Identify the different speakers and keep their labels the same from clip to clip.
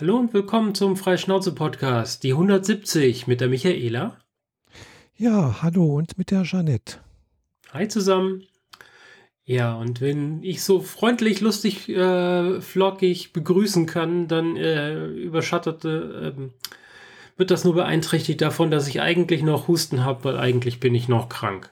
Speaker 1: Hallo und willkommen zum Freischnauze-Podcast, die 170 mit der Michaela.
Speaker 2: Ja, hallo und mit der Jeanette.
Speaker 1: Hi zusammen. Ja, und wenn ich so freundlich, lustig, äh, flockig begrüßen kann, dann äh, überschattet, äh, wird das nur beeinträchtigt davon, dass ich eigentlich noch Husten habe, weil eigentlich bin ich noch krank.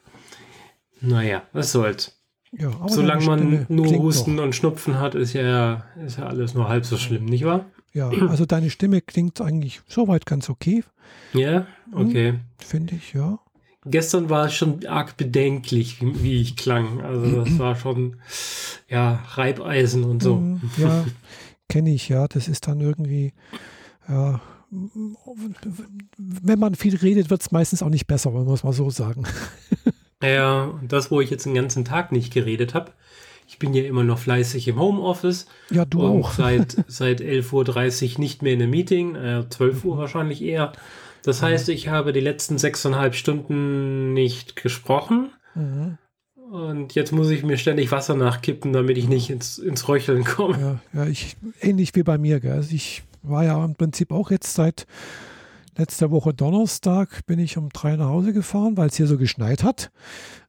Speaker 1: Naja, was soll's. Ja, Solange man nur Husten noch. und Schnupfen hat, ist ja, ist ja alles nur halb so schlimm, nicht wahr?
Speaker 2: Ja, also deine Stimme klingt eigentlich soweit ganz okay.
Speaker 1: Ja, okay. Hm,
Speaker 2: Finde ich, ja.
Speaker 1: Gestern war es schon arg bedenklich, wie, wie, ich klang. Also das war schon, ja, Reibeisen und so. Hm,
Speaker 2: ja, kenne ich, ja. Das ist dann irgendwie, ja, wenn man viel redet, wird es meistens auch nicht besser, wenn man es mal so sagen.
Speaker 1: Ja, das, wo ich jetzt den ganzen Tag nicht geredet habe. Ich bin ja immer noch fleißig im Homeoffice.
Speaker 2: Ja, du auch.
Speaker 1: Seit, seit 11.30 Uhr nicht mehr in einem Meeting, äh, 12 Uhr wahrscheinlich eher. Das mhm. heißt, ich habe die letzten sechseinhalb Stunden nicht gesprochen. Mhm. Und jetzt muss ich mir ständig Wasser nachkippen, damit ich nicht ins, ins Röcheln komme.
Speaker 2: Ja, ja ich, ähnlich wie bei mir. Gell. Also ich war ja im Prinzip auch jetzt seit letzter Woche Donnerstag bin ich um drei nach Hause gefahren, weil es hier so geschneit hat.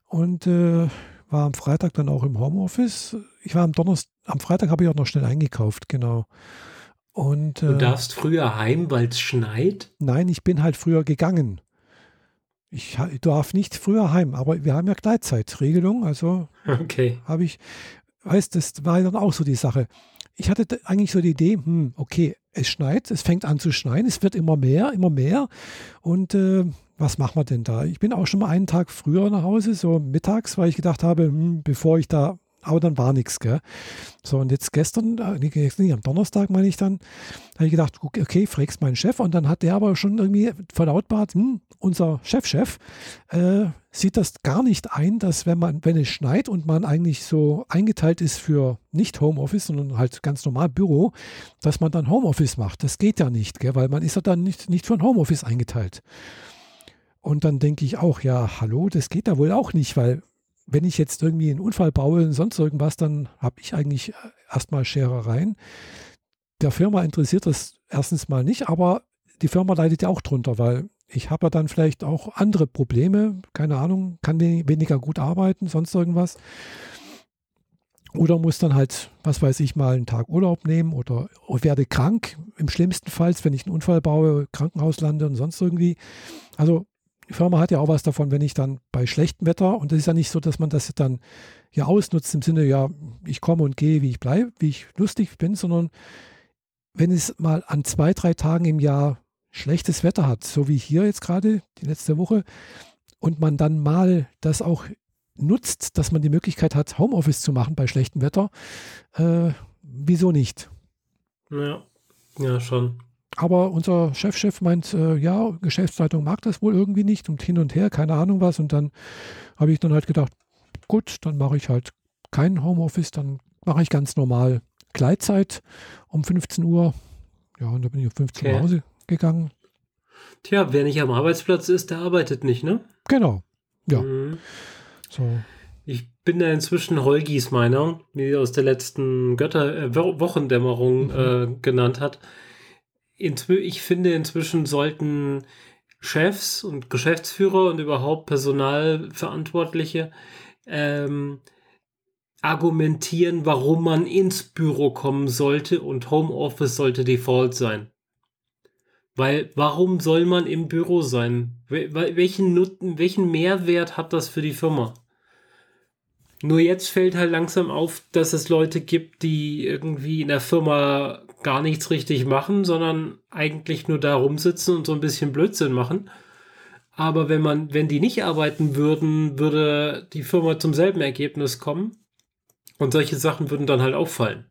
Speaker 2: Und äh, war am Freitag dann auch im Homeoffice. Ich war am Donnerstag, am Freitag habe ich auch noch schnell eingekauft, genau. Und,
Speaker 1: äh, du darfst früher heim, weil es schneit?
Speaker 2: Nein, ich bin halt früher gegangen. Ich, darf nicht früher heim, aber wir haben ja Gleitzeitregelung, also
Speaker 1: okay.
Speaker 2: habe ich, weißt, das war dann auch so die Sache. Ich hatte eigentlich so die Idee, hm, okay, es schneit, es fängt an zu schneien, es wird immer mehr, immer mehr. Und äh, was machen wir denn da? Ich bin auch schon mal einen Tag früher nach Hause, so mittags, weil ich gedacht habe, hm, bevor ich da aber dann war nichts, gell? So, und jetzt gestern, äh, nee, am Donnerstag meine ich dann, habe ich gedacht, okay, fragst meinen Chef und dann hat der aber schon irgendwie verlautbart, hm, unser Chefchef äh, sieht das gar nicht ein, dass wenn man, wenn es schneit und man eigentlich so eingeteilt ist für nicht Homeoffice, sondern halt ganz normal Büro, dass man dann Homeoffice macht. Das geht ja nicht, gell? weil man ist ja dann nicht, nicht für ein Homeoffice eingeteilt. Und dann denke ich auch, ja, hallo, das geht da wohl auch nicht, weil wenn ich jetzt irgendwie einen Unfall baue und sonst irgendwas, dann habe ich eigentlich äh, erstmal Scherereien. Der Firma interessiert das erstens mal nicht, aber die Firma leidet ja auch drunter, weil ich habe ja dann vielleicht auch andere Probleme, keine Ahnung, kann weniger gut arbeiten, sonst irgendwas. Oder muss dann halt, was weiß ich, mal einen Tag Urlaub nehmen oder werde krank, im schlimmsten Fall, wenn ich einen Unfall baue, Krankenhaus lande und sonst irgendwie. Also die Firma hat ja auch was davon, wenn ich dann bei schlechtem Wetter, und das ist ja nicht so, dass man das dann ja ausnutzt im Sinne, ja, ich komme und gehe, wie ich bleibe, wie ich lustig bin, sondern wenn es mal an zwei, drei Tagen im Jahr schlechtes Wetter hat, so wie hier jetzt gerade die letzte Woche, und man dann mal das auch nutzt, dass man die Möglichkeit hat, Homeoffice zu machen bei schlechtem Wetter, äh, wieso nicht?
Speaker 1: Ja, ja, schon.
Speaker 2: Aber unser Chefchef -Chef meint, äh, ja, Geschäftsleitung mag das wohl irgendwie nicht und hin und her, keine Ahnung was. Und dann habe ich dann halt gedacht, gut, dann mache ich halt kein Homeoffice, dann mache ich ganz normal Gleitzeit um 15 Uhr. Ja, und da bin ich um 15 Uhr nach Hause gegangen.
Speaker 1: Tja, wer nicht am Arbeitsplatz ist, der arbeitet nicht, ne?
Speaker 2: Genau. Ja. Mhm.
Speaker 1: So. Ich bin da inzwischen Holgis Meinung, wie er aus der letzten Götter äh, Wochendämmerung mhm. äh, genannt hat ich finde, inzwischen sollten Chefs und Geschäftsführer und überhaupt Personalverantwortliche ähm, argumentieren, warum man ins Büro kommen sollte und Homeoffice sollte Default sein. Weil warum soll man im Büro sein? Welchen, welchen Mehrwert hat das für die Firma? Nur jetzt fällt halt langsam auf, dass es Leute gibt, die irgendwie in der Firma gar nichts richtig machen, sondern eigentlich nur da rumsitzen und so ein bisschen Blödsinn machen. Aber wenn man, wenn die nicht arbeiten würden, würde die Firma zum selben Ergebnis kommen. Und solche Sachen würden dann halt auffallen.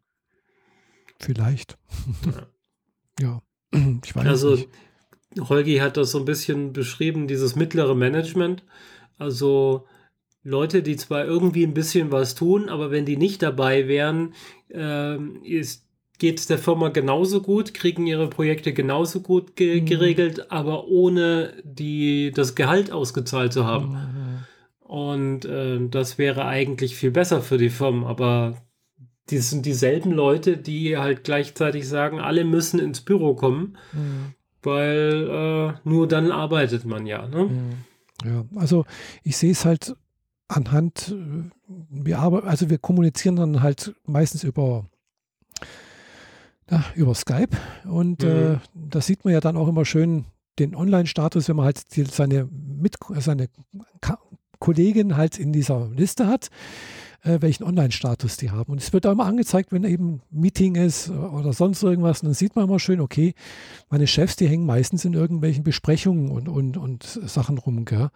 Speaker 2: Vielleicht. Ja, ja. ich weiß
Speaker 1: also,
Speaker 2: nicht.
Speaker 1: Holgi hat das so ein bisschen beschrieben, dieses mittlere Management. Also Leute, die zwar irgendwie ein bisschen was tun, aber wenn die nicht dabei wären, äh, ist geht es der Firma genauso gut, kriegen ihre Projekte genauso gut ge mhm. geregelt, aber ohne die, das Gehalt ausgezahlt zu haben. Mhm. Und äh, das wäre eigentlich viel besser für die Firmen, aber die sind dieselben Leute, die halt gleichzeitig sagen, alle müssen ins Büro kommen, mhm. weil äh, nur dann arbeitet man ja. Ne? Mhm.
Speaker 2: Ja, also ich sehe es halt anhand, äh, wir arbeiten, also wir kommunizieren dann halt meistens über, ja, über Skype und mhm. äh, da sieht man ja dann auch immer schön den Online-Status, wenn man halt die, seine, Mit seine Kollegin halt in dieser Liste hat äh, welchen Online-Status die haben. Und es wird da immer angezeigt, wenn eben Meeting ist oder sonst irgendwas. Und dann sieht man immer schön, okay, meine Chefs, die hängen meistens in irgendwelchen Besprechungen und, und, und Sachen rum, gell?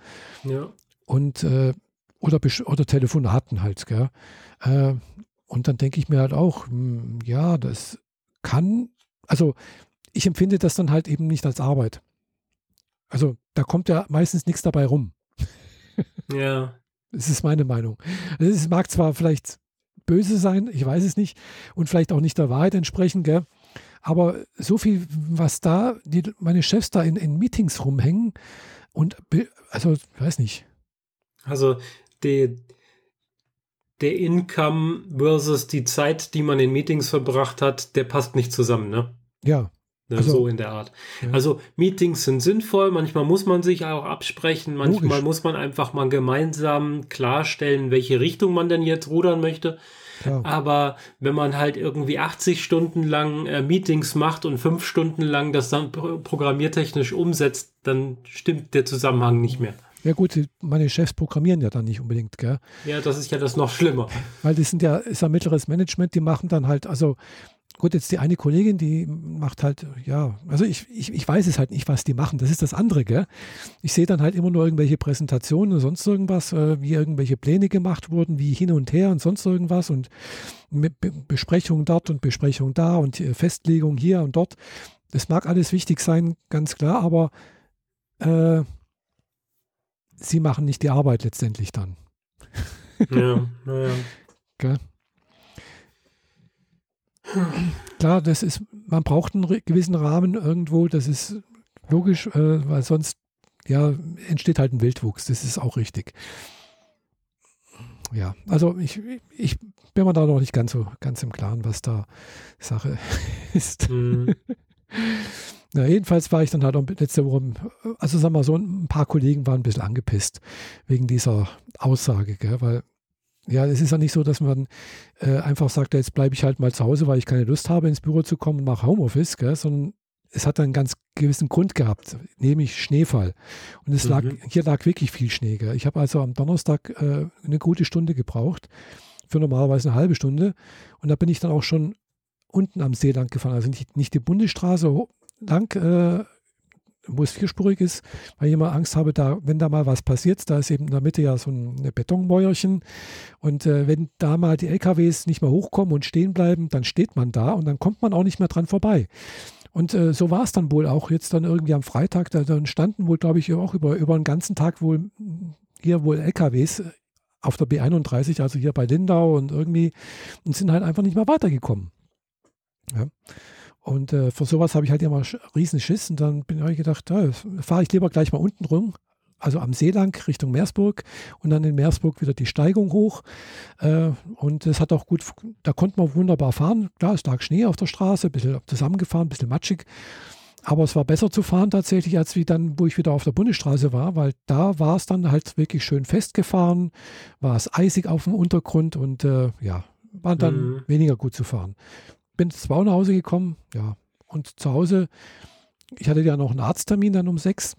Speaker 2: Ja. Und äh, oder, oder Telefonaten halt, gell? Äh, und dann denke ich mir halt auch, mh, hm, ja, das kann, also ich empfinde das dann halt eben nicht als Arbeit. Also da kommt ja meistens nichts dabei rum.
Speaker 1: Ja.
Speaker 2: Das ist meine Meinung. Also, es mag zwar vielleicht böse sein, ich weiß es nicht, und vielleicht auch nicht der Wahrheit entsprechen, gell? aber so viel, was da, die, meine Chefs da in, in Meetings rumhängen und, also, ich weiß nicht.
Speaker 1: Also, die, der Income versus die Zeit, die man in Meetings verbracht hat, der passt nicht zusammen, ne?
Speaker 2: Ja,
Speaker 1: Ne, also, so in der Art. Ja. Also Meetings sind sinnvoll, manchmal muss man sich auch absprechen, manchmal Logisch. muss man einfach mal gemeinsam klarstellen, welche Richtung man denn jetzt rudern möchte. Ja. Aber wenn man halt irgendwie 80 Stunden lang äh, Meetings macht und fünf Stunden lang das dann programmiertechnisch umsetzt, dann stimmt der Zusammenhang nicht mehr.
Speaker 2: Ja gut, meine Chefs programmieren ja dann nicht unbedingt, gell?
Speaker 1: Ja, das ist ja das noch schlimmer.
Speaker 2: Weil die sind ja, ist ja mittleres Management, die machen dann halt, also Gut, jetzt die eine Kollegin, die macht halt, ja, also ich, ich, ich weiß es halt nicht, was die machen. Das ist das andere, gell? Ich sehe dann halt immer nur irgendwelche Präsentationen und sonst irgendwas, äh, wie irgendwelche Pläne gemacht wurden, wie hin und her und sonst irgendwas und Besprechungen dort und Besprechungen da und äh, Festlegung hier und dort. Das mag alles wichtig sein, ganz klar, aber äh, sie machen nicht die Arbeit letztendlich dann.
Speaker 1: Ja, naja.
Speaker 2: Gell? Klar, das ist, man braucht einen gewissen Rahmen irgendwo, das ist logisch, äh, weil sonst ja, entsteht halt ein Wildwuchs, das ist auch richtig. Ja, also ich, ich bin mir da noch nicht ganz so ganz im Klaren, was da Sache ist. Mhm. Na, jedenfalls war ich dann halt letzte Woche, also sagen wir so, ein paar Kollegen waren ein bisschen angepisst wegen dieser Aussage, gell, weil ja, es ist ja nicht so, dass man äh, einfach sagt, jetzt bleibe ich halt mal zu Hause, weil ich keine Lust habe, ins Büro zu kommen und mache Homeoffice, gell, sondern es hat einen ganz gewissen Grund gehabt, nämlich Schneefall. Und es mhm. lag, hier lag wirklich viel Schnee. Gell. Ich habe also am Donnerstag äh, eine gute Stunde gebraucht, für normalerweise eine halbe Stunde. Und da bin ich dann auch schon unten am See lang gefahren, also nicht, nicht die Bundesstraße lang, äh, wo es vierspurig ist, weil ich immer Angst habe, da, wenn da mal was passiert, da ist eben in der Mitte ja so ein Betonmäuerchen und äh, wenn da mal die LKWs nicht mehr hochkommen und stehen bleiben, dann steht man da und dann kommt man auch nicht mehr dran vorbei. Und äh, so war es dann wohl auch jetzt dann irgendwie am Freitag, da, dann standen wohl, glaube ich, auch über, über den ganzen Tag wohl hier wohl LKWs auf der B31, also hier bei Lindau und irgendwie und sind halt einfach nicht mehr weitergekommen. Ja. Und äh, für sowas habe ich halt immer riesen Schiss. Und dann bin ich gedacht, ja, fahre ich lieber gleich mal unten rum, also am See lang Richtung Meersburg und dann in Meersburg wieder die Steigung hoch. Äh, und es hat auch gut, da konnte man wunderbar fahren. Klar, es lag Schnee auf der Straße, ein bisschen zusammengefahren, ein bisschen matschig. Aber es war besser zu fahren tatsächlich, als wie dann, wo ich wieder auf der Bundesstraße war, weil da war es dann halt wirklich schön festgefahren, war es eisig auf dem Untergrund und äh, ja, war dann mhm. weniger gut zu fahren bin zwar nach Hause gekommen, ja. Und zu Hause, ich hatte ja noch einen Arzttermin dann um sechs.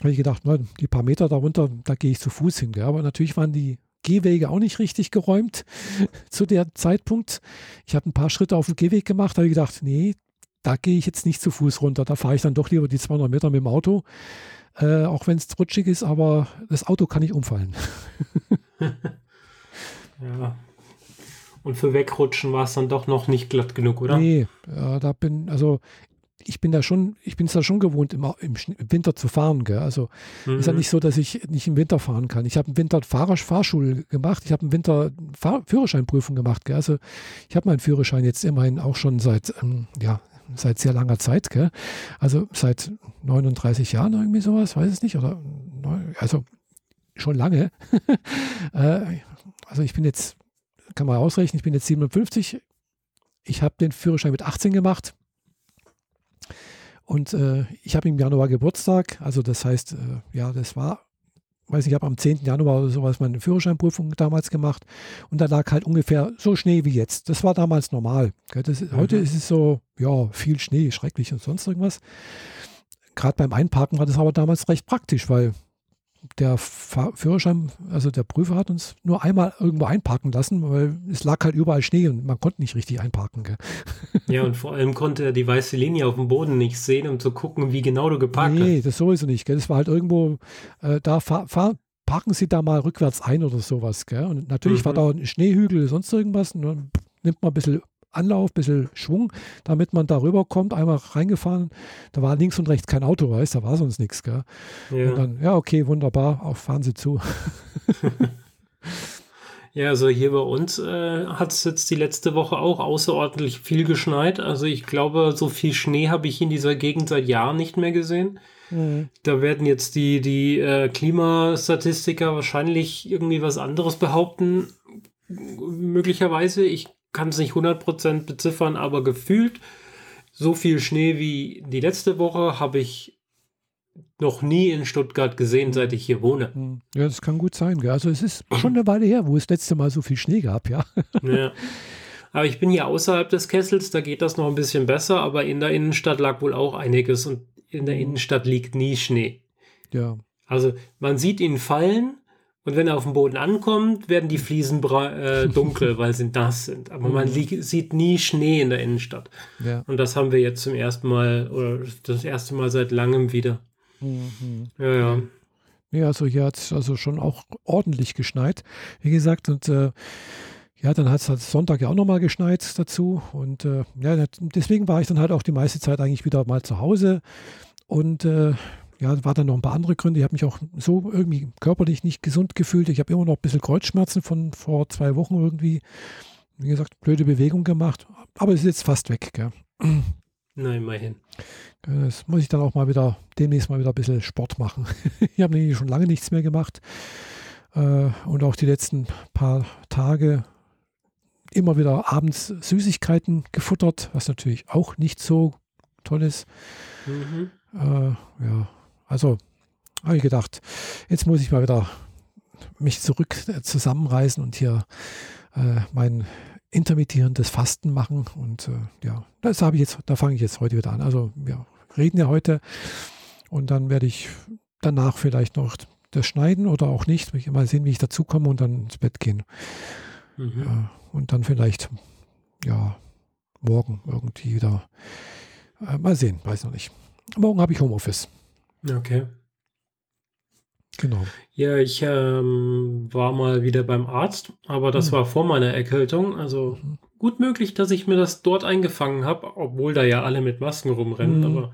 Speaker 2: Habe ich gedacht, na, die paar Meter darunter, da gehe ich zu Fuß hin. Gell? Aber natürlich waren die Gehwege auch nicht richtig geräumt zu der Zeitpunkt. Ich habe ein paar Schritte auf dem Gehweg gemacht, habe ich gedacht, nee, da gehe ich jetzt nicht zu Fuß runter. Da fahre ich dann doch lieber die 200 Meter mit dem Auto. Äh, auch wenn es rutschig ist, aber das Auto kann nicht umfallen.
Speaker 1: ja, und für Wegrutschen war es dann doch noch nicht glatt genug, oder?
Speaker 2: Nee, ja, da bin, also ich bin da schon, ich bin es da schon gewohnt, im, im, Winter zu fahren. Gell? Also mhm. ist ja nicht so, dass ich nicht im Winter fahren kann. Ich habe im Winter Fahrer, Fahrschule gemacht, ich habe im Winter Fahr Führerscheinprüfung gemacht. Gell? Also ich habe meinen Führerschein jetzt immerhin auch schon seit, ähm, ja, seit sehr langer Zeit. Gell? Also seit 39 Jahren irgendwie sowas, weiß es nicht. Oder also schon lange. Äh, also ich bin jetzt kann man ausrechnen, ich bin jetzt 57. Ich habe den Führerschein mit 18 gemacht. Und äh, ich habe im Januar Geburtstag, also das heißt, äh, ja, das war, weiß nicht, ich habe am 10. Januar oder sowas meine Führerscheinprüfung damals gemacht und da lag halt ungefähr so Schnee wie jetzt. Das war damals normal. Das, mhm. Heute ist es so, ja, viel Schnee, schrecklich und sonst irgendwas. Gerade beim Einparken war das aber damals recht praktisch, weil der Führerschein, also der Prüfer hat uns nur einmal irgendwo einparken lassen, weil es lag halt überall Schnee und man konnte nicht richtig einparken. Gell?
Speaker 1: Ja, und vor allem konnte er die weiße Linie auf dem Boden nicht sehen, um zu gucken, wie genau du geparkt nee, hast. Nee,
Speaker 2: das sowieso nicht. Gell? Das war halt irgendwo, äh, da fahr, fahr, parken Sie da mal rückwärts ein oder sowas. Gell? Und natürlich mhm. war da ein Schneehügel, sonst irgendwas. Und dann nimmt man ein bisschen Anlauf, ein bisschen Schwung, damit man darüber kommt, einmal reingefahren. Da war links und rechts kein Auto, weißt da war sonst nichts. Gell? Ja. Und dann, ja, okay, wunderbar, auch fahren Sie zu.
Speaker 1: ja, also hier bei uns äh, hat es jetzt die letzte Woche auch außerordentlich viel geschneit. Also ich glaube, so viel Schnee habe ich in dieser Gegend seit Jahren nicht mehr gesehen. Mhm. Da werden jetzt die, die äh, Klimastatistiker wahrscheinlich irgendwie was anderes behaupten. Möglicherweise. Ich kann es nicht 100% beziffern, aber gefühlt so viel Schnee wie die letzte Woche habe ich noch nie in Stuttgart gesehen, seit ich hier wohne. Hm.
Speaker 2: Ja, das kann gut sein. Gell? Also es ist schon eine Weile her, wo es letzte Mal so viel Schnee gab, ja.
Speaker 1: ja. Aber ich bin hier außerhalb des Kessels, da geht das noch ein bisschen besser, aber in der Innenstadt lag wohl auch einiges und in der. Innenstadt liegt nie Schnee.
Speaker 2: Ja.
Speaker 1: Also man sieht ihn fallen, und wenn er auf dem Boden ankommt, werden die Fliesen äh, dunkel, weil sie nass sind. Aber mhm. man sieht nie Schnee in der Innenstadt. Ja. Und das haben wir jetzt zum ersten Mal oder das erste Mal seit langem wieder. Mhm. Ja, ja.
Speaker 2: Ja, also hier hat es also schon auch ordentlich geschneit, wie gesagt. Und äh, ja, dann hat es halt Sonntag ja auch nochmal geschneit dazu. Und äh, ja, deswegen war ich dann halt auch die meiste Zeit eigentlich wieder mal zu Hause. Und äh, ja, war dann noch ein paar andere Gründe. Ich habe mich auch so irgendwie körperlich nicht gesund gefühlt. Ich habe immer noch ein bisschen Kreuzschmerzen von vor zwei Wochen irgendwie. Wie gesagt, blöde Bewegung gemacht. Aber es ist jetzt fast weg. Gell?
Speaker 1: Nein, immerhin.
Speaker 2: Das muss ich dann auch mal wieder, demnächst mal wieder ein bisschen Sport machen. ich habe nämlich schon lange nichts mehr gemacht. Äh, und auch die letzten paar Tage immer wieder abends Süßigkeiten gefuttert, was natürlich auch nicht so toll ist. Mhm. Äh, ja, also habe ich gedacht, jetzt muss ich mal wieder mich zurück äh, zusammenreißen und hier äh, mein intermittierendes Fasten machen. Und äh, ja, das habe ich jetzt, da fange ich jetzt heute wieder an. Also wir reden ja heute und dann werde ich danach vielleicht noch das schneiden oder auch nicht. Ich mal sehen, wie ich dazu komme und dann ins Bett gehen. Mhm. Ja, und dann vielleicht, ja, morgen irgendwie wieder. Äh, mal sehen, weiß noch nicht. Morgen habe ich Homeoffice.
Speaker 1: Okay.
Speaker 2: Genau.
Speaker 1: Ja, ich ähm, war mal wieder beim Arzt, aber das mhm. war vor meiner Erkältung. Also mhm. gut möglich, dass ich mir das dort eingefangen habe, obwohl da ja alle mit Masken rumrennen. Mhm. Aber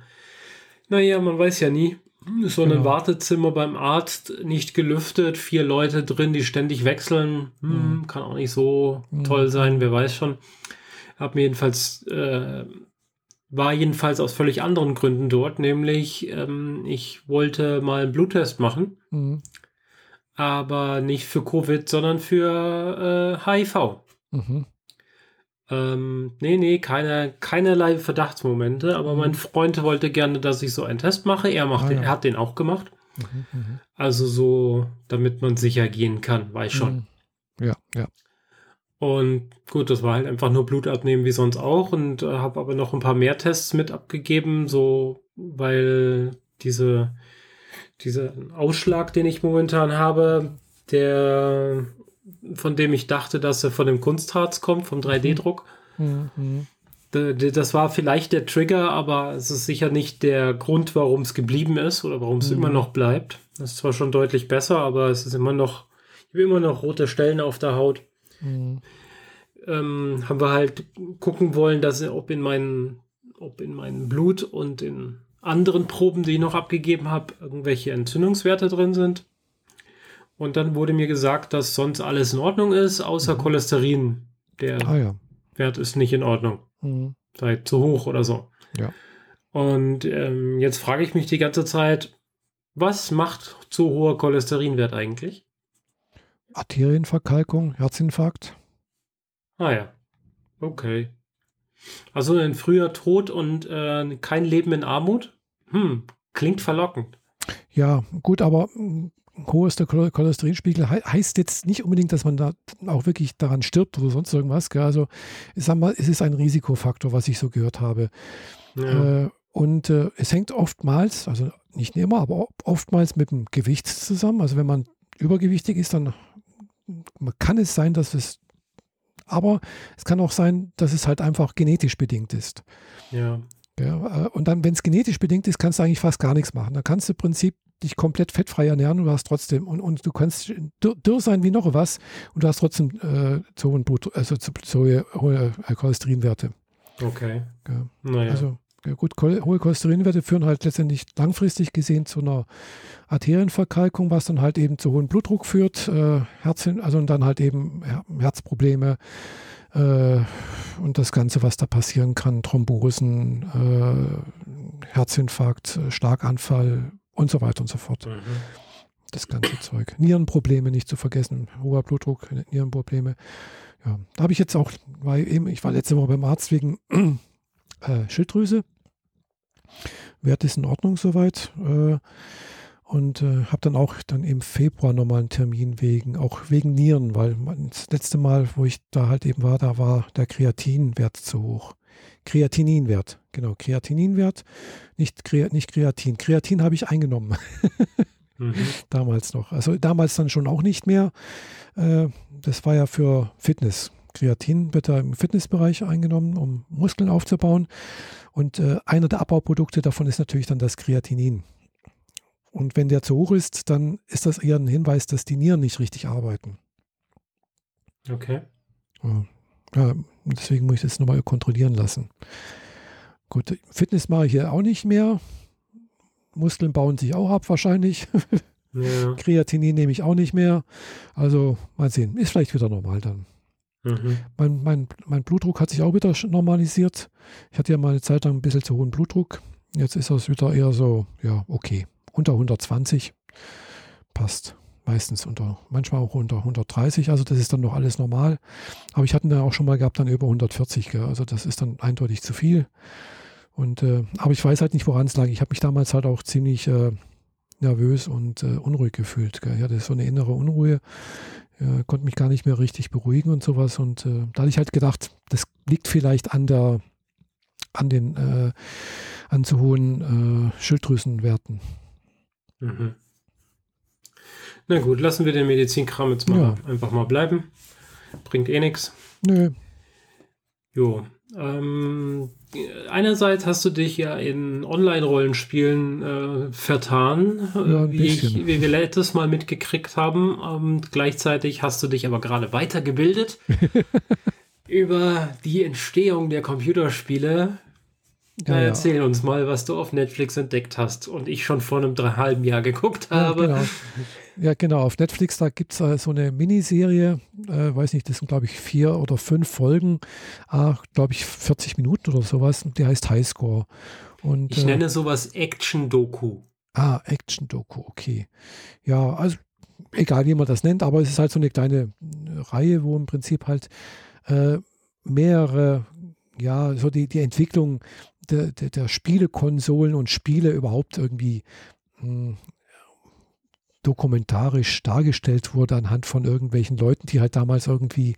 Speaker 1: naja, man weiß ja nie. So genau. ein Wartezimmer beim Arzt, nicht gelüftet, vier Leute drin, die ständig wechseln. Hm, mhm. kann auch nicht so mhm. toll sein, wer weiß schon. Hab mir jedenfalls äh, war jedenfalls aus völlig anderen Gründen dort, nämlich ähm, ich wollte mal einen Bluttest machen, mhm. aber nicht für Covid, sondern für äh, HIV. Mhm. Ähm, nee, nee, keine, keinerlei Verdachtsmomente, aber mhm. mein Freund wollte gerne, dass ich so einen Test mache. Er, macht ah, den, ja. er hat den auch gemacht. Mhm, mhm. also so, damit man sicher gehen kann, weiß schon.
Speaker 2: Mhm. Ja, ja.
Speaker 1: Und gut, das war halt einfach nur Blut abnehmen wie sonst auch und äh, habe aber noch ein paar mehr Tests mit abgegeben, so weil diese dieser Ausschlag, den ich momentan habe, der von dem ich dachte, dass er von dem Kunstharz kommt, vom 3D-Druck. Mhm. Das war vielleicht der Trigger, aber es ist sicher nicht der Grund, warum es geblieben ist oder warum es mhm. immer noch bleibt. Das ist zwar schon deutlich besser, aber es ist immer noch, ich habe immer noch rote Stellen auf der Haut. Mhm. Ähm, haben wir halt gucken wollen, dass ob in meinen, ob in meinem Blut und in anderen Proben, die ich noch abgegeben habe, irgendwelche Entzündungswerte drin sind. Und dann wurde mir gesagt, dass sonst alles in Ordnung ist, außer mhm. Cholesterin. Der ah, ja. Wert ist nicht in Ordnung. Mhm. Sei zu hoch oder so.
Speaker 2: Ja.
Speaker 1: Und ähm, jetzt frage ich mich die ganze Zeit, was macht zu hoher Cholesterinwert eigentlich?
Speaker 2: Arterienverkalkung, Herzinfarkt.
Speaker 1: Ah ja. Okay. Also ein früher Tod und äh, kein Leben in Armut? Hm, klingt verlockend.
Speaker 2: Ja, gut, aber hm, hohester Cholesterinspiegel he heißt jetzt nicht unbedingt, dass man da auch wirklich daran stirbt oder sonst irgendwas. Gell? Also, ich sag mal, es ist ein Risikofaktor, was ich so gehört habe. Ja. Äh, und äh, es hängt oftmals, also nicht immer, aber oftmals mit dem Gewicht zusammen. Also wenn man übergewichtig ist, dann kann es sein, dass es, aber es kann auch sein, dass es halt einfach genetisch bedingt ist.
Speaker 1: Ja.
Speaker 2: ja äh, und dann, wenn es genetisch bedingt ist, kannst du eigentlich fast gar nichts machen. Da kannst du im Prinzip dich komplett fettfrei ernähren und du hast trotzdem, und, und du kannst dürr, sein wie noch was und du hast trotzdem äh, zu hohen Blut, also zu, zu hohe Cholesterinwerte.
Speaker 1: Okay.
Speaker 2: Ja. Naja. Also ja, gut, hohe Cholesterinwerte führen halt letztendlich langfristig gesehen zu einer Arterienverkalkung, was dann halt eben zu hohem Blutdruck führt, äh, Herz, also und dann halt eben Herzprobleme äh, und das Ganze, was da passieren kann, Thrombosen, äh, Herzinfarkt, Schlaganfall und so weiter und so fort. Mhm. Das ganze Zeug. Nierenprobleme nicht zu vergessen, hoher Blutdruck, Nierenprobleme. Ja, da habe ich jetzt auch, weil eben, ich war letzte Woche beim Arzt wegen äh, Schilddrüse. Wert ist in Ordnung soweit. Äh, und äh, habe dann auch dann im Februar nochmal einen Termin wegen, auch wegen Nieren, weil das letzte Mal, wo ich da halt eben war, da war der Kreatinwert zu hoch. Kreatininwert, genau, Kreatininwert, nicht, Kre nicht Kreatin. Kreatin habe ich eingenommen. mhm. Damals noch. Also damals dann schon auch nicht mehr. Äh, das war ja für Fitness. Kreatin wird da im Fitnessbereich eingenommen, um Muskeln aufzubauen. Und äh, einer der Abbauprodukte davon ist natürlich dann das Kreatinin. Und wenn der zu hoch ist, dann ist das eher ein Hinweis, dass die Nieren nicht richtig arbeiten.
Speaker 1: Okay.
Speaker 2: Ja, ja deswegen muss ich das nochmal kontrollieren lassen. Gut, Fitness mache ich hier auch nicht mehr. Muskeln bauen sich auch ab wahrscheinlich. Ja. Kreatinin nehme ich auch nicht mehr. Also mal sehen, ist vielleicht wieder normal dann. Mhm. Mein, mein, mein Blutdruck hat sich auch wieder normalisiert. Ich hatte ja mal eine Zeit lang ein bisschen zu hohen Blutdruck. Jetzt ist es wieder eher so, ja, okay. Unter 120 passt. Meistens unter, manchmal auch unter 130. Also das ist dann noch alles normal. Aber ich hatte dann auch schon mal gehabt, dann über 140. Gell? Also das ist dann eindeutig zu viel. Und, äh, aber ich weiß halt nicht, woran es lag. Ich habe mich damals halt auch ziemlich äh, nervös und äh, unruhig gefühlt. Gell? Ich hatte so eine innere Unruhe äh, konnte mich gar nicht mehr richtig beruhigen und sowas. Und äh, da hatte ich halt gedacht, das liegt vielleicht an der, an den, äh, an zu hohen äh, Schilddrüsenwerten.
Speaker 1: Mhm. Na gut, lassen wir den Medizinkram jetzt mal ja. einfach mal bleiben. Bringt eh nichts.
Speaker 2: Nö.
Speaker 1: Jo. Ähm, einerseits hast du dich ja in Online-Rollenspielen äh, vertan, ja, wie, ich, wie, wir letztes Mal mitgekriegt haben. Ähm, gleichzeitig hast du dich aber gerade weitergebildet über die Entstehung der Computerspiele. Ja, erzähl ja. uns mal, was du auf Netflix entdeckt hast und ich schon vor einem halben Jahr geguckt habe.
Speaker 2: Genau. Ja, genau. Auf Netflix, da gibt es äh, so eine Miniserie, äh, weiß nicht, das sind, glaube ich, vier oder fünf Folgen, äh, glaube ich, 40 Minuten oder sowas. Die heißt Highscore. Und,
Speaker 1: ich äh, nenne sowas Action-Doku.
Speaker 2: Ah, Action-Doku, okay. Ja, also egal wie man das nennt, aber es ist halt so eine kleine äh, Reihe, wo im Prinzip halt äh, mehrere, ja, so die, die Entwicklung der, der, der Spielekonsolen und Spiele überhaupt irgendwie hm, dokumentarisch dargestellt wurde anhand von irgendwelchen Leuten, die halt damals irgendwie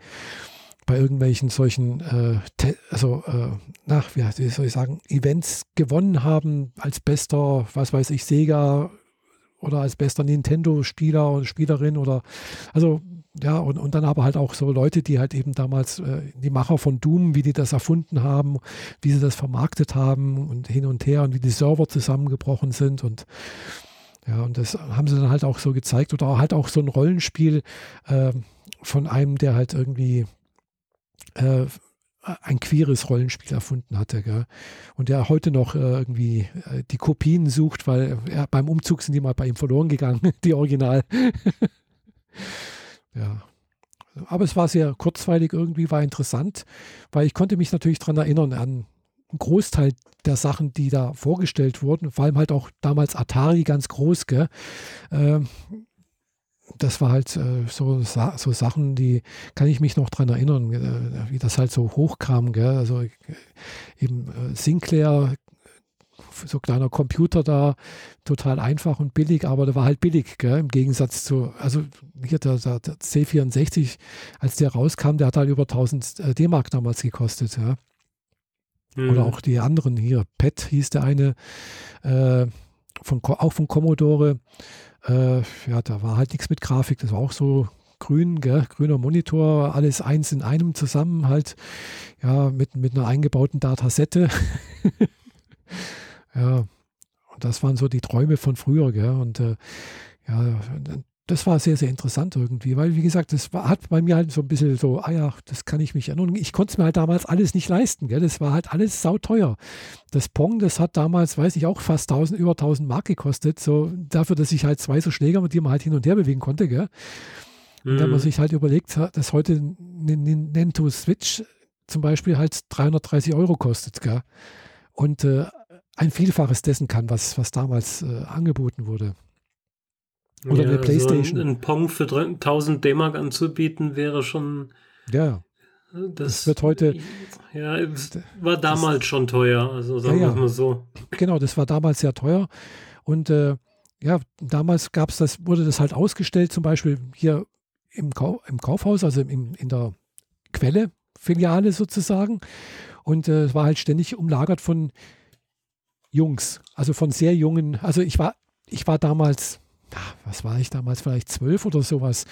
Speaker 2: bei irgendwelchen solchen, äh, also, äh, nach, wie soll ich sagen, Events gewonnen haben als bester, was weiß ich, Sega oder als bester Nintendo-Spieler oder Spielerin oder, also, ja, und, und dann aber halt auch so Leute, die halt eben damals, äh, die Macher von Doom, wie die das erfunden haben, wie sie das vermarktet haben und hin und her und wie die Server zusammengebrochen sind und ja, und das haben sie dann halt auch so gezeigt oder halt auch so ein Rollenspiel äh, von einem, der halt irgendwie äh, ein queeres Rollenspiel erfunden hatte. Gell? Und der heute noch äh, irgendwie äh, die Kopien sucht, weil er, beim Umzug sind die mal bei ihm verloren gegangen, die Original. Ja. Aber es war sehr kurzweilig irgendwie, war interessant, weil ich konnte mich natürlich daran erinnern an einen Großteil der Sachen, die da vorgestellt wurden, vor allem halt auch damals Atari ganz groß, gell? Ähm, das war halt äh, so, so Sachen, die kann ich mich noch dran erinnern, äh, wie das halt so hochkam. Gell? Also äh, eben äh, Sinclair, so kleiner Computer da, total einfach und billig, aber der war halt billig, gell? im Gegensatz zu, also hier der, der, der, C64, als der rauskam, der hat halt über 1000 äh, D-Mark damals gekostet. Ja? Mhm. Oder auch die anderen hier, PET hieß der eine, äh, von, auch von Commodore. Äh, ja, da war halt nichts mit Grafik, das war auch so grün, gell? grüner Monitor, alles eins in einem zusammen, halt, ja, mit, mit einer eingebauten Datasette. ja, und das waren so die Träume von früher, gell? Und äh, ja, das war sehr, sehr interessant irgendwie, weil, wie gesagt, das war, hat bei mir halt so ein bisschen so, ah ja, das kann ich mich erinnern. Ich konnte es mir halt damals alles nicht leisten, gell? das war halt alles sauteuer. Das Pong, das hat damals, weiß ich auch, fast 1000, über 1000 Mark gekostet, so dafür, dass ich halt zwei so Schläger, mit denen man halt hin und her bewegen konnte, gell? Und wenn man mhm. sich halt überlegt, dass heute ein Nintendo Switch zum Beispiel halt 330 Euro kostet, gell? Und äh, ein Vielfaches dessen kann, was, was damals äh, angeboten wurde.
Speaker 1: Oder ja, eine Playstation. So ein, ein, Pong für 1000 D-Mark anzubieten wäre schon.
Speaker 2: Ja. Das, das, wird heute.
Speaker 1: Ja, es war damals das, schon teuer, also sagen ja, wir mal so.
Speaker 2: Genau, das war damals sehr teuer. Und äh, ja, damals gab es das, wurde das halt ausgestellt, zum Beispiel hier im, Kau im Kaufhaus, also im, in der Quelle, Filiale sozusagen. Und äh, es äh, war halt ständig umlagert von Jungs, also von sehr jungen, also ich war, ich war damals was war ich damals, vielleicht zwölf oder sowas.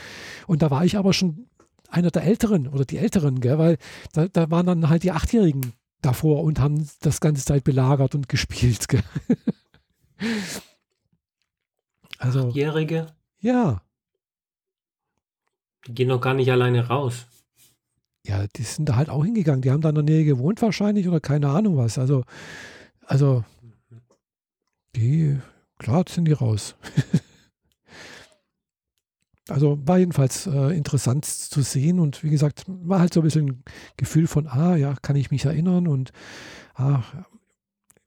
Speaker 2: Und da war ich aber schon einer der Älteren oder die Älteren, gell? weil da, da waren dann halt die Achtjährigen davor und haben das ganze Zeit belagert und gespielt. Gell?
Speaker 1: also, Achtjährige?
Speaker 2: Ja.
Speaker 1: Die gehen noch gar nicht alleine raus.
Speaker 2: Ja, die sind da halt auch hingegangen. Die haben da in der Nähe gewohnt wahrscheinlich oder keine Ahnung was. Also, also die, klar sind die raus. Also war jedenfalls äh, interessant zu sehen und wie gesagt, war halt so ein bisschen ein Gefühl von, ah ja, kann ich mich erinnern und ah,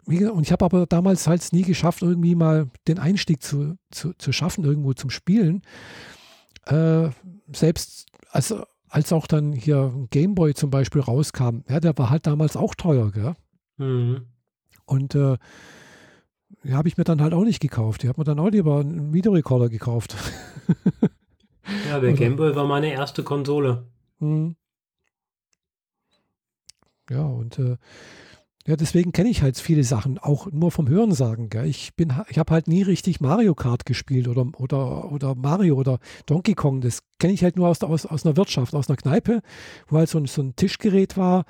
Speaker 2: und ich habe aber damals halt nie geschafft, irgendwie mal den Einstieg zu, zu, zu schaffen, irgendwo zum Spielen. Äh, selbst als, als auch dann hier Gameboy zum Beispiel rauskam, ja, der war halt damals auch teuer, gell? Mhm. Und äh, habe ich mir dann halt auch nicht gekauft. Ich habe mir dann auch lieber einen Videorekorder gekauft.
Speaker 1: Ja, der Gameboy war meine erste Konsole.
Speaker 2: Mhm. Ja, und äh, ja, deswegen kenne ich halt viele Sachen, auch nur vom Hörensagen. Gell? Ich bin, ich habe halt nie richtig Mario Kart gespielt oder, oder, oder Mario oder Donkey Kong. Das kenne ich halt nur aus, aus, aus einer Wirtschaft, aus einer Kneipe, wo halt so ein, so ein Tischgerät war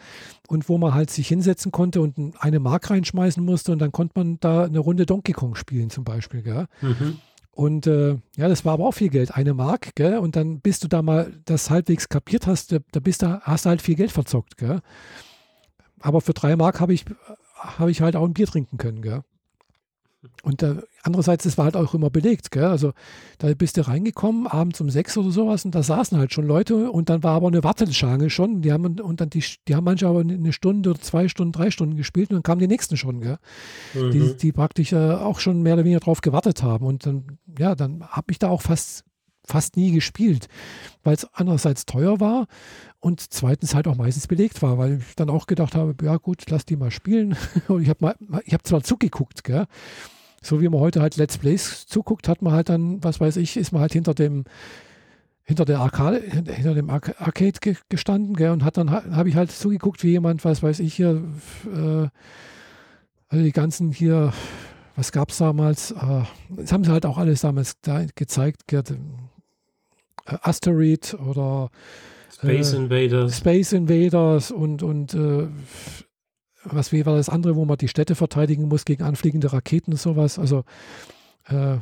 Speaker 2: und wo man halt sich hinsetzen konnte und eine Mark reinschmeißen musste und dann konnte man da eine Runde Donkey Kong spielen zum Beispiel. Gell? Mhm. Und äh, ja, das war aber auch viel Geld, eine Mark, gell? Und dann bist du da mal das halbwegs kapiert hast, da bist du, hast du halt viel Geld verzockt, gell? Aber für drei Mark habe ich, hab ich halt auch ein Bier trinken können, gell? Und äh, andererseits, das war halt auch immer belegt, gell? Also da bist du reingekommen, abends um sechs oder sowas, und da saßen halt schon Leute und dann war aber eine Warteschlange schon. Die haben und dann die, die haben manche aber eine Stunde oder zwei Stunden, drei Stunden gespielt und dann kamen die nächsten schon, gell? Mhm. Die, die praktisch äh, auch schon mehr oder weniger drauf gewartet haben. Und dann, ja, dann habe ich da auch fast fast nie gespielt, weil es einerseits teuer war und zweitens halt auch meistens belegt war, weil ich dann auch gedacht habe, ja gut, lass die mal spielen. Und ich habe ich zwar zugeguckt, gell? so wie man heute halt Let's Plays zuguckt, hat man halt dann, was weiß ich, ist man halt hinter dem hinter der Arcade, hinter dem Arcade gestanden, gell, und hat dann habe ich halt zugeguckt, wie jemand, was weiß ich hier, äh, also die ganzen hier, was gab es damals? Äh, das haben sie halt auch alles damals da gezeigt, gell, äh, Asteroid oder
Speaker 1: Space äh, Invaders.
Speaker 2: Space Invaders und, und äh, was wie war das andere, wo man die Städte verteidigen muss gegen anfliegende Raketen und sowas. Also, äh,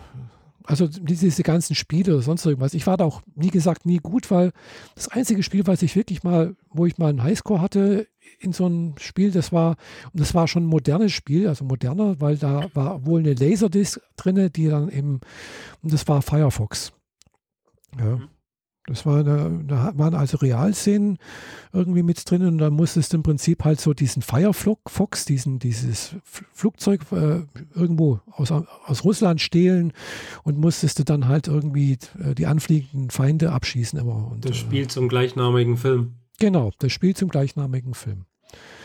Speaker 2: also diese ganzen Spiele oder sonst irgendwas. Ich war da auch, wie gesagt, nie gut, weil das einzige Spiel, was ich wirklich mal, wo ich mal einen Highscore hatte in so einem Spiel, das war, und das war schon ein modernes Spiel, also moderner, weil da war wohl eine Laserdisc drin, die dann eben, und das war Firefox. Ja. Mhm. Das war eine, da waren also Realszenen irgendwie mit drin und dann musstest du im Prinzip halt so diesen Firefox, diesen, dieses Flugzeug äh, irgendwo aus, aus Russland stehlen und musstest du dann halt irgendwie äh, die anfliegenden Feinde abschießen immer. Und,
Speaker 1: das äh, spielt zum gleichnamigen Film.
Speaker 2: Genau, das spielt zum gleichnamigen Film.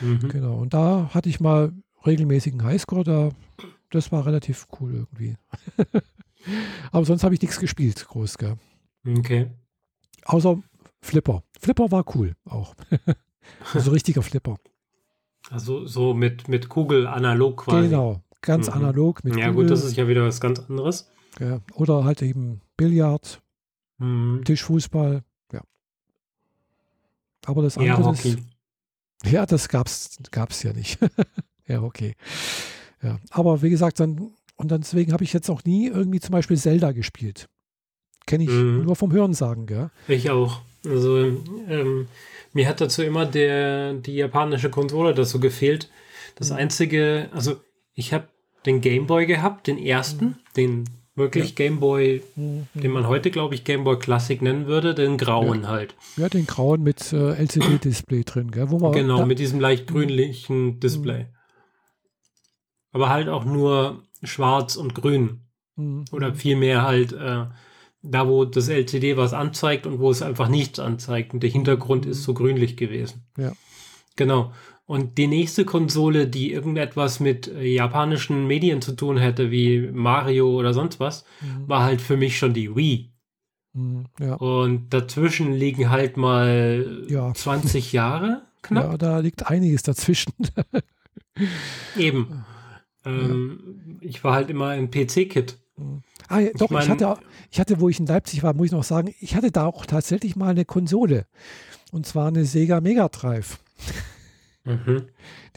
Speaker 2: Mhm. Genau, und da hatte ich mal regelmäßigen Highscore, da, das war relativ cool irgendwie. Aber sonst habe ich nichts gespielt, groß, gell?
Speaker 1: Okay.
Speaker 2: Außer Flipper. Flipper war cool auch. also richtiger Flipper.
Speaker 1: Also so mit, mit Kugel analog quasi.
Speaker 2: Genau, ganz mhm. analog
Speaker 1: mit Ja Kugel. gut, das ist ja wieder was ganz anderes.
Speaker 2: Ja, oder halt eben Billard, mhm. Tischfußball, ja. Aber das andere ja, Hockey. Ist, ja, das gab's, gab's ja nicht. ja, okay. Ja, aber wie gesagt, dann und deswegen habe ich jetzt auch nie irgendwie zum Beispiel Zelda gespielt. Kenne ich mhm. nur vom Hörensagen, gell?
Speaker 1: Ich auch. Also ähm, mir hat dazu immer der, die japanische Konsole dazu gefehlt. Das mhm. einzige, also ich habe den Gameboy gehabt, den ersten, mhm. den wirklich ja. Gameboy, mhm. den man heute, glaube ich, Gameboy Classic nennen würde, den grauen
Speaker 2: ja.
Speaker 1: halt.
Speaker 2: Ja, den grauen mit äh, LCD-Display drin, gell?
Speaker 1: Wo man genau, mit diesem leicht grünlichen mhm. Display. Aber halt auch nur schwarz und grün. Mhm. Oder vielmehr halt äh, da, wo das LCD was anzeigt und wo es einfach nichts anzeigt. Und der Hintergrund ist so grünlich gewesen.
Speaker 2: Ja.
Speaker 1: Genau. Und die nächste Konsole, die irgendetwas mit äh, japanischen Medien zu tun hätte, wie Mario oder sonst was, mhm. war halt für mich schon die Wii. Mhm, ja. Und dazwischen liegen halt mal ja. 20 Jahre
Speaker 2: knapp. Ja, da liegt einiges dazwischen.
Speaker 1: Eben. Ähm, ja. Ich war halt immer ein PC-Kit.
Speaker 2: Ah, ja, doch, ich, mein, ich, hatte, ich hatte, wo ich in Leipzig war, muss ich noch sagen, ich hatte da auch tatsächlich mal eine Konsole. Und zwar eine Sega Mega Drive. Mhm.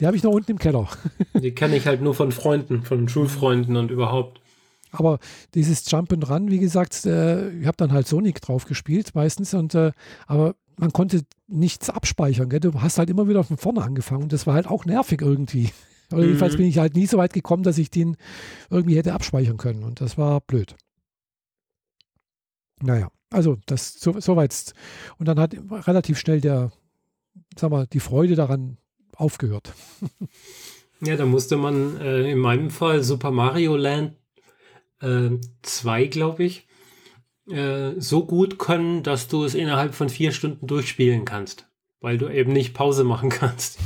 Speaker 2: Die habe ich noch unten im Keller.
Speaker 1: Die kenne ich halt nur von Freunden, von Schulfreunden und überhaupt.
Speaker 2: Aber dieses Jump and Run, wie gesagt, äh, ich habe dann halt Sonic drauf gespielt meistens. Und, äh, aber man konnte nichts abspeichern. Gell? Du hast halt immer wieder von vorne angefangen. Und das war halt auch nervig irgendwie. Jedenfalls mhm. bin ich halt nie so weit gekommen, dass ich den irgendwie hätte abspeichern können. Und das war blöd. Naja, also das so, so weit. Und dann hat relativ schnell der, sag mal, die Freude daran aufgehört.
Speaker 1: ja, da musste man äh, in meinem Fall Super Mario Land 2, äh, glaube ich, äh, so gut können, dass du es innerhalb von vier Stunden durchspielen kannst weil du eben nicht Pause machen kannst.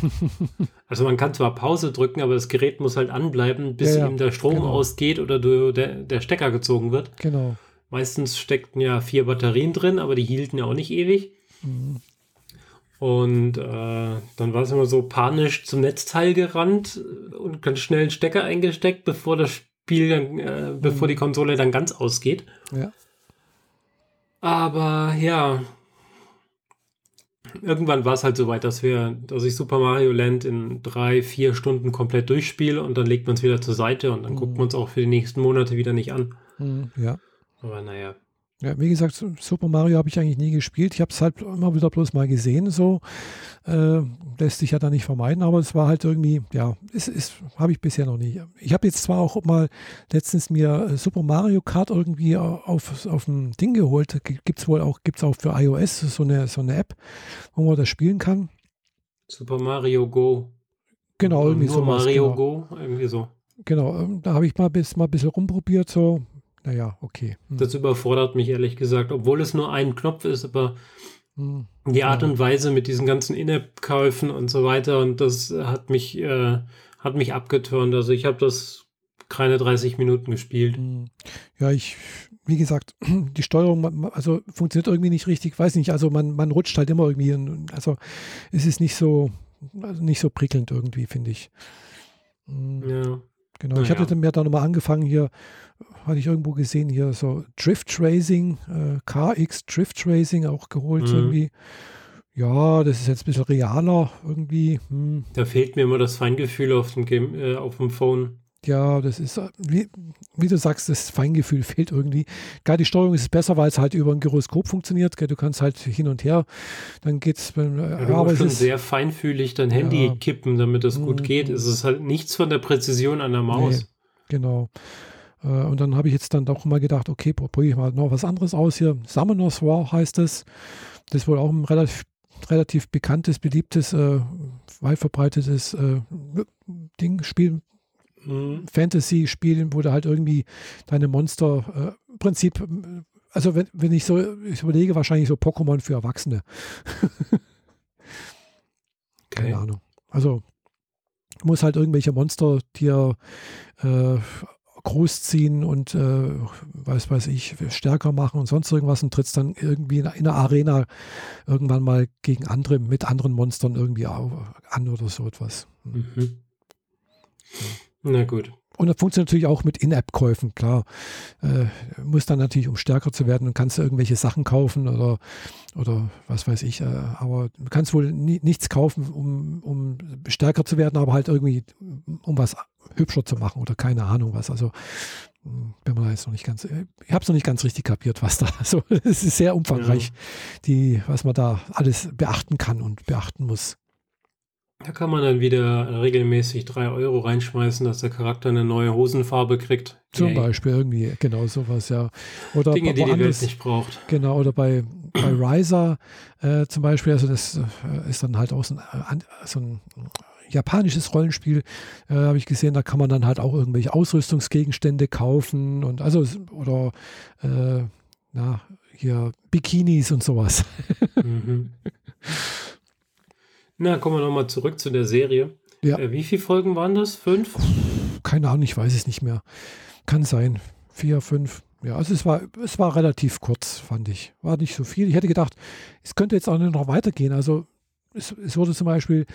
Speaker 1: also man kann zwar Pause drücken, aber das Gerät muss halt anbleiben, bis ja, ja. ihm der Strom genau. ausgeht oder du, der, der Stecker gezogen wird.
Speaker 2: Genau.
Speaker 1: Meistens steckten ja vier Batterien drin, aber die hielten ja auch nicht ewig. Mhm. Und äh, dann war es immer so panisch zum Netzteil gerannt und ganz schnell einen Stecker eingesteckt, bevor das Spiel dann, äh, mhm. bevor die Konsole dann ganz ausgeht.
Speaker 2: Ja.
Speaker 1: Aber ja, irgendwann war es halt so weit, dass wir, dass ich Super Mario Land in drei, vier Stunden komplett durchspiele und dann legt man es wieder zur Seite und dann mhm. guckt man es auch für die nächsten Monate wieder nicht an.
Speaker 2: Mhm, ja.
Speaker 1: Aber naja.
Speaker 2: Ja, wie gesagt, Super Mario habe ich eigentlich nie gespielt. Ich habe es halt immer wieder bloß mal gesehen, so. Äh, lässt sich ja da nicht vermeiden, aber es war halt irgendwie, ja, es ist, habe ich bisher noch nie. Ich habe jetzt zwar auch mal letztens mir äh, Super Mario Kart irgendwie auf, auf ein Ding geholt. Gibt es wohl auch, gibt es auch für iOS so eine, so eine App, wo man das spielen kann.
Speaker 1: Super Mario Go.
Speaker 2: Genau, irgendwie
Speaker 1: so. Mario genau. Go, irgendwie so.
Speaker 2: Genau, ähm, da habe ich mal, bis, mal ein bisschen rumprobiert, so naja, okay.
Speaker 1: Hm. Das überfordert mich ehrlich gesagt, obwohl es nur ein Knopf ist, aber hm. die Art ja. und Weise mit diesen ganzen In-App-Käufen und so weiter und das hat mich, äh, hat mich abgeturnt. Also ich habe das keine 30 Minuten gespielt. Hm.
Speaker 2: Ja, ich, wie gesagt, die Steuerung, also funktioniert irgendwie nicht richtig, weiß nicht, also man, man rutscht halt immer irgendwie, in, also es ist nicht so, also nicht so prickelnd irgendwie, finde ich.
Speaker 1: Hm. Ja.
Speaker 2: Genau, ich hatte mir da nochmal angefangen hier, hatte ich irgendwo gesehen, hier so Drift Racing, äh, KX Drift Racing auch geholt mhm. irgendwie. Ja, das ist jetzt ein bisschen realer irgendwie. Hm.
Speaker 1: Da fehlt mir immer das Feingefühl auf dem, Game, äh, auf dem Phone.
Speaker 2: Ja, das ist, wie, wie, du sagst, das Feingefühl fehlt irgendwie. Gerade die Steuerung ist besser, weil es halt über ein Gyroskop funktioniert. Du kannst halt hin und her, dann geht es.
Speaker 1: Äh, ja, du musst schon sehr feinfühlig dein Handy ja, kippen, damit das gut geht. Es ist halt nichts von der Präzision an der Maus.
Speaker 2: Nee, genau. Äh, und dann habe ich jetzt dann doch mal gedacht, okay, probiere ich mal noch was anderes aus hier. Summoners War heißt es. Das ist wohl auch ein relativ, relativ bekanntes, beliebtes, äh, weit verbreitetes äh, Ding, Spiel, mhm. Fantasy-Spiel, wo du halt irgendwie deine Monster, äh, im Prinzip, also wenn, wenn ich so ich überlege, wahrscheinlich so Pokémon für Erwachsene. Keine okay. Ahnung. Also muss halt irgendwelche Monster dir äh, großziehen und äh, weiß weiß ich, stärker machen und sonst irgendwas und trittst dann irgendwie in, in der Arena irgendwann mal gegen andere, mit anderen Monstern irgendwie an oder so etwas. Hm. Mhm.
Speaker 1: Na gut.
Speaker 2: Und das funktioniert natürlich auch mit In-App-Käufen, klar. Äh, muss dann natürlich, um stärker zu werden, kannst du irgendwelche Sachen kaufen oder, oder was weiß ich. Äh, aber du kannst wohl ni nichts kaufen, um, um stärker zu werden, aber halt irgendwie, um was hübscher zu machen oder keine Ahnung was. Also hm, bin mir jetzt noch nicht ganz, ich habe es noch nicht ganz richtig kapiert, was da, also es ist sehr umfangreich, ja. die, was man da alles beachten kann und beachten muss.
Speaker 1: Da kann man dann wieder regelmäßig drei Euro reinschmeißen, dass der Charakter eine neue Hosenfarbe kriegt.
Speaker 2: Zum Yay. Beispiel irgendwie, genau sowas, ja.
Speaker 1: Oder Dinge, die die Welt nicht braucht.
Speaker 2: Genau, oder bei, bei Riser äh, zum Beispiel, also das äh, ist dann halt auch so ein, äh, so ein japanisches Rollenspiel, äh, habe ich gesehen, da kann man dann halt auch irgendwelche Ausrüstungsgegenstände kaufen und also, oder äh, na, hier Bikinis und sowas. Mhm.
Speaker 1: Na, kommen wir nochmal zurück zu der Serie. Ja. Äh, wie viele Folgen waren das? Fünf?
Speaker 2: Keine Ahnung, ich weiß es nicht mehr. Kann sein. Vier, fünf. Ja, also es war, es war relativ kurz, fand ich. War nicht so viel. Ich hätte gedacht, es könnte jetzt auch noch weitergehen. Also es, es wurde zum Beispiel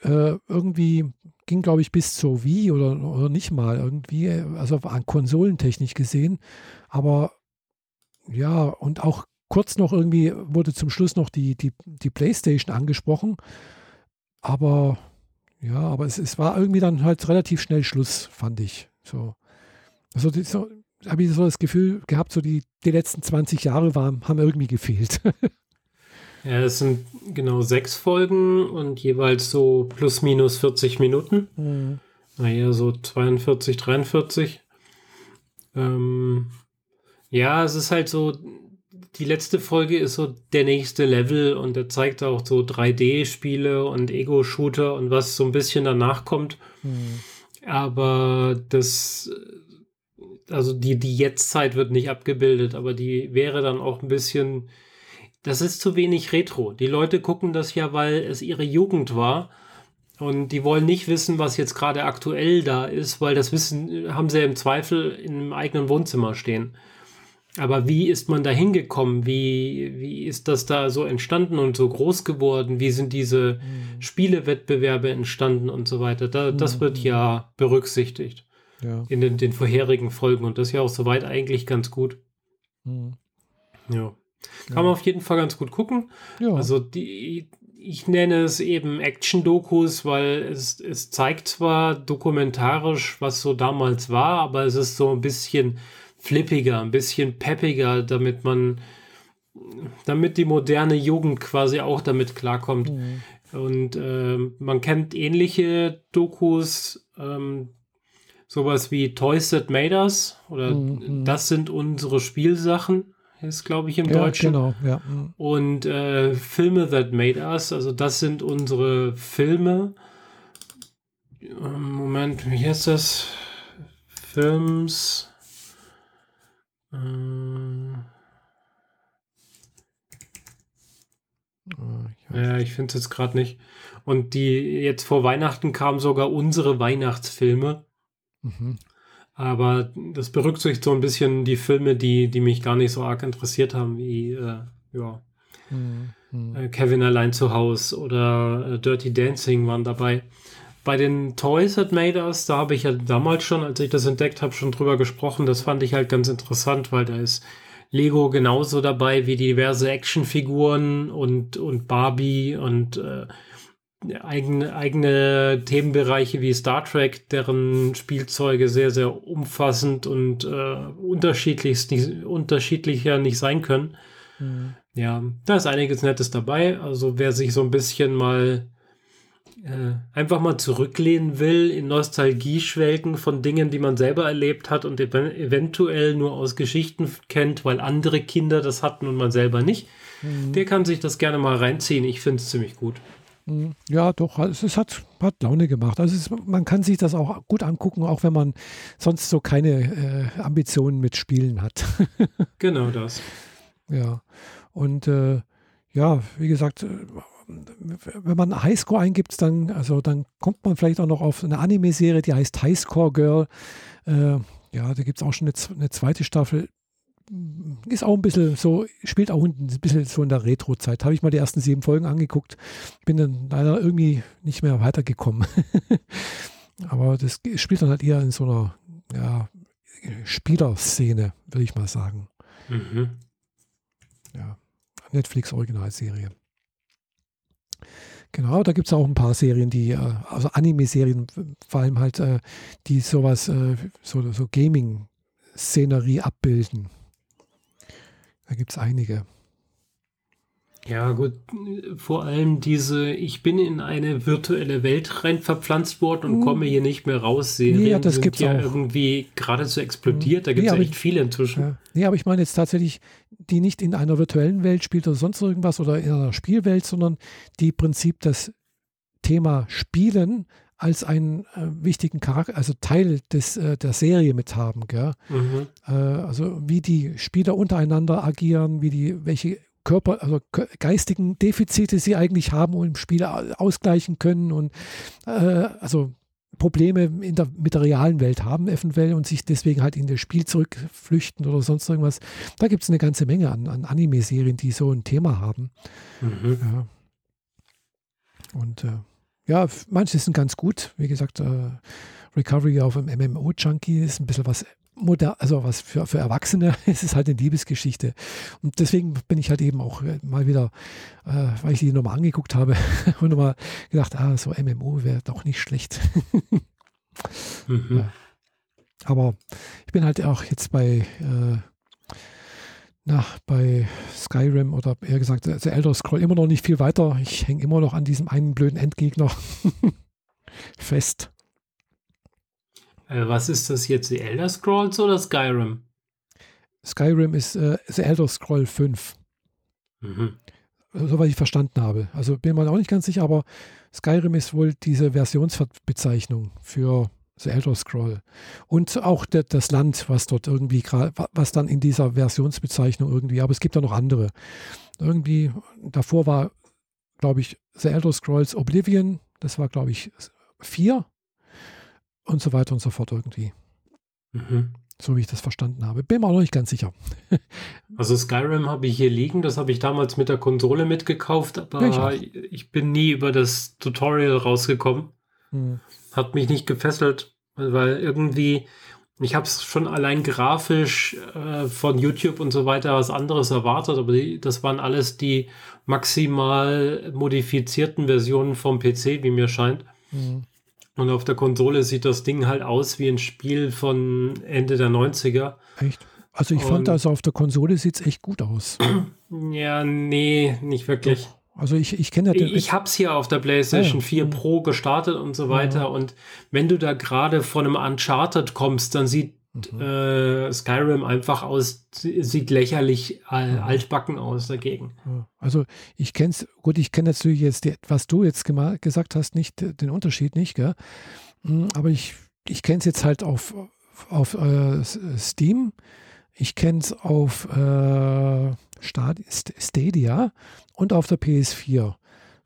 Speaker 2: äh, irgendwie, ging glaube ich bis zur Wii oder, oder nicht mal irgendwie, also an Konsolentechnik gesehen. Aber ja, und auch kurz noch irgendwie wurde zum Schluss noch die, die, die Playstation angesprochen. Aber ja, aber es, es war irgendwie dann halt relativ schnell Schluss, fand ich. So. Also so, habe ich so das Gefühl gehabt, so die, die letzten 20 Jahre waren, haben irgendwie gefehlt.
Speaker 1: ja, es sind genau sechs Folgen und jeweils so plus minus 40 Minuten. Mhm. Naja, so 42, 43. Ähm, ja, es ist halt so, die letzte Folge ist so der nächste Level und er zeigt auch so 3D-Spiele und Ego-Shooter und was so ein bisschen danach kommt. Mhm. Aber das, also die, die Jetztzeit wird nicht abgebildet, aber die wäre dann auch ein bisschen, das ist zu wenig Retro. Die Leute gucken das ja, weil es ihre Jugend war. Und die wollen nicht wissen, was jetzt gerade aktuell da ist, weil das Wissen haben sie im Zweifel im eigenen Wohnzimmer stehen. Aber wie ist man da hingekommen? Wie, wie ist das da so entstanden und so groß geworden? Wie sind diese mhm. Spielewettbewerbe entstanden und so weiter? Da, das mhm. wird ja berücksichtigt ja. in den, den, vorherigen Folgen und das ist ja auch soweit eigentlich ganz gut. Mhm. Ja. Kann ja. man auf jeden Fall ganz gut gucken. Ja. Also die, ich nenne es eben Action-Dokus, weil es, es zeigt zwar dokumentarisch, was so damals war, aber es ist so ein bisschen flippiger, ein bisschen peppiger, damit man, damit die moderne Jugend quasi auch damit klarkommt. Mhm. Und äh, man kennt ähnliche Dokus, ähm, sowas wie Toys That Made Us oder mhm. mhm. Das sind unsere Spielsachen, ist glaube ich im ja, Deutschen. Genau, ja. Mhm. Und äh, Filme That Made Us, also das sind unsere Filme. Ähm, Moment, wie heißt das? Films. Äh, ja, ich finde es jetzt gerade nicht. Und die jetzt vor Weihnachten kamen sogar unsere Weihnachtsfilme. Mhm. Aber das berücksichtigt so ein bisschen die Filme, die, die mich gar nicht so arg interessiert haben, wie äh, ja, mhm. äh, Kevin allein zu Hause oder äh, Dirty Dancing waren dabei. Bei den Toys That Made Us, da habe ich ja damals schon, als ich das entdeckt habe, schon drüber gesprochen. Das fand ich halt ganz interessant, weil da ist Lego genauso dabei wie diverse Actionfiguren und, und Barbie und äh, eigene, eigene Themenbereiche wie Star Trek, deren Spielzeuge sehr, sehr umfassend und äh, unterschiedlich, nicht, unterschiedlicher nicht sein können. Mhm. Ja, da ist einiges Nettes dabei. Also wer sich so ein bisschen mal äh, einfach mal zurücklehnen will, in Nostalgie schwelgen von Dingen, die man selber erlebt hat und ev eventuell nur aus Geschichten kennt, weil andere Kinder das hatten und man selber nicht, mhm. der kann sich das gerne mal reinziehen. Ich finde es ziemlich gut.
Speaker 2: Mhm. Ja, doch, es hat, hat Laune gemacht. Also es, man kann sich das auch gut angucken, auch wenn man sonst so keine äh, Ambitionen mit Spielen hat.
Speaker 1: genau das.
Speaker 2: Ja, und äh, ja, wie gesagt, äh, wenn man Highscore eingibt, dann, also dann kommt man vielleicht auch noch auf eine Anime-Serie, die heißt Highscore Girl. Äh, ja, da gibt es auch schon eine, eine, zweite Staffel. Ist auch ein bisschen so, spielt auch ein bisschen so in der Retro-Zeit. Habe ich mal die ersten sieben Folgen angeguckt. Bin dann leider irgendwie nicht mehr weitergekommen. Aber das spielt dann halt eher in so einer ja, Spielerszene, würde ich mal sagen. Mhm. Ja, Netflix-Originalserie. Genau, da gibt es auch ein paar Serien, die, äh, also Anime-Serien, vor allem halt, äh, die sowas, äh, so, so Gaming-Szenerie abbilden. Da gibt es einige.
Speaker 1: Ja, gut, vor allem diese, ich bin in eine virtuelle Welt rein verpflanzt worden und mhm. komme hier nicht mehr raus. Serien
Speaker 2: ja, das
Speaker 1: sind
Speaker 2: ja
Speaker 1: auch. irgendwie geradezu explodiert. Da gibt es nee, ja echt ich, viele inzwischen.
Speaker 2: Ja. Nee, aber ich meine jetzt tatsächlich, die nicht in einer virtuellen Welt spielt oder sonst irgendwas oder in einer Spielwelt, sondern die im Prinzip das Thema Spielen als einen äh, wichtigen Charakter, also Teil des, äh, der Serie mit haben. Mhm. Äh, also wie die Spieler untereinander agieren, wie die, welche Körper, also geistigen Defizite sie eigentlich haben und im Spiel ausgleichen können und äh, also Probleme in der, mit der realen Welt haben eventuell und sich deswegen halt in das Spiel zurückflüchten oder sonst irgendwas. Da gibt es eine ganze Menge an, an Anime-Serien, die so ein Thema haben. Mhm. Ja. Und äh, ja, manche sind ganz gut. Wie gesagt, äh, Recovery auf dem MMO-Junkie ist ein bisschen was modern, also was für, für Erwachsene, es ist halt eine Liebesgeschichte. Und deswegen bin ich halt eben auch äh, mal wieder, äh, weil ich die nochmal angeguckt habe und nochmal gedacht, ah, so MMO wäre doch nicht schlecht. mhm. ja. Aber ich bin halt auch jetzt bei, äh, na, bei Skyrim oder eher gesagt, der Elder Scroll immer noch nicht viel weiter. Ich hänge immer noch an diesem einen blöden Endgegner fest.
Speaker 1: Äh, was ist das jetzt, The Elder Scrolls oder Skyrim?
Speaker 2: Skyrim ist äh, The Elder Scroll 5. Mhm. Soweit ich verstanden habe. Also bin mir auch nicht ganz sicher, aber Skyrim ist wohl diese Versionsbezeichnung für The Elder Scroll. Und auch de, das Land, was dort irgendwie, was dann in dieser Versionsbezeichnung irgendwie, aber es gibt da noch andere. Irgendwie, davor war, glaube ich, The Elder Scrolls Oblivion, das war, glaube ich, 4 und so weiter und so fort irgendwie. Mhm. So wie ich das verstanden habe. Bin mir auch noch nicht ganz sicher.
Speaker 1: also Skyrim habe ich hier liegen, das habe ich damals mit der Konsole mitgekauft, aber ich, ich, bin nie über das Tutorial rausgekommen. Mhm. Hat mich nicht gefesselt, weil irgendwie, ich habe es schon allein grafisch äh, von YouTube und so weiter was anderes erwartet, aber die, das waren alles die maximal modifizierten Versionen vom PC, wie mir scheint. Mhm. Und auf der Konsole sieht das Ding halt aus wie ein Spiel von Ende der 90er.
Speaker 2: Echt? Also ich Und fand also auf der Konsole sieht es echt gut aus.
Speaker 1: Ja, nee, nicht wirklich. Doch.
Speaker 2: Also ich, ich kenne
Speaker 1: ja Ich habe es hier auf der PlayStation ja, 4 Pro gestartet und so weiter. Ja. Und wenn du da gerade von einem Uncharted kommst, dann sieht mhm. äh, Skyrim einfach aus, sieht lächerlich äh, altbacken aus dagegen.
Speaker 2: Also ich kenne es, gut, ich kenne natürlich jetzt, die, was du jetzt gesagt hast, nicht den Unterschied nicht, gell? Hm, aber ich, ich kenne es jetzt halt auf, auf äh, Steam, ich kenne es auf äh, Stadia und auf der PS4.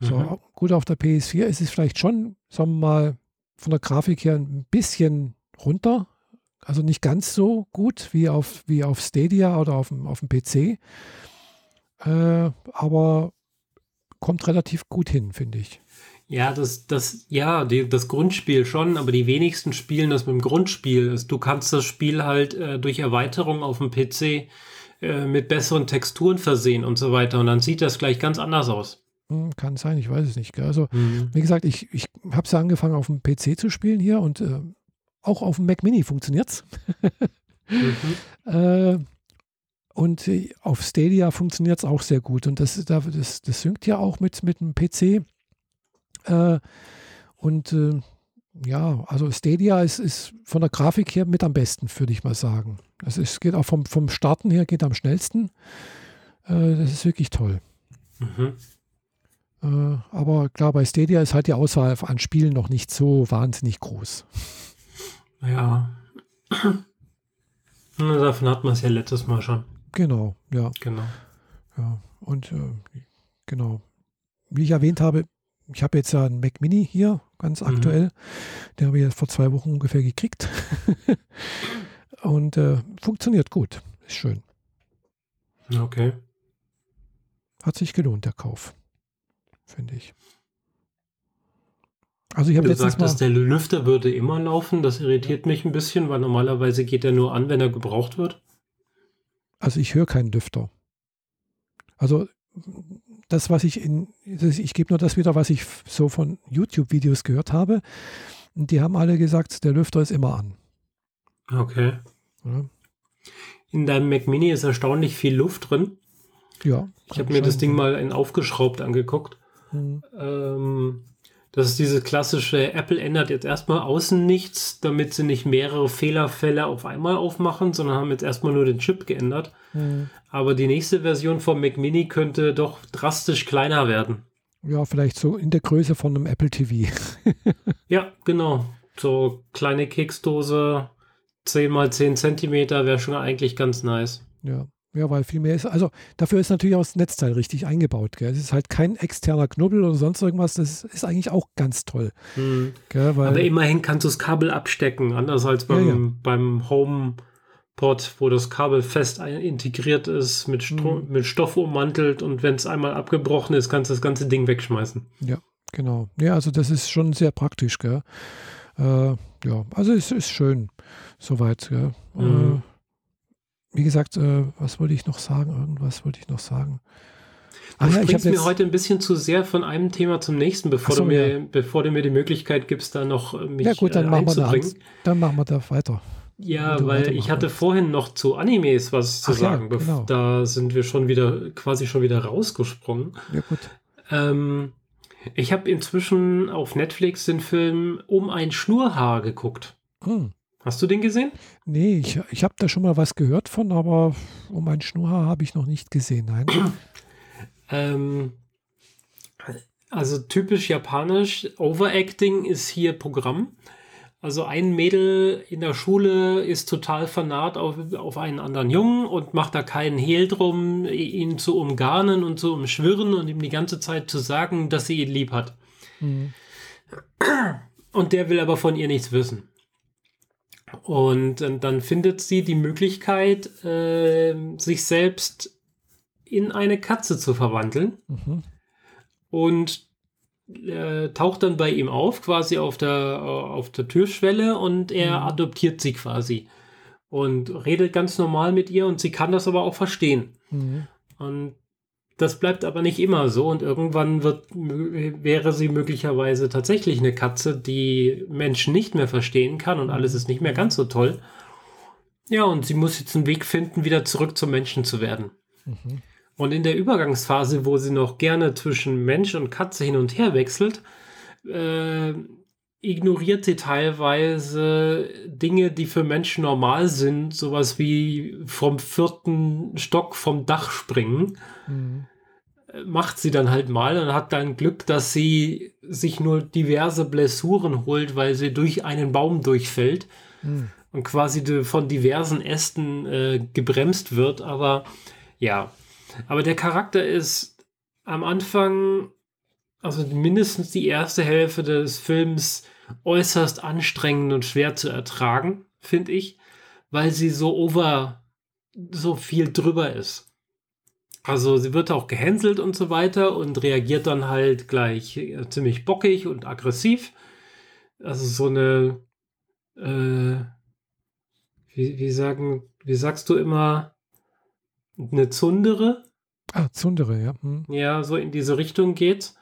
Speaker 2: So, mhm. gut, auf der PS4 ist es vielleicht schon, sagen wir mal, von der Grafik her ein bisschen runter, also nicht ganz so gut wie auf, wie auf Stadia oder auf dem, auf dem PC. Äh, aber kommt relativ gut hin, finde ich.
Speaker 1: Ja, das, das, ja, die, das Grundspiel schon, aber die wenigsten spielen das mit dem Grundspiel. Du kannst das Spiel halt äh, durch Erweiterung auf dem PC äh, mit besseren Texturen versehen und so weiter. Und dann sieht das gleich ganz anders aus.
Speaker 2: Hm, kann sein, ich weiß es nicht. Also, mhm. wie gesagt, ich, ich habe es ja angefangen auf dem PC zu spielen hier und äh, auch auf dem Mac Mini funktioniert es. mhm. äh, und auf Stadia funktioniert es auch sehr gut. Und das, das, das synkt ja auch mit, mit dem PC. Äh, und äh, ja, also Stadia ist, ist von der Grafik her mit am besten, würde ich mal sagen. Es ist, geht auch vom, vom Starten her, geht am schnellsten. Äh, das ist wirklich toll. Mhm. Äh, aber klar, bei Stadia ist halt die Auswahl an Spielen noch nicht so wahnsinnig groß.
Speaker 1: Ja. Davon hat man es ja letztes Mal schon.
Speaker 2: Genau, ja.
Speaker 1: Genau.
Speaker 2: Ja, und äh, genau. Wie ich erwähnt habe, ich habe jetzt ja einen Mac Mini hier, ganz mhm. aktuell. Mhm. Den habe ich jetzt vor zwei Wochen ungefähr gekriegt. und äh, funktioniert gut. Ist schön.
Speaker 1: Okay.
Speaker 2: Hat sich gelohnt, der Kauf. Finde ich. Also ich habe
Speaker 1: Du sagtest, der Lüfter würde immer laufen. Das irritiert mich ein bisschen, weil normalerweise geht er nur an, wenn er gebraucht wird.
Speaker 2: Also ich höre keinen Lüfter. Also das, was ich in, ich gebe nur das wieder, was ich so von YouTube-Videos gehört habe. Und die haben alle gesagt, der Lüfter ist immer an.
Speaker 1: Okay. Ja. In deinem Mac Mini ist erstaunlich viel Luft drin.
Speaker 2: Ja.
Speaker 1: Ich habe mir das Ding mal in aufgeschraubt angeguckt. Mhm. Ähm, das ist diese klassische, Apple ändert jetzt erstmal außen nichts, damit sie nicht mehrere Fehlerfälle auf einmal aufmachen, sondern haben jetzt erstmal nur den Chip geändert. Mhm. Aber die nächste Version vom Mac Mini könnte doch drastisch kleiner werden.
Speaker 2: Ja, vielleicht so in der Größe von einem Apple TV.
Speaker 1: ja, genau. So kleine Keksdose, 10 mal 10 Zentimeter wäre schon eigentlich ganz nice.
Speaker 2: Ja. Ja, weil viel mehr ist. Also dafür ist natürlich auch das Netzteil richtig eingebaut. Es ist halt kein externer Knubbel oder sonst irgendwas. Das ist eigentlich auch ganz toll.
Speaker 1: Hm. Gell, Aber immerhin kannst du das Kabel abstecken, anders als beim, ja, ja. beim HomePod, wo das Kabel fest integriert ist, mit, Stro hm. mit Stoff ummantelt und wenn es einmal abgebrochen ist, kannst du das ganze Ding wegschmeißen.
Speaker 2: Ja, genau. Ja, also das ist schon sehr praktisch. Gell? Äh, ja, also es ist schön soweit. Gell? Mhm. Äh, wie gesagt, äh, was wollte ich noch sagen? Irgendwas wollte ich noch sagen.
Speaker 1: Du ah, ja, springst mir heute ein bisschen zu sehr von einem Thema zum nächsten, bevor, so, du, mir, ja. bevor du mir die Möglichkeit gibst, da noch
Speaker 2: äh, mich Ja gut, dann, äh, machen, wir da, dann machen wir da weiter.
Speaker 1: Ja, weil ich hatte vorhin noch zu Animes was zu Ach sagen. Ja, genau. Da sind wir schon wieder, quasi schon wieder rausgesprungen.
Speaker 2: Ja gut.
Speaker 1: Ähm, ich habe inzwischen auf Netflix den Film Um ein Schnurhaar geguckt. Hm. Hast du den gesehen?
Speaker 2: Nee, ich, ich habe da schon mal was gehört von, aber um ein Schnurrhaar habe ich noch nicht gesehen, nein.
Speaker 1: ähm, also typisch japanisch, Overacting ist hier Programm. Also ein Mädel in der Schule ist total vernarrt auf, auf einen anderen Jungen und macht da keinen Hehl drum, ihn zu umgarnen und zu umschwirren und ihm die ganze Zeit zu sagen, dass sie ihn lieb hat. Mhm. Und der will aber von ihr nichts wissen. Und, und dann findet sie die Möglichkeit, äh, sich selbst in eine Katze zu verwandeln. Mhm. Und äh, taucht dann bei ihm auf, quasi auf der, auf der Türschwelle und er mhm. adoptiert sie quasi. Und redet ganz normal mit ihr und sie kann das aber auch verstehen. Mhm. Und das bleibt aber nicht immer so und irgendwann wird, wäre sie möglicherweise tatsächlich eine Katze, die Menschen nicht mehr verstehen kann und alles ist nicht mehr ganz so toll. Ja, und sie muss jetzt einen Weg finden, wieder zurück zum Menschen zu werden. Mhm. Und in der Übergangsphase, wo sie noch gerne zwischen Mensch und Katze hin und her wechselt, äh, ignoriert sie teilweise Dinge, die für Menschen normal sind, sowas wie vom vierten Stock vom Dach springen. Mhm. Macht sie dann halt mal und hat dann Glück, dass sie sich nur diverse Blessuren holt, weil sie durch einen Baum durchfällt mhm. und quasi von diversen Ästen äh, gebremst wird. Aber ja, aber der Charakter ist am Anfang also mindestens die erste Hälfte des Films äußerst anstrengend und schwer zu ertragen, finde ich, weil sie so over, so viel drüber ist. Also sie wird auch gehänselt und so weiter und reagiert dann halt gleich äh, ziemlich bockig und aggressiv. Also so eine, äh, wie, wie sagen, wie sagst du immer, eine Zundere?
Speaker 2: Ah, Zundere, ja. Hm.
Speaker 1: Ja, so in diese Richtung geht.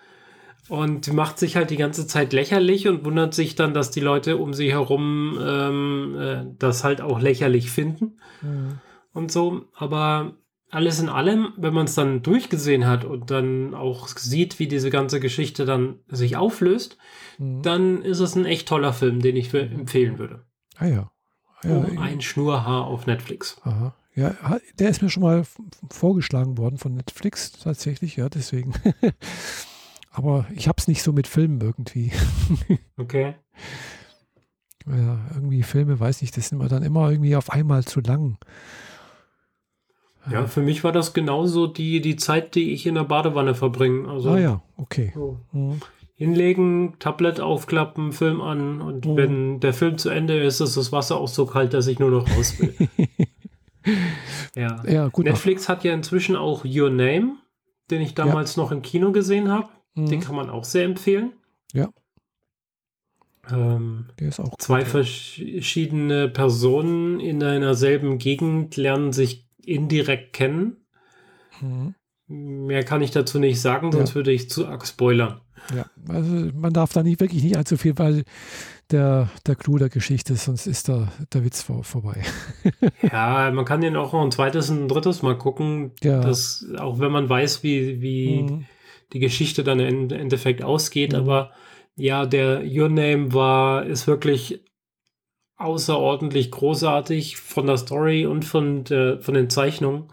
Speaker 1: Und macht sich halt die ganze Zeit lächerlich und wundert sich dann, dass die Leute um sie herum ähm, äh, das halt auch lächerlich finden. Mhm. Und so. Aber alles in allem, wenn man es dann durchgesehen hat und dann auch sieht, wie diese ganze Geschichte dann sich auflöst, mhm. dann ist es ein echt toller Film, den ich empfehlen würde.
Speaker 2: Ah ja.
Speaker 1: ja um ein Schnurhaar auf Netflix.
Speaker 2: Aha. Ja, der ist mir schon mal vorgeschlagen worden von Netflix tatsächlich, ja, deswegen. Aber ich habe es nicht so mit Filmen irgendwie.
Speaker 1: okay.
Speaker 2: Ja, irgendwie Filme, weiß nicht, das sind mir dann immer irgendwie auf einmal zu lang.
Speaker 1: Ja, für mich war das genauso die, die Zeit, die ich in der Badewanne verbringe. Also,
Speaker 2: ah ja, okay. So.
Speaker 1: Mhm. Hinlegen, Tablet aufklappen, Film an und mhm. wenn der Film zu Ende ist, ist das Wasser auch so kalt, dass ich nur noch raus will. ja. ja gut, Netflix hat ja inzwischen auch Your Name, den ich damals ja. noch im Kino gesehen habe. Mhm. Den kann man auch sehr empfehlen.
Speaker 2: Ja.
Speaker 1: Ähm, Der ist auch zwei gut, verschiedene Personen in einer selben Gegend lernen sich indirekt kennen. Mhm. Mehr kann ich dazu nicht sagen, sonst ja. würde ich zu arg spoilern.
Speaker 2: Ja, also man darf da nicht wirklich nicht allzu viel, weil der, der Clou der Geschichte, sonst ist der, der Witz vor, vorbei.
Speaker 1: ja, man kann den auch noch ein zweites und ein drittes Mal gucken. Ja. Dass, auch wenn man weiß, wie, wie mhm. die Geschichte dann im Endeffekt ausgeht, mhm. aber ja, der Your Name war, ist wirklich außerordentlich großartig von der Story und von, der, von den Zeichnungen.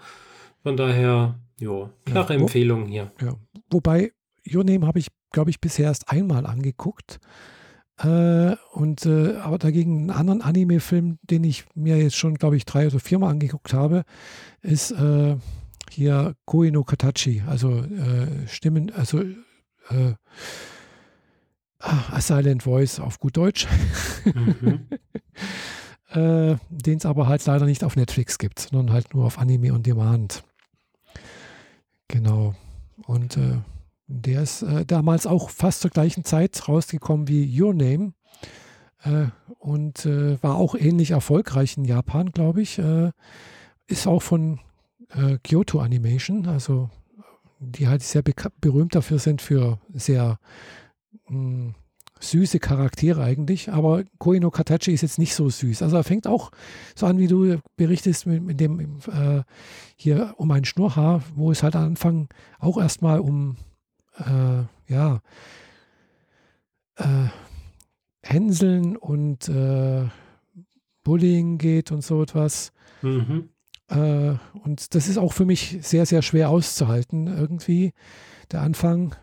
Speaker 1: Von daher, jo, klare ja, Empfehlung hier.
Speaker 2: Ja. Wobei, Your Name habe ich, glaube ich, bisher erst einmal angeguckt. Äh, und äh, aber dagegen einen anderen Anime-Film, den ich mir jetzt schon, glaube ich, drei oder viermal angeguckt habe, ist äh, hier Koe no Katachi, also äh, Stimmen, also äh, A Silent Voice auf gut Deutsch. Mhm. äh, Den es aber halt leider nicht auf Netflix gibt, sondern halt nur auf Anime on Demand. Genau. Und äh, der ist äh, damals auch fast zur gleichen Zeit rausgekommen wie Your Name äh, und äh, war auch ähnlich erfolgreich in Japan, glaube ich. Äh, ist auch von Kyoto Animation, also die halt sehr berühmt dafür sind für sehr hm, süße Charaktere eigentlich, aber Koino Katachi ist jetzt nicht so süß. Also er fängt auch so an, wie du berichtest, mit, mit dem äh, hier um ein Schnurrhaar, wo es halt am Anfang auch erstmal um äh, ja äh, Hänseln und äh, Bullying geht und so etwas. Mhm. Äh, und das ist auch für mich sehr, sehr schwer auszuhalten irgendwie, der Anfang.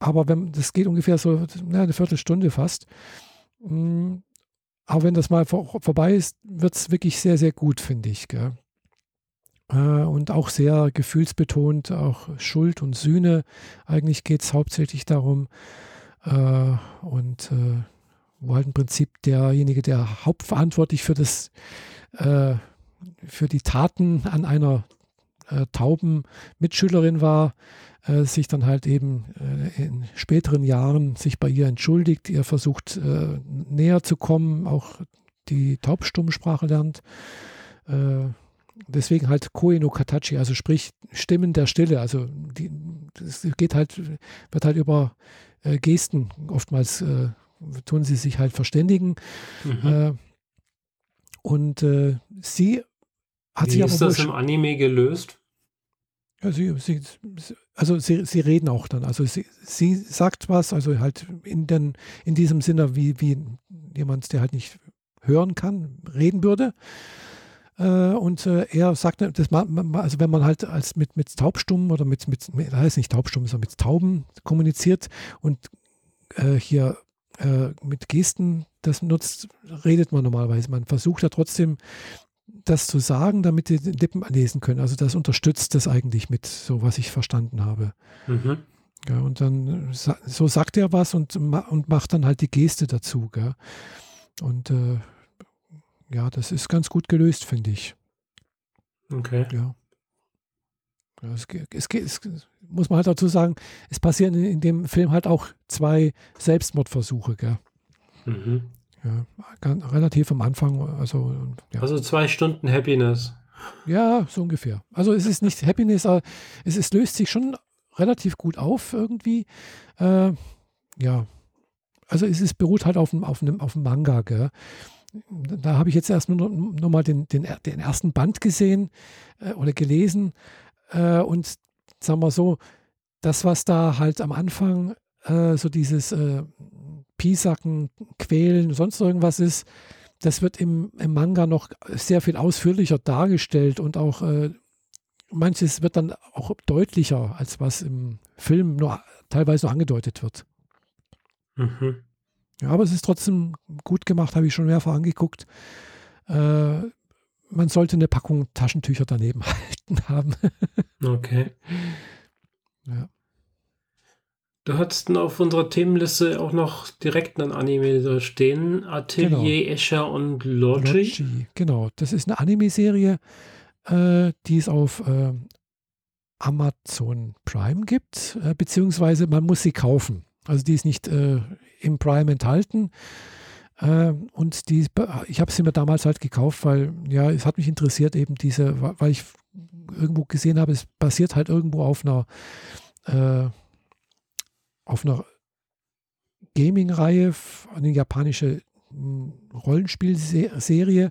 Speaker 2: Aber wenn, das geht ungefähr so na, eine Viertelstunde fast. Mm, aber wenn das mal vor, vorbei ist, wird es wirklich sehr, sehr gut, finde ich. Gell? Äh, und auch sehr gefühlsbetont, auch Schuld und Sühne. Eigentlich geht es hauptsächlich darum. Äh, und äh, wo halt im Prinzip derjenige, der hauptverantwortlich für das, für die Taten an einer äh, tauben Mitschülerin war, äh, sich dann halt eben äh, in späteren Jahren sich bei ihr entschuldigt, ihr versucht äh, näher zu kommen, auch die Taubstummsprache lernt. Äh, deswegen halt Koe no Katachi, also sprich Stimmen der Stille. Also die, das geht halt, wird halt über äh, Gesten oftmals tun sie sich halt verständigen. Mhm. und sie hat
Speaker 1: Wie
Speaker 2: sich.
Speaker 1: Ist das im Anime gelöst?
Speaker 2: Ja, sie, sie, also sie, sie reden auch dann. Also sie, sie sagt was, also halt in, den, in diesem Sinne, wie, wie jemand, der halt nicht hören kann, reden würde. Äh, und äh, er sagt, das, also wenn man halt als mit, mit Taubstummen oder mit, mit, mit heißt nicht Taubstummen, sondern mit Tauben kommuniziert und äh, hier äh, mit Gesten das nutzt, redet man normalerweise. Man versucht ja trotzdem das zu sagen, damit die Lippen lesen können. Also das unterstützt das eigentlich mit, so was ich verstanden habe. Mhm. Ja, und dann so sagt er was und, und macht dann halt die Geste dazu. Gell? Und äh, ja, das ist ganz gut gelöst, finde ich.
Speaker 1: Okay.
Speaker 2: Ja. ja es, es, es, muss man halt dazu sagen, es passieren in, in dem Film halt auch zwei Selbstmordversuche. Gell? Mhm. Ja, relativ am Anfang. Also,
Speaker 1: ja. also zwei Stunden Happiness.
Speaker 2: Ja, so ungefähr. Also es ist nicht Happiness, aber es, es löst sich schon relativ gut auf irgendwie. Äh, ja, also es ist, beruht halt auf dem, auf einem, auf dem Manga, gell? da habe ich jetzt erst nur noch mal den, den, den ersten Band gesehen äh, oder gelesen. Äh, und sagen wir so, das, was da halt am Anfang äh, so dieses äh, Piesacken, Quälen, sonst irgendwas ist, das wird im, im Manga noch sehr viel ausführlicher dargestellt und auch äh, manches wird dann auch deutlicher, als was im Film nur teilweise noch angedeutet wird. Mhm. Ja, aber es ist trotzdem gut gemacht, habe ich schon mehrfach angeguckt. Äh, man sollte eine Packung Taschentücher daneben halten haben.
Speaker 1: okay. Ja. Du hattest auf unserer Themenliste auch noch direkt ein Anime da stehen. Atelier genau. Escher und Logi. Logi.
Speaker 2: Genau, das ist eine Anime-Serie, äh, die es auf äh, Amazon Prime gibt, äh, beziehungsweise man muss sie kaufen. Also die ist nicht äh, im Prime enthalten. Äh, und die, ich habe sie mir damals halt gekauft, weil ja, es hat mich interessiert, eben diese, weil ich irgendwo gesehen habe, es basiert halt irgendwo auf einer äh, auf einer Gaming-Reihe, eine japanische hm, Rollenspielserie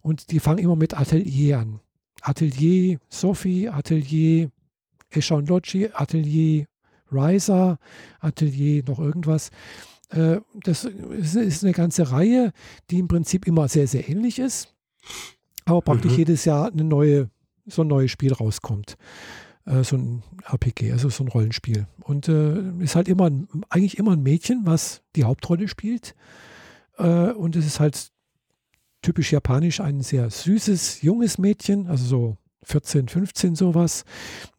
Speaker 2: und die fangen immer mit Atelier an. Atelier Sophie, Atelier und Logi, Atelier Riser, Atelier noch irgendwas. Äh, das ist eine ganze Reihe, die im Prinzip immer sehr, sehr ähnlich ist, aber praktisch mhm. jedes Jahr eine neue, so ein neues Spiel rauskommt. Äh, so ein RPG, also so ein Rollenspiel. Und äh, ist halt immer ein, eigentlich immer ein Mädchen, was die Hauptrolle spielt. Äh, und es ist halt typisch japanisch ein sehr süßes, junges Mädchen, also so 14, 15 sowas,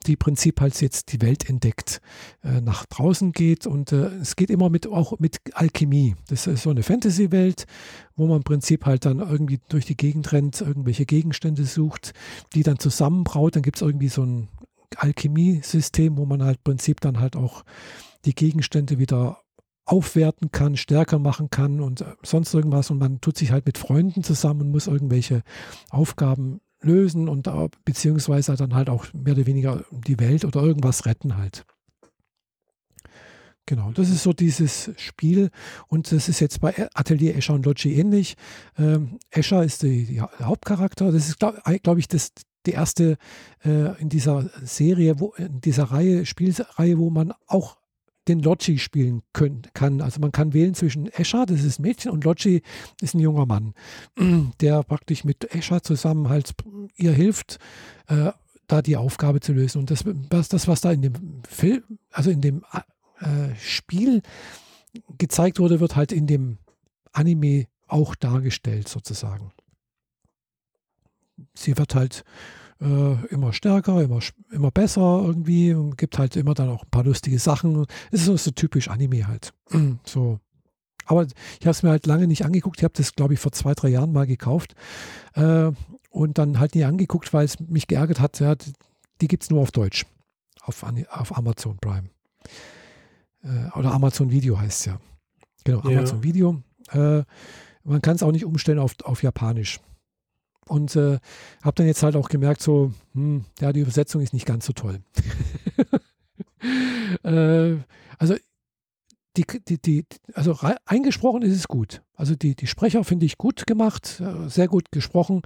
Speaker 2: die im Prinzip halt jetzt die Welt entdeckt, äh, nach draußen geht und äh, es geht immer mit auch mit Alchemie. Das ist so eine Fantasy-Welt, wo man im Prinzip halt dann irgendwie durch die Gegend rennt, irgendwelche Gegenstände sucht, die dann zusammenbraut. Dann gibt es irgendwie so ein Alchemiesystem, wo man halt im Prinzip dann halt auch die Gegenstände wieder aufwerten kann, stärker machen kann und äh, sonst irgendwas. Und man tut sich halt mit Freunden zusammen und muss irgendwelche Aufgaben lösen und beziehungsweise dann halt auch mehr oder weniger die Welt oder irgendwas retten halt. Genau, das ist so dieses Spiel und das ist jetzt bei Atelier Escher und Logi ähnlich. Ähm, Escher ist die, die Hauptcharakter. Das ist, glaube glaub ich, das, die erste äh, in dieser Serie, wo, in dieser Reihe, Spielreihe, wo man auch den Logi spielen können, kann. Also man kann wählen zwischen Escher, das ist ein Mädchen, und Logi ist ein junger Mann, der praktisch mit Escher zusammen halt ihr hilft, äh, da die Aufgabe zu lösen. Und das, was, das, was da in dem Film, also in dem äh, Spiel gezeigt wurde, wird halt in dem Anime auch dargestellt sozusagen sie wird halt äh, immer stärker, immer, immer besser irgendwie und gibt halt immer dann auch ein paar lustige Sachen. Es ist so, so typisch Anime halt. so. Aber ich habe es mir halt lange nicht angeguckt. Ich habe das, glaube ich, vor zwei, drei Jahren mal gekauft äh, und dann halt nie angeguckt, weil es mich geärgert hat. Ja, die gibt es nur auf Deutsch, auf, auf Amazon Prime. Äh, oder Amazon Video heißt es ja. Genau, Amazon ja. Video. Äh, man kann es auch nicht umstellen auf, auf Japanisch. Und äh, habe dann jetzt halt auch gemerkt, so, hm, ja, die Übersetzung ist nicht ganz so toll. äh, also die, die, die, also eingesprochen ist es gut. Also die, die Sprecher finde ich gut gemacht, äh, sehr gut gesprochen.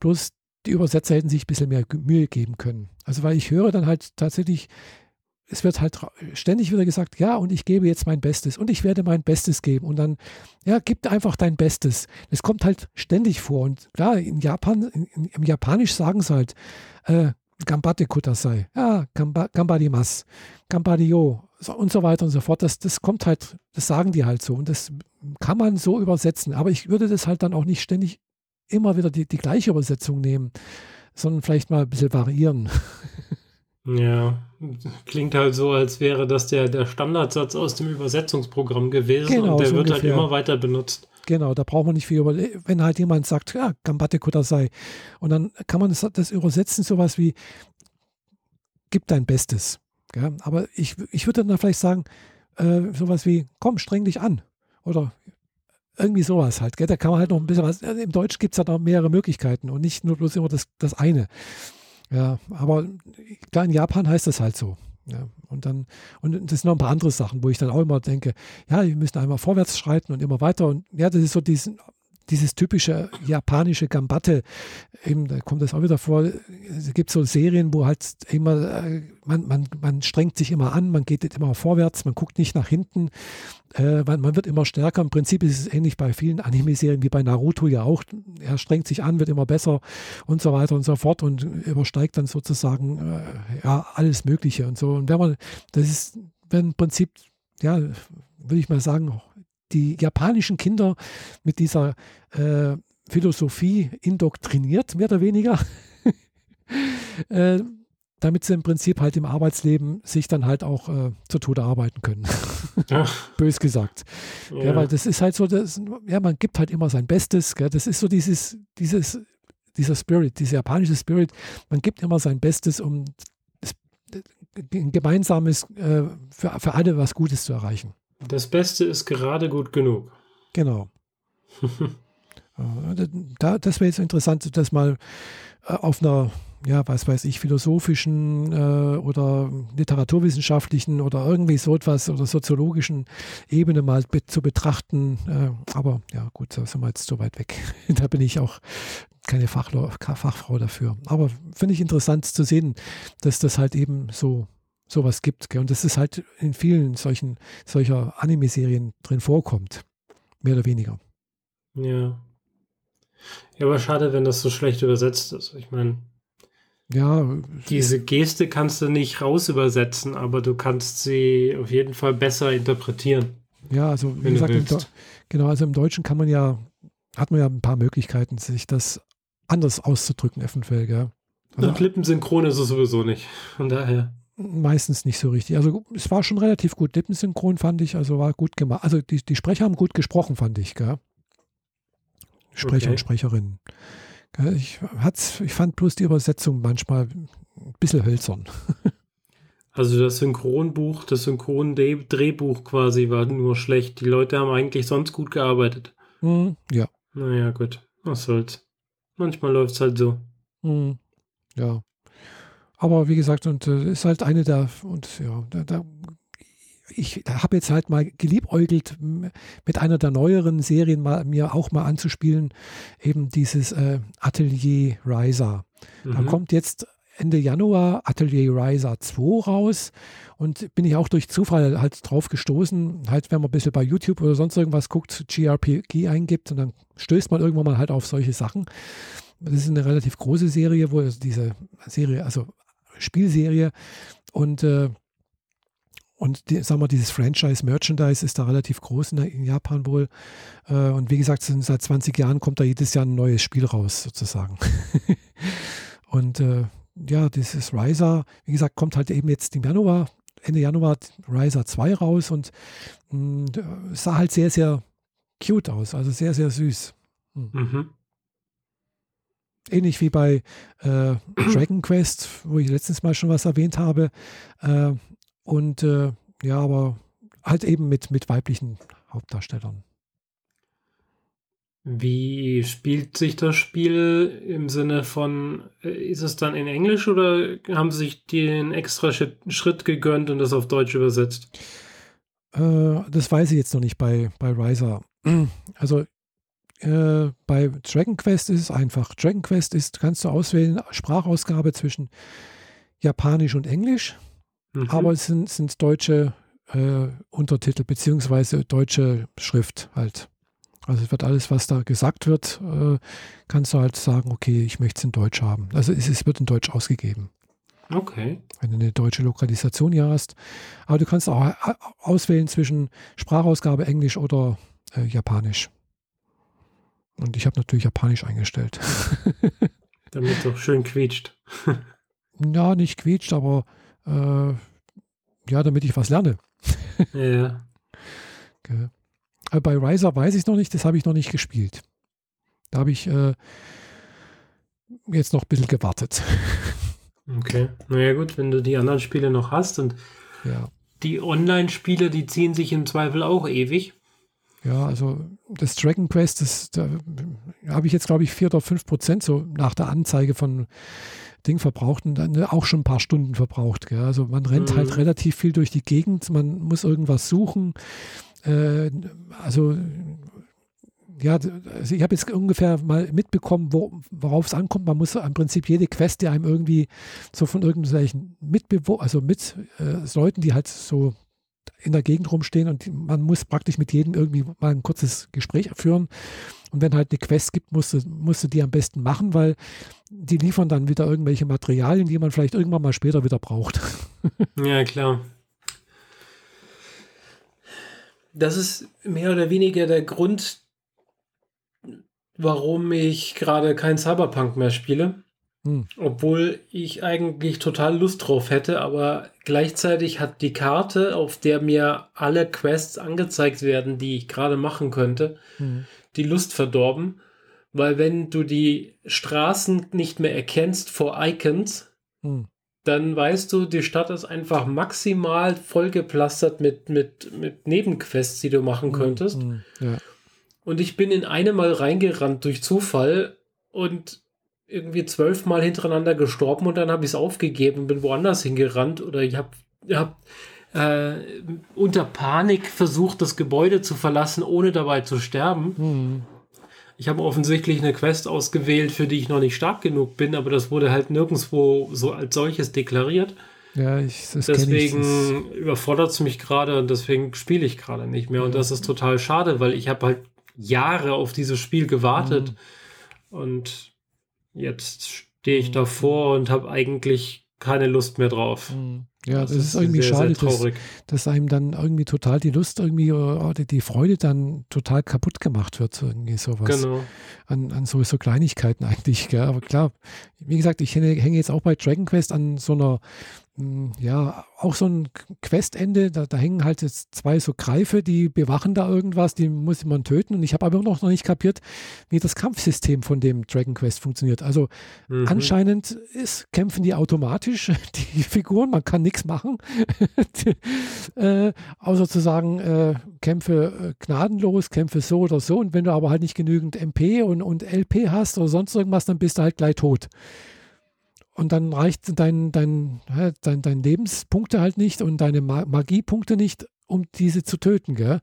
Speaker 2: Bloß die Übersetzer hätten sich ein bisschen mehr Mühe geben können. Also weil ich höre dann halt tatsächlich es wird halt ständig wieder gesagt, ja, und ich gebe jetzt mein Bestes und ich werde mein Bestes geben. Und dann, ja, gib einfach dein Bestes. Das kommt halt ständig vor. Und klar, in Japan, in, im Japanisch sagen sie halt, äh, Gambate Kutasai, ja, Gambadimas, Gambadio so, und so weiter und so fort. Das, das kommt halt, das sagen die halt so. Und das kann man so übersetzen. Aber ich würde das halt dann auch nicht ständig immer wieder die, die gleiche Übersetzung nehmen, sondern vielleicht mal ein bisschen variieren.
Speaker 1: Ja, klingt halt so, als wäre das der, der Standardsatz aus dem Übersetzungsprogramm gewesen genau, und der so wird halt ungefähr. halt immer weiter benutzt.
Speaker 2: Genau, da braucht man nicht viel über. Wenn halt jemand sagt, ja, Gambate Kudasai, und dann kann man das, das übersetzen, sowas wie, gib dein Bestes. Ja, aber ich, ich würde dann vielleicht sagen, äh, sowas wie, komm, streng dich an. Oder irgendwie sowas halt. Gell? Da kann man halt noch ein bisschen was. Im Deutsch gibt es halt noch mehrere Möglichkeiten und nicht nur bloß immer das, das eine. Ja, aber klar, in Japan heißt das halt so. Ja, und dann, und das sind noch ein paar andere Sachen, wo ich dann auch immer denke, ja, wir müssen einmal vorwärts schreiten und immer weiter. Und ja, das ist so diesen, dieses typische japanische Gambatte, eben, da kommt das auch wieder vor, es gibt so Serien, wo halt immer, äh, man, man, man strengt sich immer an, man geht immer vorwärts, man guckt nicht nach hinten, äh, man, man, wird immer stärker. Im Prinzip ist es ähnlich bei vielen Anime-Serien wie bei Naruto ja auch. Er strengt sich an, wird immer besser und so weiter und so fort und übersteigt dann sozusagen äh, ja, alles Mögliche und so. Und wenn man, das ist wenn im Prinzip, ja, würde ich mal sagen, die japanischen Kinder mit dieser äh, Philosophie indoktriniert, mehr oder weniger. äh, damit sie im Prinzip halt im Arbeitsleben sich dann halt auch äh, zu Tode arbeiten können. Bös gesagt. Ja. ja. weil das ist halt so, das, ja, man gibt halt immer sein Bestes. Gell? Das ist so dieses, dieses, dieser Spirit, dieser japanische Spirit. Man gibt immer sein Bestes, um ein gemeinsames, äh, für, für alle was Gutes zu erreichen.
Speaker 1: Das Beste ist gerade gut genug.
Speaker 2: Genau. Äh, da, das wäre jetzt interessant, das mal äh, auf einer ja, was weiß ich, philosophischen äh, oder literaturwissenschaftlichen oder irgendwie so etwas oder soziologischen Ebene mal be zu betrachten. Äh, aber ja, gut, da sind wir jetzt so weit weg. da bin ich auch keine Fachlo Fachfrau dafür. Aber finde ich interessant zu sehen, dass das halt eben so sowas gibt. Gell? Und das ist halt in vielen solchen solcher Anime-Serien drin vorkommt. Mehr oder weniger.
Speaker 1: Ja. Ja, aber schade, wenn das so schlecht übersetzt ist. Ich meine,
Speaker 2: ja.
Speaker 1: Diese Geste kannst du nicht raus übersetzen, aber du kannst sie auf jeden Fall besser interpretieren.
Speaker 2: Ja, also wie gesagt, genau, also im Deutschen kann man ja, hat man ja ein paar Möglichkeiten, sich das anders auszudrücken, eventuell, gell?
Speaker 1: Also, Und Lippensynchron ist es sowieso nicht. Von daher.
Speaker 2: Meistens nicht so richtig. Also es war schon relativ gut. Lippensynchron fand ich, also war gut gemacht. Also die, die Sprecher haben gut gesprochen, fand ich, gell? Sprecher okay. und Sprecherinnen. Ich, ich fand bloß die Übersetzung manchmal ein bisschen hölzern.
Speaker 1: Also das Synchronbuch, das Synchron-Drehbuch quasi war nur schlecht. Die Leute haben eigentlich sonst gut gearbeitet.
Speaker 2: Mm, ja.
Speaker 1: Naja, gut. Was soll's. Manchmal läuft es halt so.
Speaker 2: Mm, ja. Aber wie gesagt, und äh, ist halt eine der, und ja, da, da ich habe jetzt halt mal geliebäugelt, mit einer der neueren Serien mal, mir auch mal anzuspielen, eben dieses äh, Atelier Riser. Mhm. Da kommt jetzt Ende Januar Atelier Riser 2 raus und bin ich auch durch Zufall halt drauf gestoßen, halt wenn man ein bisschen bei YouTube oder sonst irgendwas guckt, GRPG eingibt und dann stößt man irgendwann mal halt auf solche Sachen. Das ist eine relativ große Serie, wo also diese Serie, also Spielserie und äh, und die, sagen wir, dieses Franchise-Merchandise ist da relativ groß in, in Japan wohl. Äh, und wie gesagt, seit 20 Jahren kommt da jedes Jahr ein neues Spiel raus, sozusagen. und äh, ja, dieses Riser, wie gesagt, kommt halt eben jetzt im Januar, Ende Januar Riser 2 raus und mh, mm, sah halt sehr, sehr cute aus, also sehr, sehr süß. Hm. Mhm. Ähnlich wie bei äh, Dragon Quest, wo ich letztens mal schon was erwähnt habe. Äh, und äh, ja, aber halt eben mit, mit weiblichen Hauptdarstellern.
Speaker 1: Wie spielt sich das Spiel im Sinne von, äh, ist es dann in Englisch oder haben sie sich den extra Schritt gegönnt und das auf Deutsch übersetzt?
Speaker 2: Äh, das weiß ich jetzt noch nicht bei, bei Riser. Also äh, bei Dragon Quest ist es einfach. Dragon Quest ist, kannst du auswählen, Sprachausgabe zwischen Japanisch und Englisch. Mhm. Aber es sind, sind deutsche äh, Untertitel beziehungsweise deutsche Schrift halt. Also es wird alles, was da gesagt wird, äh, kannst du halt sagen, okay, ich möchte es in Deutsch haben. Also es, es, wird in Deutsch ausgegeben.
Speaker 1: Okay.
Speaker 2: Wenn du eine deutsche Lokalisation hier hast. Aber du kannst auch äh, auswählen zwischen Sprachausgabe Englisch oder äh, Japanisch. Und ich habe natürlich Japanisch eingestellt.
Speaker 1: Damit doch schön quietscht.
Speaker 2: ja, nicht quietscht, aber äh, ja, damit ich was lerne.
Speaker 1: ja.
Speaker 2: Okay. Aber bei Riser weiß ich noch nicht, das habe ich noch nicht gespielt. Da habe ich äh, jetzt noch ein bisschen gewartet.
Speaker 1: Okay. Naja, gut, wenn du die anderen Spiele noch hast und
Speaker 2: ja.
Speaker 1: die Online-Spiele, die ziehen sich im Zweifel auch ewig.
Speaker 2: Ja, also das Dragon Quest, das, da habe ich jetzt, glaube ich, 4 oder 5 Prozent so nach der Anzeige von Ding verbraucht und dann auch schon ein paar Stunden verbraucht. Gell? Also man rennt halt mhm. halt relativ viel durch die Gegend, man muss irgendwas suchen. Äh, also ja, also ich habe jetzt ungefähr mal mitbekommen, wo, worauf es ankommt. Man muss im Prinzip jede Quest, die einem irgendwie so von irgendwelchen Mitbewohnern, also mit äh, Leuten, die halt so in der Gegend rumstehen und man muss praktisch mit jedem irgendwie mal ein kurzes Gespräch führen. Und wenn halt eine Quest gibt, musst du, musst du die am besten machen, weil die liefern dann wieder irgendwelche Materialien, die man vielleicht irgendwann mal später wieder braucht.
Speaker 1: Ja, klar. Das ist mehr oder weniger der Grund, warum ich gerade kein Cyberpunk mehr spiele. Hm. Obwohl ich eigentlich total Lust drauf hätte, aber gleichzeitig hat die Karte, auf der mir alle Quests angezeigt werden, die ich gerade machen könnte, hm. die Lust verdorben. Weil wenn du die Straßen nicht mehr erkennst vor Icons, hm. dann weißt du, die Stadt ist einfach maximal vollgeplastert mit, mit, mit Nebenquests, die du machen hm. könntest. Hm. Ja. Und ich bin in eine mal reingerannt durch Zufall und irgendwie zwölfmal hintereinander gestorben und dann habe ich es aufgegeben und bin woanders hingerannt oder ich habe hab, äh, unter Panik versucht, das Gebäude zu verlassen, ohne dabei zu sterben. Hm. Ich habe offensichtlich eine Quest ausgewählt, für die ich noch nicht stark genug bin, aber das wurde halt nirgendwo so als solches deklariert.
Speaker 2: Ja, ich,
Speaker 1: das deswegen überfordert es mich gerade und deswegen spiele ich gerade nicht mehr. Ja. Und das ist total schade, weil ich habe halt Jahre auf dieses Spiel gewartet mhm. und jetzt stehe ich mhm. davor und habe eigentlich keine Lust mehr drauf.
Speaker 2: Mhm. Ja, das, das, ist irgendwie sehr, schade, sehr dass, dass, einem dann irgendwie total die Lust irgendwie oder die Freude dann total kaputt gemacht wird, irgendwie sowas. Genau. An, an so, so Kleinigkeiten eigentlich, gell? Aber klar, wie gesagt, ich hänge, hänge jetzt auch bei Dragon Quest an so einer ja, auch so ein Questende, da, da, hängen halt jetzt zwei so Greife, die bewachen da irgendwas, die muss man töten. Und ich habe aber noch, noch nicht kapiert, wie das Kampfsystem von dem Dragon Quest funktioniert. Also mhm. anscheinend ist, kämpfen die automatisch, die Figuren, man kann nichts machen, äh, außer zu sagen, äh, kämpfe äh, gnadenlos, kämpfe so oder so. Und wenn du aber halt nicht genügend MP und, und LP hast oder sonst irgendwas, dann bist du halt gleich tot und dann reicht dein, dein, dein, dein Lebenspunkte halt nicht und deine Magiepunkte nicht, um diese zu töten. Gell?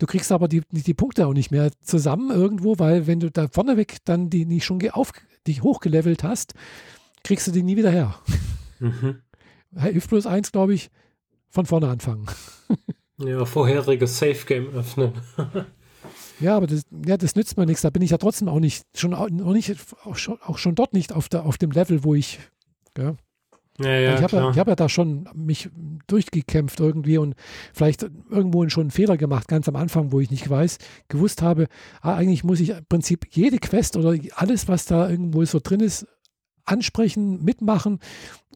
Speaker 2: Du kriegst aber die, die Punkte auch nicht mehr zusammen irgendwo, weil wenn du da vorneweg dann die nicht schon auf, die hochgelevelt hast, kriegst du die nie wieder her. Mhm. Hilft bloß eins, glaube ich, von vorne anfangen.
Speaker 1: ja, vorheriges Safe Game öffnen.
Speaker 2: Ja, aber das, ja, das nützt mir nichts. Da bin ich ja trotzdem auch nicht, schon auch nicht, auch schon, auch schon dort nicht auf, der, auf dem Level, wo ich Gell? Ja, ja, ich habe ja, hab ja da schon mich durchgekämpft irgendwie und vielleicht irgendwo schon einen Fehler gemacht, ganz am Anfang, wo ich nicht weiß, gewusst habe, ah, eigentlich muss ich im Prinzip jede Quest oder alles, was da irgendwo so drin ist, ansprechen, mitmachen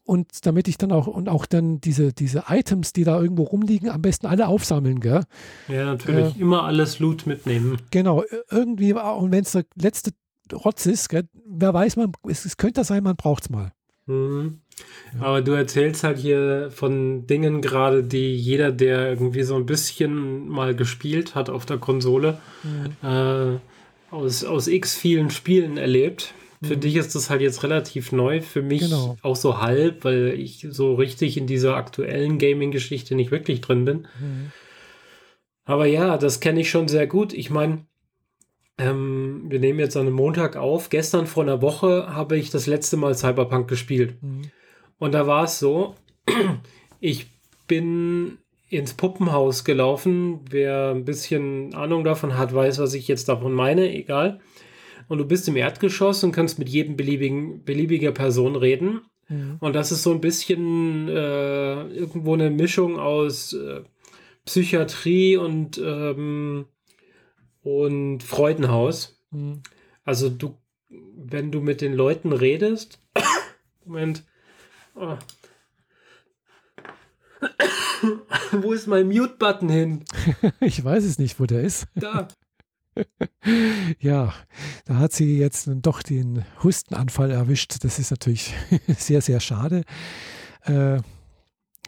Speaker 2: und damit ich dann auch und auch dann diese, diese Items, die da irgendwo rumliegen, am besten alle aufsammeln, gell?
Speaker 1: Ja, natürlich. Äh, Immer alles Loot mitnehmen.
Speaker 2: Genau, irgendwie, und wenn es der letzte Rotz ist, gell, wer weiß man, es, es könnte sein, man braucht es mal.
Speaker 1: Mhm. Ja. Aber du erzählst halt hier von Dingen gerade, die jeder, der irgendwie so ein bisschen mal gespielt hat auf der Konsole, mhm. äh, aus, aus x vielen Spielen erlebt. Für mhm. dich ist das halt jetzt relativ neu, für mich genau. auch so halb, weil ich so richtig in dieser aktuellen Gaming-Geschichte nicht wirklich drin bin. Mhm. Aber ja, das kenne ich schon sehr gut. Ich meine, ähm, wir nehmen jetzt an einem Montag auf. Gestern vor einer Woche habe ich das letzte Mal Cyberpunk gespielt. Mhm. Und da war es so, ich bin ins Puppenhaus gelaufen. Wer ein bisschen Ahnung davon hat, weiß, was ich jetzt davon meine, egal. Und du bist im Erdgeschoss und kannst mit jedem beliebigen, beliebiger Person reden. Mhm. Und das ist so ein bisschen äh, irgendwo eine Mischung aus äh, Psychiatrie und ähm, und Freudenhaus. Mhm. Also du, wenn du mit den Leuten redest, Moment, oh. wo ist mein Mute-Button hin?
Speaker 2: ich weiß es nicht, wo der ist. Da. ja, da hat sie jetzt doch den Hustenanfall erwischt. Das ist natürlich sehr, sehr schade. Äh,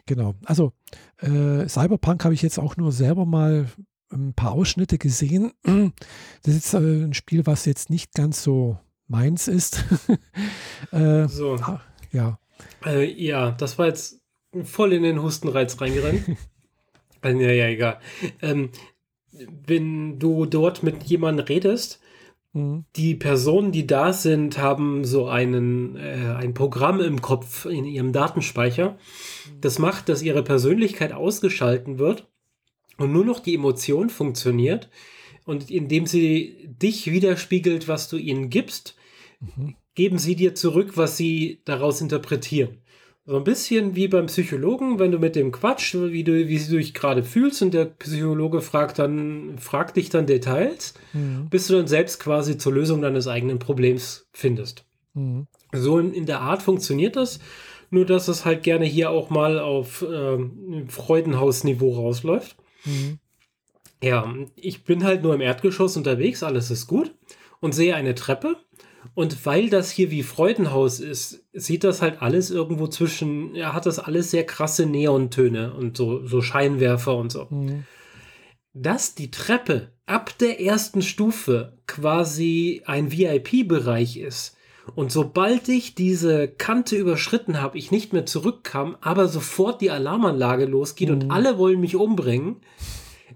Speaker 2: genau. Also äh, Cyberpunk habe ich jetzt auch nur selber mal ein paar Ausschnitte gesehen. Das ist äh, ein Spiel, was jetzt nicht ganz so meins ist.
Speaker 1: äh, so. Ah, ja. Äh, ja, das war jetzt voll in den Hustenreiz reingerannt. ja, ja, egal. Ähm, wenn du dort mit jemandem redest, mhm. die Personen, die da sind, haben so einen, äh, ein Programm im Kopf in ihrem Datenspeicher. Das macht, dass ihre Persönlichkeit ausgeschalten wird und nur noch die Emotion funktioniert. Und indem sie dich widerspiegelt, was du ihnen gibst, mhm. geben sie dir zurück, was sie daraus interpretieren. So ein bisschen wie beim Psychologen, wenn du mit dem Quatsch, wie du, wie du dich gerade fühlst und der Psychologe fragt dann, fragt dich dann Details, mhm. bis du dann selbst quasi zur Lösung deines eigenen Problems findest. Mhm. So in, in, der Art funktioniert das, nur dass es halt gerne hier auch mal auf äh, Freudenhausniveau rausläuft. Mhm. Ja, ich bin halt nur im Erdgeschoss unterwegs, alles ist gut und sehe eine Treppe und weil das hier wie Freudenhaus ist, sieht das halt alles irgendwo zwischen, er hat das alles sehr krasse Neontöne und so, so Scheinwerfer und so. Mhm. Dass die Treppe ab der ersten Stufe quasi ein VIP-Bereich ist und sobald ich diese Kante überschritten habe, ich nicht mehr zurückkam, aber sofort die Alarmanlage losgeht mhm. und alle wollen mich umbringen,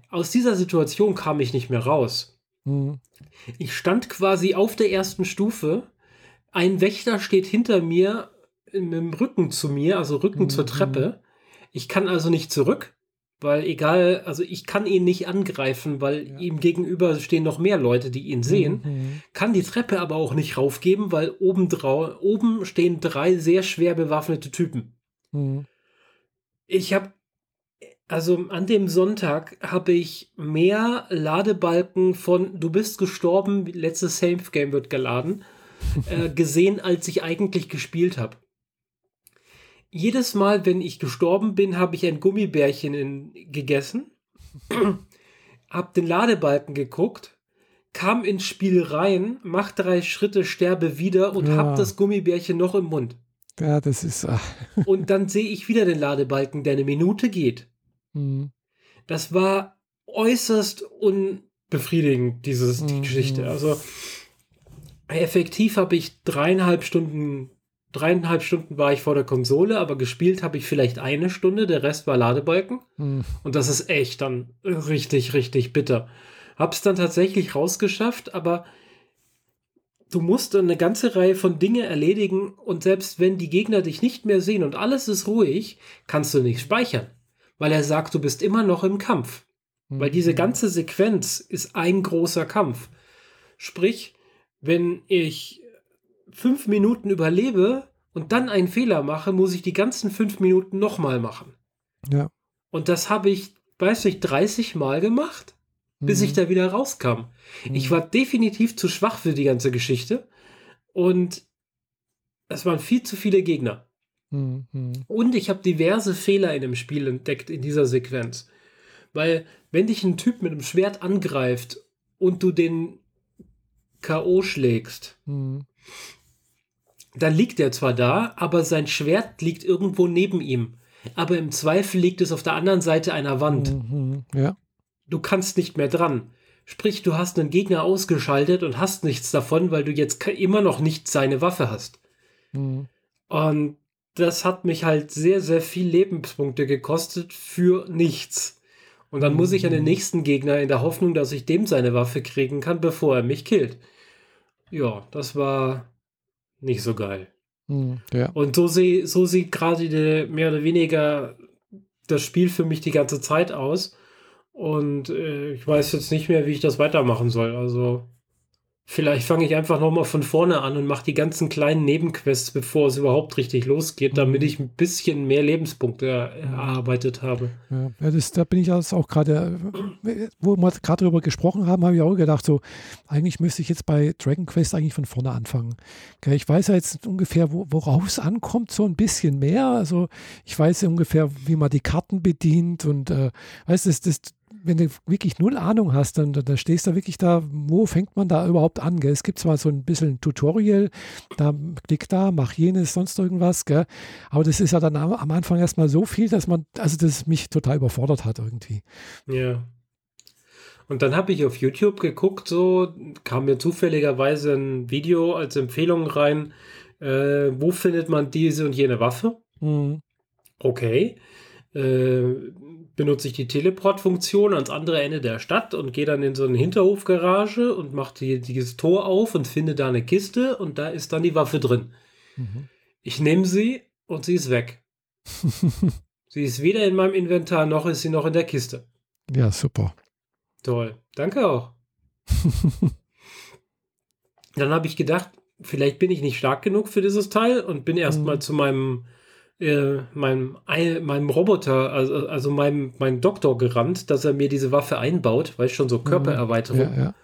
Speaker 1: aus dieser Situation kam ich nicht mehr raus. Mhm. Ich stand quasi auf der ersten Stufe. Ein Wächter steht hinter mir mit dem Rücken zu mir, also Rücken mhm. zur Treppe. Ich kann also nicht zurück, weil egal, also ich kann ihn nicht angreifen, weil ja. ihm gegenüber stehen noch mehr Leute, die ihn sehen. Mhm. Kann die Treppe aber auch nicht raufgeben, weil oben, oben stehen drei sehr schwer bewaffnete Typen. Mhm. Ich habe also an dem Sonntag habe ich mehr Ladebalken von Du bist gestorben, letztes Safe Game wird geladen, äh, gesehen, als ich eigentlich gespielt habe. Jedes Mal, wenn ich gestorben bin, habe ich ein Gummibärchen in, gegessen, habe den Ladebalken geguckt, kam ins Spiel rein, mach drei Schritte, sterbe wieder und ja. habe das Gummibärchen noch im Mund.
Speaker 2: Ja, das ist. Ach.
Speaker 1: und dann sehe ich wieder den Ladebalken, der eine Minute geht. Mhm. Das war äußerst unbefriedigend, dieses, die mhm. Geschichte. Also effektiv habe ich dreieinhalb Stunden, dreieinhalb Stunden war ich vor der Konsole, aber gespielt habe ich vielleicht eine Stunde, der Rest war Ladebalken. Mhm. Und das ist echt dann richtig, richtig bitter. Hab's dann tatsächlich rausgeschafft, aber du musst eine ganze Reihe von Dinge erledigen und selbst wenn die Gegner dich nicht mehr sehen und alles ist ruhig, kannst du nicht speichern weil er sagt, du bist immer noch im Kampf. Mhm. Weil diese mhm. ganze Sequenz ist ein großer Kampf. Sprich, wenn ich fünf Minuten überlebe und dann einen Fehler mache, muss ich die ganzen fünf Minuten nochmal machen.
Speaker 2: Ja.
Speaker 1: Und das habe ich, weiß ich, 30 Mal gemacht, bis mhm. ich da wieder rauskam. Mhm. Ich war definitiv zu schwach für die ganze Geschichte und es waren viel zu viele Gegner. Mhm. Und ich habe diverse Fehler in dem Spiel entdeckt in dieser Sequenz. Weil, wenn dich ein Typ mit einem Schwert angreift und du den K.O. schlägst, mhm. Dann liegt er zwar da, aber sein Schwert liegt irgendwo neben ihm. Aber im Zweifel liegt es auf der anderen Seite einer Wand.
Speaker 2: Mhm. Ja.
Speaker 1: Du kannst nicht mehr dran. Sprich, du hast einen Gegner ausgeschaltet und hast nichts davon, weil du jetzt immer noch nicht seine Waffe hast. Mhm. Und das hat mich halt sehr, sehr viel Lebenspunkte gekostet für nichts. Und dann muss ich an den mhm. nächsten Gegner in der Hoffnung, dass ich dem seine Waffe kriegen kann, bevor er mich killt. Ja, das war nicht so geil.
Speaker 2: Mhm, ja.
Speaker 1: Und so, seh, so sieht gerade mehr oder weniger das Spiel für mich die ganze Zeit aus. Und äh, ich weiß jetzt nicht mehr, wie ich das weitermachen soll. Also Vielleicht fange ich einfach nochmal von vorne an und mache die ganzen kleinen Nebenquests, bevor es überhaupt richtig losgeht, damit ich ein bisschen mehr Lebenspunkte erarbeitet habe.
Speaker 2: Ja, das, da bin ich jetzt auch gerade, wo wir gerade darüber gesprochen haben, habe ich auch gedacht, so, eigentlich müsste ich jetzt bei Dragon Quest eigentlich von vorne anfangen. Ich weiß ja jetzt ungefähr, worauf es ankommt, so ein bisschen mehr. Also ich weiß ungefähr, wie man die Karten bedient und äh, weißt du, das, das wenn du wirklich null Ahnung hast, dann, dann stehst du wirklich da, wo fängt man da überhaupt an? Gell? Es gibt zwar so ein bisschen ein Tutorial, da klick da, mach jenes, sonst irgendwas, gell? aber das ist ja dann am, am Anfang erstmal so viel, dass man, also das mich total überfordert hat irgendwie.
Speaker 1: Ja. Und dann habe ich auf YouTube geguckt, so kam mir zufälligerweise ein Video als Empfehlung rein, äh, wo findet man diese und jene Waffe? Mhm. Okay. äh, benutze ich die Teleport-Funktion ans andere Ende der Stadt und gehe dann in so eine Hinterhofgarage und mache die, dieses Tor auf und finde da eine Kiste und da ist dann die Waffe drin. Mhm. Ich nehme sie und sie ist weg. sie ist weder in meinem Inventar noch ist sie noch in der Kiste.
Speaker 2: Ja, super.
Speaker 1: Toll. Danke auch. dann habe ich gedacht, vielleicht bin ich nicht stark genug für dieses Teil und bin erstmal mhm. zu meinem äh, meinem, meinem Roboter, also, also meinem, meinem Doktor gerannt, dass er mir diese Waffe einbaut, weil ich schon so mhm. Körpererweiterung. Ja, ja.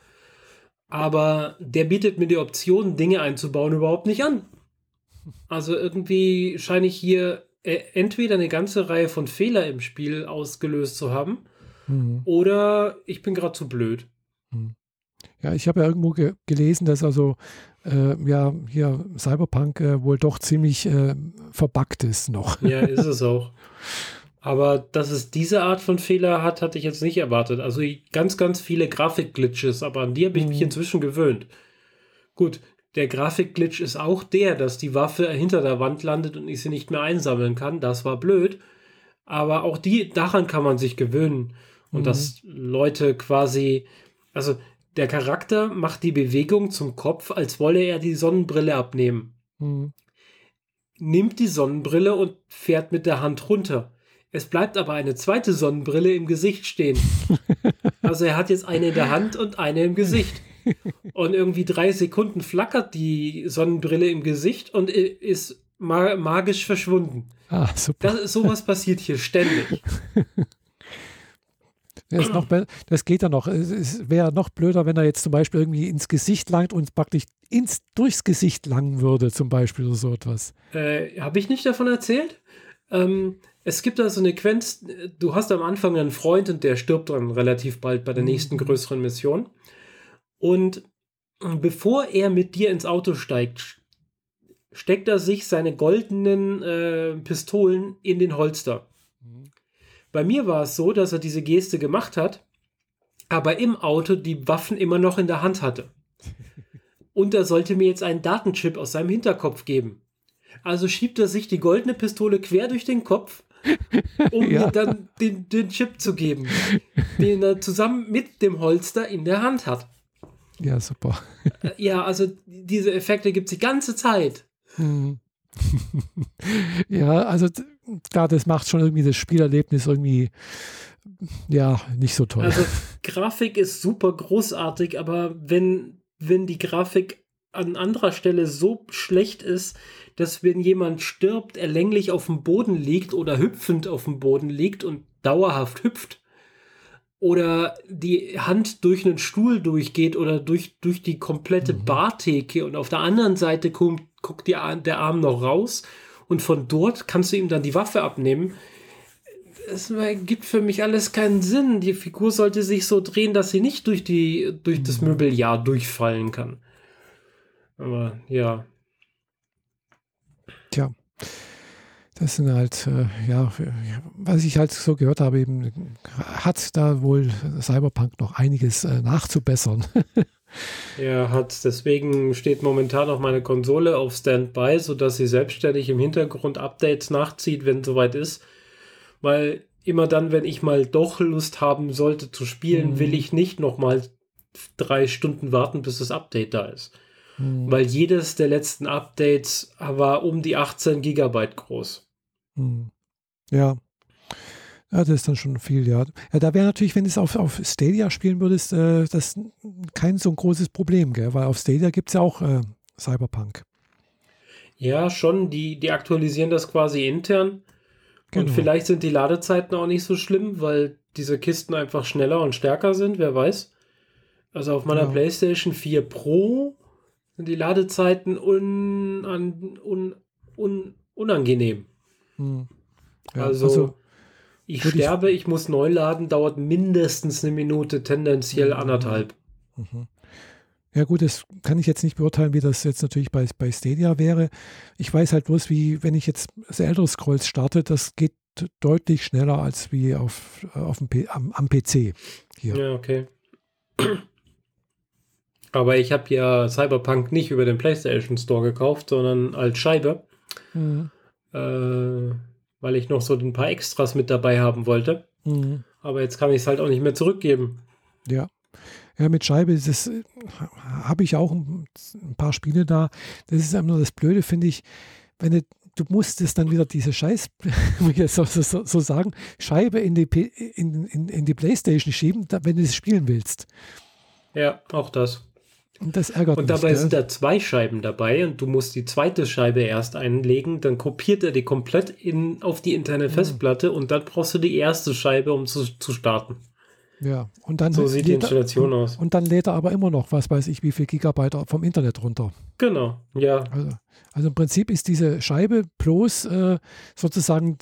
Speaker 1: Aber der bietet mir die Option, Dinge einzubauen, überhaupt nicht an. Also irgendwie scheine ich hier äh, entweder eine ganze Reihe von Fehler im Spiel ausgelöst zu haben, mhm. oder ich bin gerade zu blöd.
Speaker 2: Mhm. Ja, ich habe ja irgendwo ge gelesen, dass also äh, ja hier Cyberpunk äh, wohl doch ziemlich äh, verbuggt ist noch.
Speaker 1: Ja, ist es auch. Aber dass es diese Art von Fehler hat, hatte ich jetzt nicht erwartet. Also ganz, ganz viele Grafikglitches, aber an die habe ich mich mhm. inzwischen gewöhnt. Gut, der Grafikglitch ist auch der, dass die Waffe hinter der Wand landet und ich sie nicht mehr einsammeln kann. Das war blöd. Aber auch die, daran kann man sich gewöhnen. Und mhm. dass Leute quasi, also der Charakter macht die Bewegung zum Kopf, als wolle er die Sonnenbrille abnehmen. Mhm. Nimmt die Sonnenbrille und fährt mit der Hand runter. Es bleibt aber eine zweite Sonnenbrille im Gesicht stehen. also er hat jetzt eine in der Hand und eine im Gesicht. Und irgendwie drei Sekunden flackert die Sonnenbrille im Gesicht und ist magisch verschwunden. Ah, super. Das, sowas passiert hier ständig.
Speaker 2: Das, noch, das geht ja noch. Es wäre noch blöder, wenn er jetzt zum Beispiel irgendwie ins Gesicht langt und praktisch ins, durchs Gesicht langen würde, zum Beispiel oder so etwas.
Speaker 1: Äh, Habe ich nicht davon erzählt? Ähm, es gibt da so eine Quenz, du hast am Anfang einen Freund und der stirbt dann relativ bald bei der mhm. nächsten größeren Mission. Und bevor er mit dir ins Auto steigt, steckt er sich seine goldenen äh, Pistolen in den Holster. Bei mir war es so, dass er diese Geste gemacht hat, aber im Auto die Waffen immer noch in der Hand hatte. Und er sollte mir jetzt einen Datenchip aus seinem Hinterkopf geben. Also schiebt er sich die goldene Pistole quer durch den Kopf, um ja. mir dann den, den Chip zu geben, den er zusammen mit dem Holster in der Hand hat.
Speaker 2: Ja, super.
Speaker 1: Äh, ja, also diese Effekte gibt es die ganze Zeit. Hm.
Speaker 2: ja, also klar, das macht schon irgendwie das Spielerlebnis irgendwie ja nicht so toll.
Speaker 1: Also Grafik ist super großartig, aber wenn, wenn die Grafik an anderer Stelle so schlecht ist, dass wenn jemand stirbt, er länglich auf dem Boden liegt oder hüpfend auf dem Boden liegt und dauerhaft hüpft, oder die Hand durch einen Stuhl durchgeht oder durch, durch die komplette mhm. Bartheke und auf der anderen Seite kommt, guckt die, der Arm noch raus und von dort kannst du ihm dann die Waffe abnehmen. Es gibt für mich alles keinen Sinn. Die Figur sollte sich so drehen, dass sie nicht durch, die, durch das mhm. Möbeljahr durchfallen kann. Aber ja.
Speaker 2: Tja. Das sind halt, äh, ja, was ich halt so gehört habe, eben hat da wohl Cyberpunk noch einiges äh, nachzubessern.
Speaker 1: Er hat, deswegen steht momentan auch meine Konsole auf Standby, sodass sie selbstständig im Hintergrund Updates nachzieht, wenn soweit ist. Weil immer dann, wenn ich mal doch Lust haben sollte zu spielen, mhm. will ich nicht nochmal drei Stunden warten, bis das Update da ist. Mhm. Weil jedes der letzten Updates war um die 18 Gigabyte groß.
Speaker 2: Mhm. Ja, ja, das ist dann schon viel, ja. Ja, da wäre natürlich, wenn du es auf, auf Stadia spielen würdest, äh, das kein so ein großes Problem, gell? weil auf Stadia gibt es ja auch äh, Cyberpunk.
Speaker 1: Ja, schon. Die, die aktualisieren das quasi intern. Genau. Und vielleicht sind die Ladezeiten auch nicht so schlimm, weil diese Kisten einfach schneller und stärker sind, wer weiß. Also auf meiner ja. PlayStation 4 Pro sind die Ladezeiten un, un, un, unangenehm. Hm. Ja, also, also ich Würde sterbe, ich, ich, muss neu laden, dauert mindestens eine Minute, tendenziell mhm. anderthalb. Mhm.
Speaker 2: Ja gut, das kann ich jetzt nicht beurteilen, wie das jetzt natürlich bei, bei Stadia wäre. Ich weiß halt bloß, wie wenn ich jetzt das Elder Scrolls starte, das geht deutlich schneller als wie auf, auf dem P am, am PC. Hier.
Speaker 1: Ja, okay. Aber ich habe ja Cyberpunk nicht über den PlayStation Store gekauft, sondern als Scheibe. Mhm. Äh, weil ich noch so ein paar Extras mit dabei haben wollte.
Speaker 2: Mhm.
Speaker 1: Aber jetzt kann ich es halt auch nicht mehr zurückgeben.
Speaker 2: Ja. Ja, mit Scheibe das äh, habe ich auch ein, ein, paar Spiele da. Das ist einfach nur das Blöde, finde ich, wenn du, du musst es dann wieder diese Scheiß, so, so, so, sagen, Scheibe in die, in, in, in die Playstation schieben, wenn du es spielen willst.
Speaker 1: Ja, auch das.
Speaker 2: Und das ärgert
Speaker 1: Und
Speaker 2: mich.
Speaker 1: dabei
Speaker 2: gell?
Speaker 1: sind da zwei Scheiben dabei und du musst die zweite Scheibe erst einlegen, dann kopiert er die komplett in, auf die interne Festplatte und dann brauchst du die erste Scheibe, um zu, zu starten.
Speaker 2: Ja, und dann
Speaker 1: So sieht die
Speaker 2: lädt er-
Speaker 1: Installation
Speaker 2: und,
Speaker 1: aus.
Speaker 2: Und dann lädt er aber immer noch, was weiß ich, wie viel Gigabyte vom Internet runter.
Speaker 1: Genau, ja.
Speaker 2: Also, also im Prinzip ist diese Scheibe bloß äh, sozusagen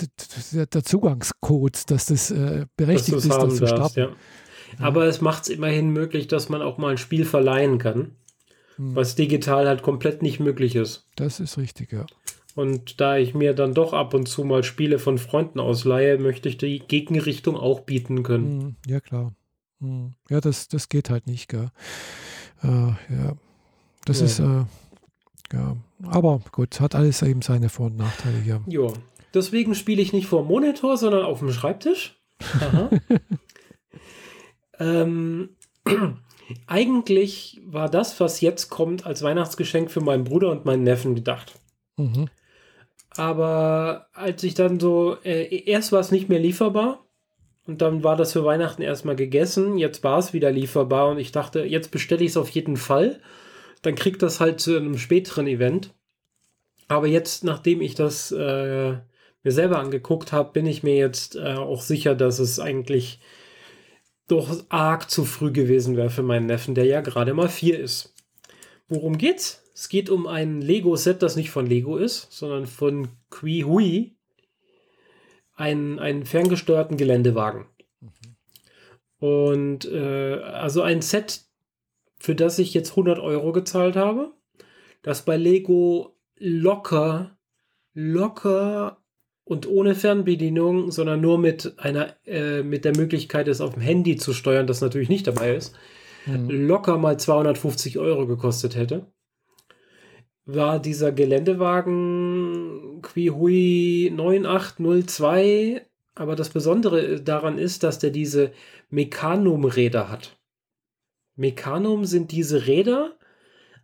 Speaker 2: der, der Zugangscode, dass das äh,
Speaker 1: dass
Speaker 2: berechtigt
Speaker 1: du es
Speaker 2: ist, das
Speaker 1: haben
Speaker 2: zu starten.
Speaker 1: ja. Aber es macht es immerhin möglich, dass man auch mal ein Spiel verleihen kann,
Speaker 2: Hm.
Speaker 1: was digital halt komplett nicht möglich ist.
Speaker 2: Das ist richtig, ja.
Speaker 1: Und da ich mir dann doch ab und zu mal Spiele von Freunden ausleihe, möchte ich die Gegenrichtung auch bieten können.
Speaker 2: Hm, ja, klar. Hm. Ja, das, das geht halt nicht, gell. Äh, ja. Das
Speaker 1: Ja.
Speaker 2: ist, äh, ja. Aber gut, hat alles eben seine Vor- und Nachteile hier.
Speaker 1: Ja. Deswegen spiele ich nicht vor dem Monitor, sondern auf dem Schreibtisch. Ähm, eigentlich war das, was jetzt kommt, als Weihnachtsgeschenk für meinen Bruder und meinen Neffen gedacht.
Speaker 2: Mhm.
Speaker 1: Aber als ich dann so, äh, erst war es nicht mehr lieferbar und dann war das für Weihnachten erstmal gegessen. Jetzt war es wieder lieferbar und ich dachte, jetzt bestelle ich es auf jeden Fall. Dann kriegt das halt zu einem späteren Event. Aber jetzt, nachdem ich das äh, mir selber angeguckt habe, bin ich mir jetzt äh, auch sicher, dass es eigentlich doch arg zu früh gewesen wäre für meinen Neffen, der ja gerade mal vier ist. Worum geht's? Es geht um ein Lego-Set, das nicht von Lego ist, sondern von Kui Hui. Ein, einen ferngesteuerten Geländewagen. Und äh, also ein Set, für das ich jetzt 100 Euro gezahlt habe, das bei Lego locker, locker und ohne Fernbedienung, sondern nur mit einer, äh, mit der Möglichkeit, es auf dem Handy zu steuern, das natürlich nicht dabei ist,
Speaker 2: Mhm.
Speaker 1: locker mal 250 Euro gekostet hätte, war dieser Geländewagen Quihui 9802. Aber das Besondere daran ist, dass der diese Mechanum-Räder hat. Mechanum sind diese Räder,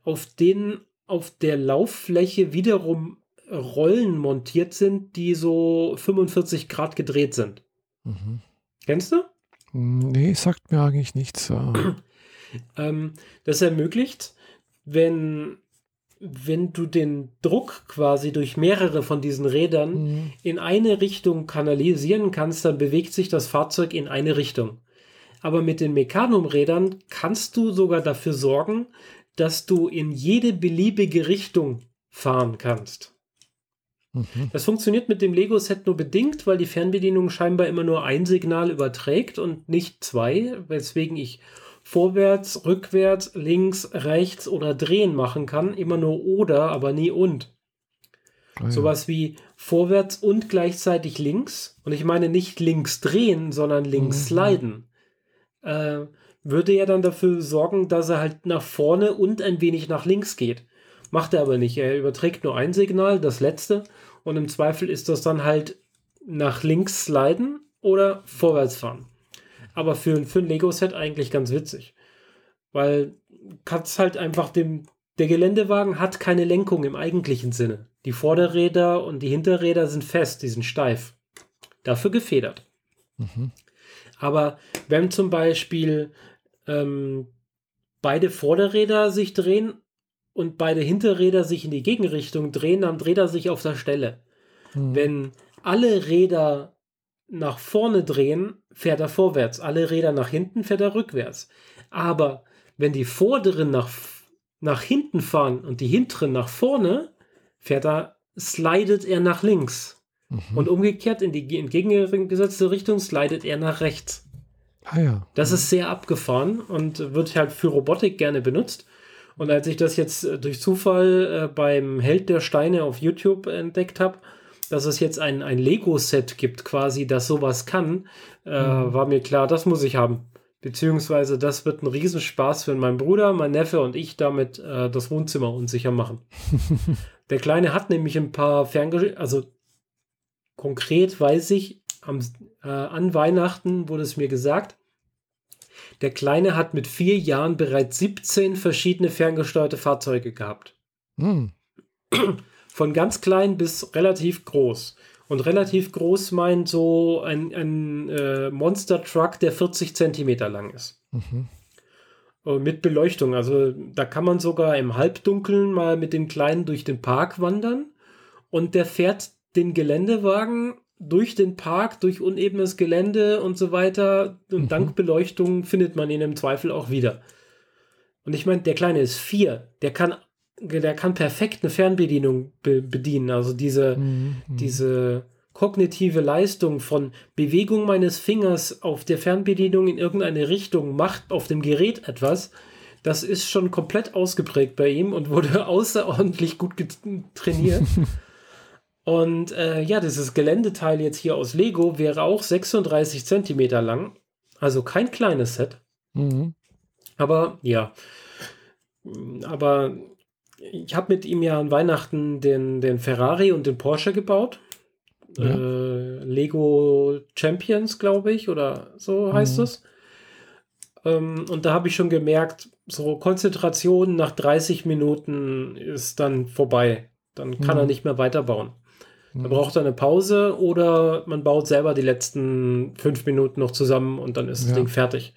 Speaker 1: auf denen auf der Lauffläche wiederum Rollen montiert sind, die so 45 Grad gedreht sind.
Speaker 2: Mhm.
Speaker 1: Kennst du?
Speaker 2: Nee, sagt mir eigentlich nichts.
Speaker 1: Ähm, das ermöglicht, wenn, wenn du den Druck quasi durch mehrere von diesen Rädern
Speaker 2: Mhm.
Speaker 1: in eine Richtung kanalisieren kannst, dann bewegt sich das Fahrzeug in eine Richtung. Aber mit den Mechanum-Rädern kannst du sogar dafür sorgen, dass du in jede beliebige Richtung fahren kannst.
Speaker 2: Mhm.
Speaker 1: Das funktioniert mit dem Lego-Set nur bedingt, weil die Fernbedienung scheinbar immer nur ein Signal überträgt und nicht zwei, weswegen ich vorwärts, rückwärts, links, rechts oder drehen machen kann. Immer nur oder, aber nie und.
Speaker 2: Ah, ja.
Speaker 1: Sowas wie vorwärts und gleichzeitig links. Und ich meine nicht links drehen, sondern links
Speaker 2: Mhm.
Speaker 1: sliden. Äh, würde ja dann dafür sorgen, dass er halt nach vorne und ein wenig nach links geht. Macht er aber nicht. Er überträgt nur ein Signal, das letzte. Und im Zweifel ist das dann halt nach links sliden oder vorwärts fahren. Aber für, für ein Lego-Set eigentlich ganz witzig. Weil kannst halt einfach dem, der Geländewagen hat keine Lenkung im eigentlichen Sinne. Die Vorderräder und die Hinterräder sind fest, die sind steif. Dafür gefedert.
Speaker 2: Mhm.
Speaker 1: Aber wenn zum Beispiel ähm, beide Vorderräder sich drehen und beide Hinterräder sich in die Gegenrichtung drehen, dann dreht er sich auf der Stelle.
Speaker 2: Mhm.
Speaker 1: Wenn alle Räder nach vorne drehen, fährt er vorwärts. Alle Räder nach hinten, fährt er rückwärts. Aber wenn die vorderen nach, nach hinten fahren und die hinteren nach vorne, fährt er, slidet er nach links.
Speaker 2: Mhm.
Speaker 1: Und umgekehrt in die entgegengesetzte Richtung slidet er nach rechts.
Speaker 2: ah ja.
Speaker 1: Das ist sehr abgefahren und wird halt für Robotik gerne benutzt. Und als ich das jetzt äh, durch Zufall äh, beim Held der Steine auf YouTube entdeckt habe, dass es jetzt ein, ein Lego-Set gibt, quasi, das sowas kann, äh,
Speaker 2: Mhm.
Speaker 1: war mir klar, das muss ich haben. Beziehungsweise das wird ein Riesenspaß, wenn mein Bruder, mein Neffe und ich damit äh, das Wohnzimmer unsicher machen. der Kleine hat nämlich ein paar Ferngesch... Also konkret weiß ich, am, äh, an Weihnachten wurde es mir gesagt, der Kleine hat mit vier Jahren bereits 17 verschiedene ferngesteuerte Fahrzeuge gehabt.
Speaker 2: Hm.
Speaker 1: Von ganz klein bis relativ groß. Und relativ groß meint so ein, ein äh, Monster Truck, der 40 Zentimeter lang ist.
Speaker 2: Mhm.
Speaker 1: Äh, Mit Beleuchtung. Also da kann man sogar im Halbdunkeln mal mit dem Kleinen durch den Park wandern. Und der fährt den Geländewagen durch den Park, durch unebenes Gelände und so weiter. Und
Speaker 2: Mhm.
Speaker 1: dank Beleuchtung findet man ihn im Zweifel auch wieder. Und ich meine, der Kleine ist vier. Der kann, der kann perfekt eine Fernbedienung be bedienen. Also diese,
Speaker 2: Mhm.
Speaker 1: diese kognitive Leistung von Bewegung meines Fingers auf der Fernbedienung in irgendeine Richtung macht auf dem Gerät etwas, das ist schon komplett ausgeprägt bei ihm und wurde außerordentlich gut trainiert. und äh, ja, dieses Geländeteil jetzt hier aus Lego wäre auch 36 Zentimeter lang, also kein kleines Set.
Speaker 2: Mhm.
Speaker 1: Aber ja, aber ich habe mit ihm ja an Weihnachten den, den Ferrari und den Porsche gebaut.
Speaker 2: Ja.
Speaker 1: Äh, Lego Champions, glaube ich, oder so heißt
Speaker 2: Mhm.
Speaker 1: es. Ähm, und da habe ich schon gemerkt, so Konzentration nach 30 Minuten ist dann vorbei. Dann kann
Speaker 2: Mhm.
Speaker 1: er nicht mehr weiterbauen. Da braucht er eine Pause oder man baut selber die letzten fünf Minuten noch zusammen und dann ist das
Speaker 2: Ja.
Speaker 1: Ding fertig.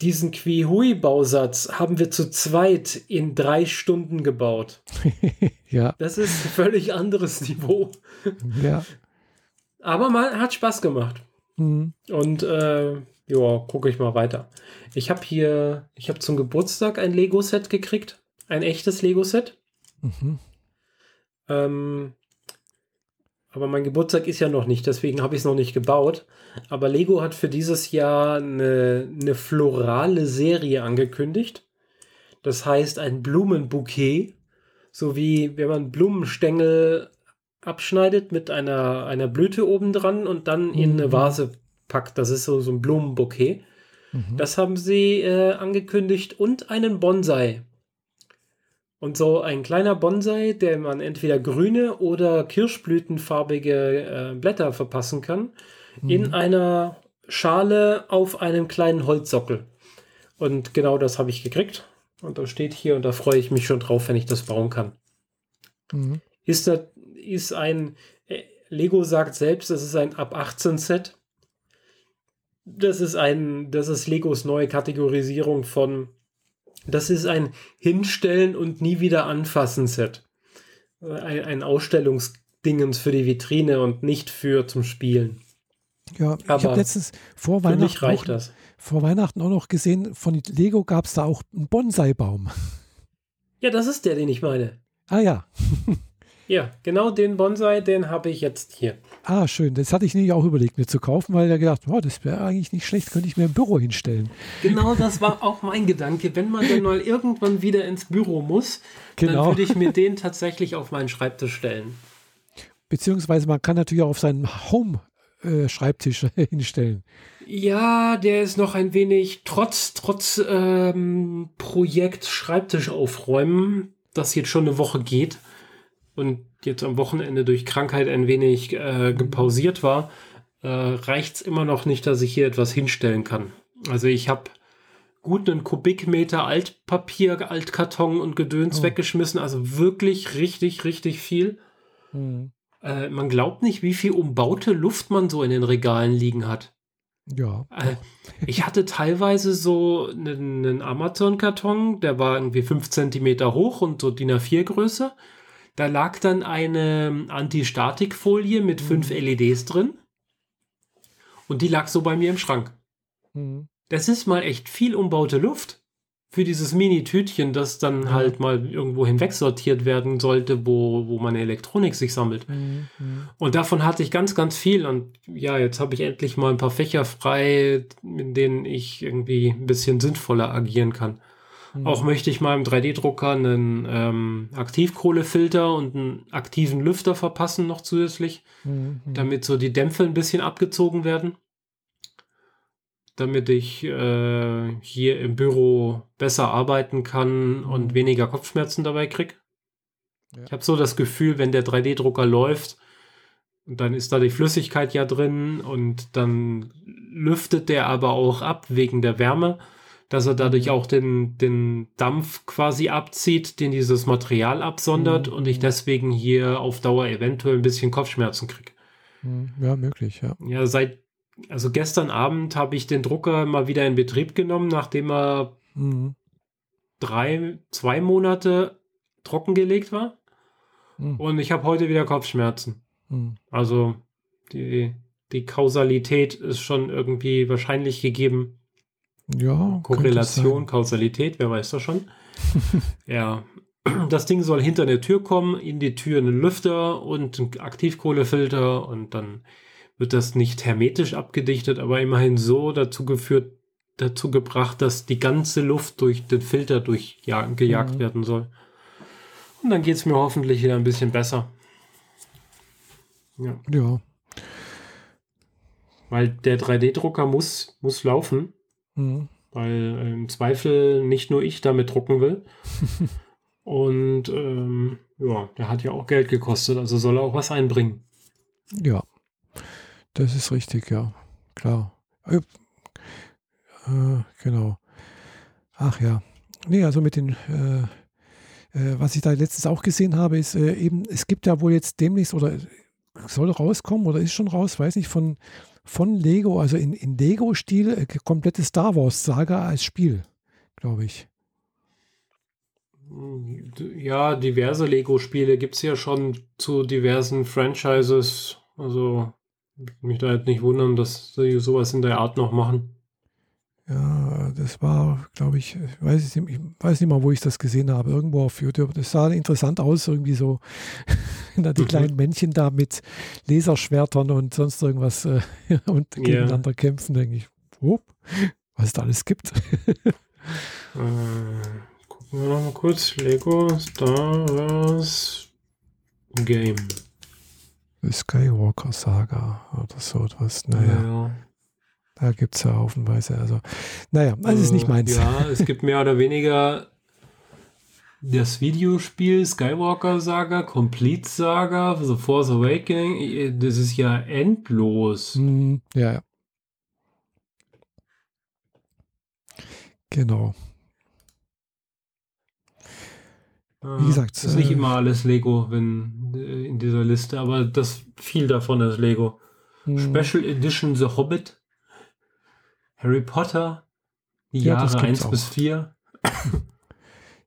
Speaker 1: Diesen Quihui-Bausatz haben wir zu zweit in drei Stunden gebaut.
Speaker 2: ja,
Speaker 1: Das ist ein völlig anderes Niveau.
Speaker 2: ja.
Speaker 1: Aber man hat Spaß gemacht.
Speaker 2: Mhm.
Speaker 1: Und äh, ja, gucke ich mal weiter. Ich habe hier, ich habe zum Geburtstag ein Lego-Set gekriegt. Ein echtes Lego-Set.
Speaker 2: Mhm.
Speaker 1: Ähm, aber mein Geburtstag ist ja noch nicht, deswegen habe ich es noch nicht gebaut. Aber Lego hat für dieses Jahr eine, eine florale Serie angekündigt. Das heißt ein Blumenbouquet, so wie wenn man Blumenstängel abschneidet mit einer, einer Blüte obendran und dann in eine
Speaker 2: Mhm.
Speaker 1: Vase packt. Das ist so, so ein Blumenbouquet.
Speaker 2: Mhm.
Speaker 1: Das haben sie äh, angekündigt und einen Bonsai. Und so ein kleiner Bonsai, der man entweder grüne oder kirschblütenfarbige äh, Blätter verpassen kann, in
Speaker 2: Mhm.
Speaker 1: einer Schale auf einem kleinen Holzsockel. Und genau das habe ich gekriegt. Und das steht hier und da freue ich mich schon drauf, wenn ich das bauen kann.
Speaker 2: Mhm.
Speaker 1: Ist das ist ein äh, Lego sagt selbst, das ist ein ab 18 Set. Das ist ein das ist Legos neue Kategorisierung von das ist ein Hinstellen und nie wieder anfassen Set. Ein, ein Ausstellungsdingens für die Vitrine und nicht für zum Spielen.
Speaker 2: Ja, ich
Speaker 1: Aber
Speaker 2: habe letztens vor Weihnachten,
Speaker 1: reicht
Speaker 2: auch,
Speaker 1: das.
Speaker 2: vor Weihnachten auch noch gesehen, von Lego gab es da auch einen Bonsai-Baum.
Speaker 1: Ja, das ist der, den ich meine.
Speaker 2: Ah ja,
Speaker 1: Ja, genau den Bonsai, den habe ich jetzt hier.
Speaker 2: ah schön. Das hatte ich nämlich auch überlegt, mir zu kaufen, weil ich gedacht, oh, das wäre eigentlich nicht schlecht, könnte ich mir im Büro hinstellen.
Speaker 1: Genau das war auch mein Gedanke. Wenn man denn mal irgendwann wieder ins Büro muss, dann
Speaker 2: Genau.
Speaker 1: würde ich mir den tatsächlich auf meinen Schreibtisch stellen.
Speaker 2: Beziehungsweise man kann natürlich auch auf seinen Home-Schreibtisch hinstellen.
Speaker 1: Ja, der ist noch ein wenig trotz, trotz ähm, Projekt Schreibtisch aufräumen, das jetzt schon eine Woche geht und jetzt am Wochenende durch Krankheit ein wenig äh, gepausiert war, äh, reicht es immer noch nicht, dass ich hier etwas hinstellen kann. Also ich habe gut einen Kubikmeter Altpapier, Altkarton und Gedöns
Speaker 2: Oh.
Speaker 1: weggeschmissen, also wirklich richtig, richtig viel.
Speaker 2: Mhm.
Speaker 1: Äh, man glaubt nicht, wie viel umbaute Luft man so in den Regalen liegen hat.
Speaker 2: Ja.
Speaker 1: Äh, ich hatte teilweise so einen, Amazon-Karton, der war irgendwie 5 cm hoch und so DIN A4 Größe. Da lag dann eine Anti-Statik-Folie mit fünf LEDs drin. Und die lag so bei mir im Schrank.
Speaker 2: Mhm.
Speaker 1: Das ist mal echt viel umbaute Luft für dieses Mini-Tütchen, das dann
Speaker 2: Ja.
Speaker 1: halt mal irgendwo hinwegsortiert werden sollte, wo, wo meine Elektronik sich sammelt.
Speaker 2: Mhm. Mhm.
Speaker 1: Und davon hatte ich ganz, ganz viel. Und ja, jetzt habe ich endlich mal ein paar Fächer frei, in denen ich irgendwie ein bisschen sinnvoller agieren kann. Auch möchte ich im 3D-Drucker einen ähm, Aktivkohlefilter und einen aktiven Lüfter verpassen noch zusätzlich,
Speaker 2: Mhm.
Speaker 1: damit so die Dämpfe ein bisschen abgezogen werden. Damit ich äh, hier im Büro besser arbeiten kann und
Speaker 2: Mhm.
Speaker 1: weniger Kopfschmerzen dabei kriege.
Speaker 2: Ja.
Speaker 1: Ich habe so das Gefühl, wenn der 3D-Drucker läuft, dann ist da die Flüssigkeit ja drin und dann lüftet der aber auch ab wegen der Wärme, dass er dadurch auch den, den Dampf quasi abzieht, den dieses Material absondert
Speaker 2: Mhm.
Speaker 1: und ich deswegen hier auf Dauer eventuell ein bisschen Kopfschmerzen kriege.
Speaker 2: Hm, Ja, möglich, ja.
Speaker 1: Ja, seit, also gestern Abend habe ich den Drucker mal wieder in Betrieb genommen, nachdem er
Speaker 2: Hm,
Speaker 1: drei, zwei Monate trockengelegt war.
Speaker 2: hm,
Speaker 1: Und ich habe heute wieder Kopfschmerzen.
Speaker 2: hm.
Speaker 1: Also die, die Kausalität ist schon irgendwie wahrscheinlich gegeben.
Speaker 2: Ja,
Speaker 1: Korrelation. Kausalität, wer weiß das schon. ja. Das Ding soll hinter eine Tür kommen, in die Tür einen Lüfter und ein Aktivkohlefilter und dann wird das nicht hermetisch abgedichtet, aber immerhin so dazu geführt, dazu gebracht, dass die ganze Luft durch den Filter durchgejagt
Speaker 2: Mhm.
Speaker 1: werden soll. Und dann geht es mir hoffentlich wieder ein bisschen besser. Ja.
Speaker 2: Ja.
Speaker 1: Weil der 3D-Drucker muss, muss laufen,
Speaker 2: Hm.
Speaker 1: weil äh, im Zweifel nicht nur ich damit drucken will. Und ähm, ja, der hat ja auch Geld gekostet, also soll er auch was einbringen.
Speaker 2: Ja, das ist richtig, ja, klar. Äh, äh, genau. Ach ja. Nee, also mit den, äh, äh, was ich da letztens auch gesehen habe, ist äh, eben, es gibt ja wohl jetzt demnächst oder soll rauskommen oder ist schon raus, weiß nicht, von, von Lego, also in, in Lego-Stil, äh, komplette Star Wars-Saga als Spiel, glaube ich.
Speaker 1: Ja, diverse Lego-Spiele gibt es ja schon zu diversen Franchises. Also mich da jetzt nicht wundern, dass sie sowas in der Art noch machen.
Speaker 2: Ja, das war, glaube ich, ich weiß, nicht, ich weiß nicht mal, wo ich das gesehen habe, irgendwo auf YouTube. Das sah interessant aus, irgendwie so. die
Speaker 1: Mhm.
Speaker 2: kleinen Männchen da mit Laserschwertern und sonst irgendwas äh, und gegeneinander kämpfen, denke ich, oh, was es da alles gibt.
Speaker 1: Äh, gucken wir noch mal kurz. Lego Star Wars Game.
Speaker 2: Skywalker Saga oder so etwas. Naja,
Speaker 1: Ja.
Speaker 2: Da gibt es ja haufenweise. Also, naja, also ist nicht
Speaker 1: Äh,
Speaker 2: meins.
Speaker 1: Ja, es gibt mehr oder weniger das Videospiel Skywalker Saga, Complete Saga, The Force Awakening. Das ist ja endlos.
Speaker 2: Hm, ja, ja. Genau. Wie gesagt,
Speaker 1: das ist nicht
Speaker 2: äh,
Speaker 1: immer alles Lego wenn, äh, in dieser Liste, aber das viel davon ist Lego.
Speaker 2: Hm,
Speaker 1: Special Edition The Hobbit, Harry Potter, die
Speaker 2: Ja,
Speaker 1: Jahre
Speaker 2: gibt's
Speaker 1: 1 bis
Speaker 2: auch.
Speaker 1: 4.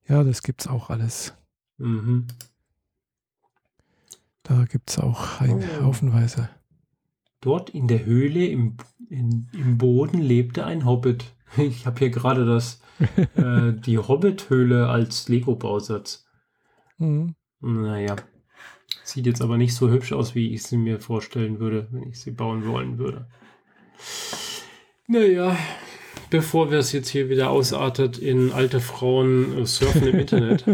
Speaker 2: Ja, das gibt es auch alles.
Speaker 1: Mhm.
Speaker 2: Da gibt es auch ein
Speaker 1: Oh.
Speaker 2: haufenweise.
Speaker 1: Dort in der Höhle im, in, im Boden lebte ein Hobbit. Ich habe hier gerade das äh, die Hobbit-Höhle als Lego-Bausatz.
Speaker 2: Hm,
Speaker 1: Naja. Sieht jetzt aber nicht so hübsch aus, wie ich sie mir vorstellen würde, wenn ich sie bauen wollen würde. Naja, bevor wir es jetzt hier wieder ausartet in alte Frauen äh, surfen im Internet.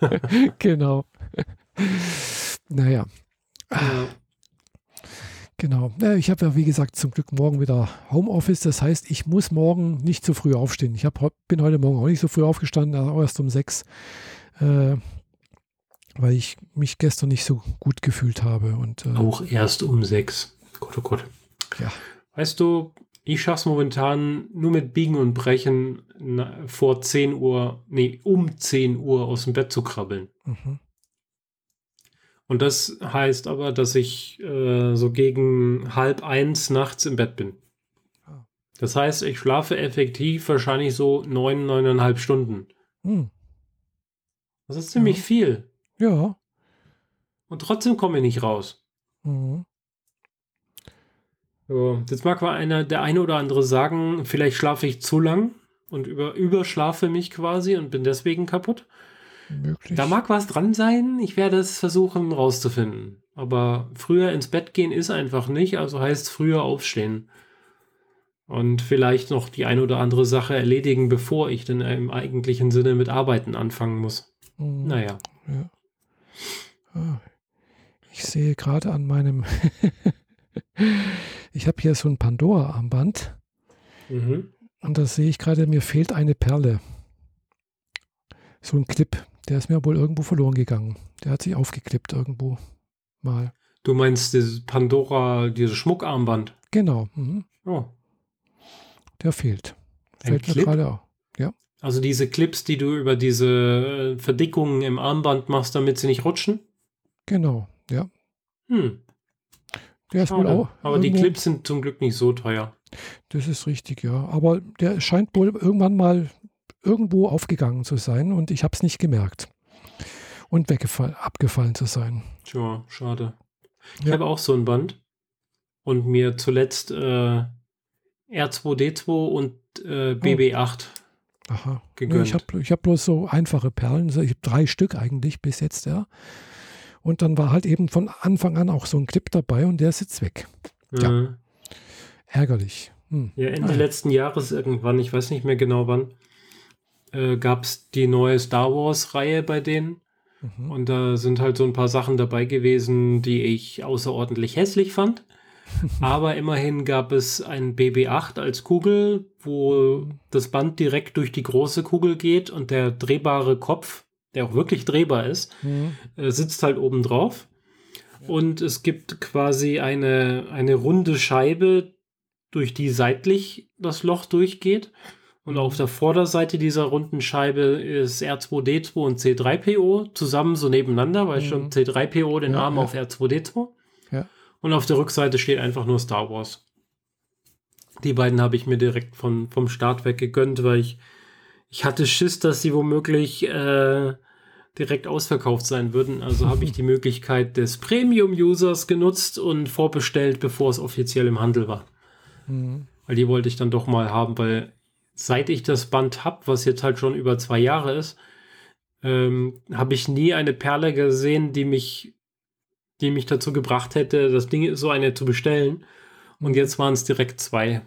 Speaker 2: genau. naja,
Speaker 1: ja.
Speaker 2: genau. Ja, ich habe ja, wie gesagt, zum Glück morgen wieder Homeoffice. Das heißt, ich muss morgen nicht zu früh aufstehen. Ich hab, bin heute Morgen auch nicht so früh aufgestanden, auch erst um sechs, äh, weil ich mich gestern nicht so gut gefühlt habe. Und äh,
Speaker 1: Auch erst um sechs. Gott, oh Gott.
Speaker 2: Ja.
Speaker 1: Weißt du, ich schaff's momentan nur mit Biegen und Brechen na, vor 10 Uhr, nee, um 10 Uhr aus dem Bett zu krabbeln.
Speaker 2: mhm.
Speaker 1: Und das heißt aber, dass ich äh, so gegen halb eins nachts im Bett bin.
Speaker 2: Ah.
Speaker 1: Das heißt, ich schlafe effektiv wahrscheinlich so neun, neuneinhalb Stunden.
Speaker 2: Hm.
Speaker 1: Das ist ziemlich
Speaker 2: Ja.
Speaker 1: viel.
Speaker 2: Ja.
Speaker 1: Und trotzdem komme ich nicht raus.
Speaker 2: Mhm.
Speaker 1: So, jetzt mag mal einer, der eine oder andere sagen, vielleicht schlafe ich zu lang und über, überschlafe mich quasi und bin deswegen kaputt.
Speaker 2: Möglich.
Speaker 1: Da mag was dran sein. Ich werde es versuchen rauszufinden. Aber früher ins Bett gehen ist einfach nicht, also heißt früher aufstehen. Und vielleicht noch die eine oder andere Sache erledigen, bevor ich denn im eigentlichen Sinne mit Arbeiten anfangen muss.
Speaker 2: Mhm.
Speaker 1: Naja.
Speaker 2: Ja. Ah, Ich sehe gerade an meinem, ich habe hier so ein Pandora-Armband
Speaker 1: Mhm.
Speaker 2: und da sehe ich gerade, mir fehlt eine Perle. So ein Clip, der ist mir wohl irgendwo verloren gegangen. Der hat sich aufgeklippt irgendwo mal.
Speaker 1: Du meinst dieses Pandora, dieses Schmuckarmband?
Speaker 2: Genau. Mhm.
Speaker 1: Oh.
Speaker 2: Der fehlt.
Speaker 1: Ein
Speaker 2: Fällt mir
Speaker 1: Clip?
Speaker 2: gerade auf. Ja,
Speaker 1: Also diese Clips, die du über diese äh, Verdickungen im Armband machst, damit sie nicht rutschen?
Speaker 2: genau. Ja.
Speaker 1: Hm,
Speaker 2: Der ist wohl auch.
Speaker 1: Aber die Clips sind zum Glück nicht so teuer.
Speaker 2: Das ist richtig, ja. Aber der scheint wohl irgendwann mal irgendwo aufgegangen zu sein und ich habe es nicht gemerkt. Und weggefallen, abgefallen zu sein.
Speaker 1: Tja, schade. Ich
Speaker 2: Ja.
Speaker 1: habe auch so ein Band und mir zuletzt äh, R2D2 und äh, BB8
Speaker 2: Aha. Nee,
Speaker 1: gegönnt.
Speaker 2: ich habe ich hab bloß so einfache Perlen. Ich habe drei Stück eigentlich bis jetzt, ja. Und dann war halt eben von Anfang an auch so ein Clip dabei und der ist jetzt weg. ja.
Speaker 1: Äh,
Speaker 2: Ärgerlich. Hm.
Speaker 1: Ja, Ende
Speaker 2: Ah,
Speaker 1: letzten Jahres irgendwann, ich weiß nicht mehr genau wann, äh, gab es die neue Star Wars-Reihe bei denen.
Speaker 2: Mhm.
Speaker 1: Und da sind halt so ein paar Sachen dabei gewesen, die ich außerordentlich hässlich fand. Aber immerhin gab es ein BB8 als Kugel, wo das Band direkt durch die große Kugel geht und der drehbare Kopf, der auch wirklich drehbar ist,
Speaker 2: Mhm.
Speaker 1: äh, sitzt halt oben drauf. Und es gibt quasi eine, eine runde Scheibe, durch die seitlich das Loch durchgeht. Und auf der Vorderseite dieser runden Scheibe ist R2D2 und C3PO zusammen so nebeneinander, weil
Speaker 2: Mhm.
Speaker 1: schon C3PO den
Speaker 2: Ja,
Speaker 1: Arm
Speaker 2: ja.
Speaker 1: auf R2D2.
Speaker 2: Ja.
Speaker 1: Und auf der Rückseite steht einfach nur Star Wars. Die beiden habe ich mir direkt von, vom Start weg gegönnt, weil ich, ich hatte Schiss, dass sie womöglich äh, direkt ausverkauft sein würden. Also habe ich die Möglichkeit des Premium-Users genutzt und vorbestellt, bevor es offiziell im Handel war.
Speaker 2: Mhm.
Speaker 1: Weil die wollte ich dann doch mal haben, weil seit ich das Band habe, was jetzt halt schon über zwei Jahre ist, ähm, habe ich nie eine Perle gesehen, die mich, die mich dazu gebracht hätte, das Ding so eine zu bestellen. Und jetzt waren es direkt zwei.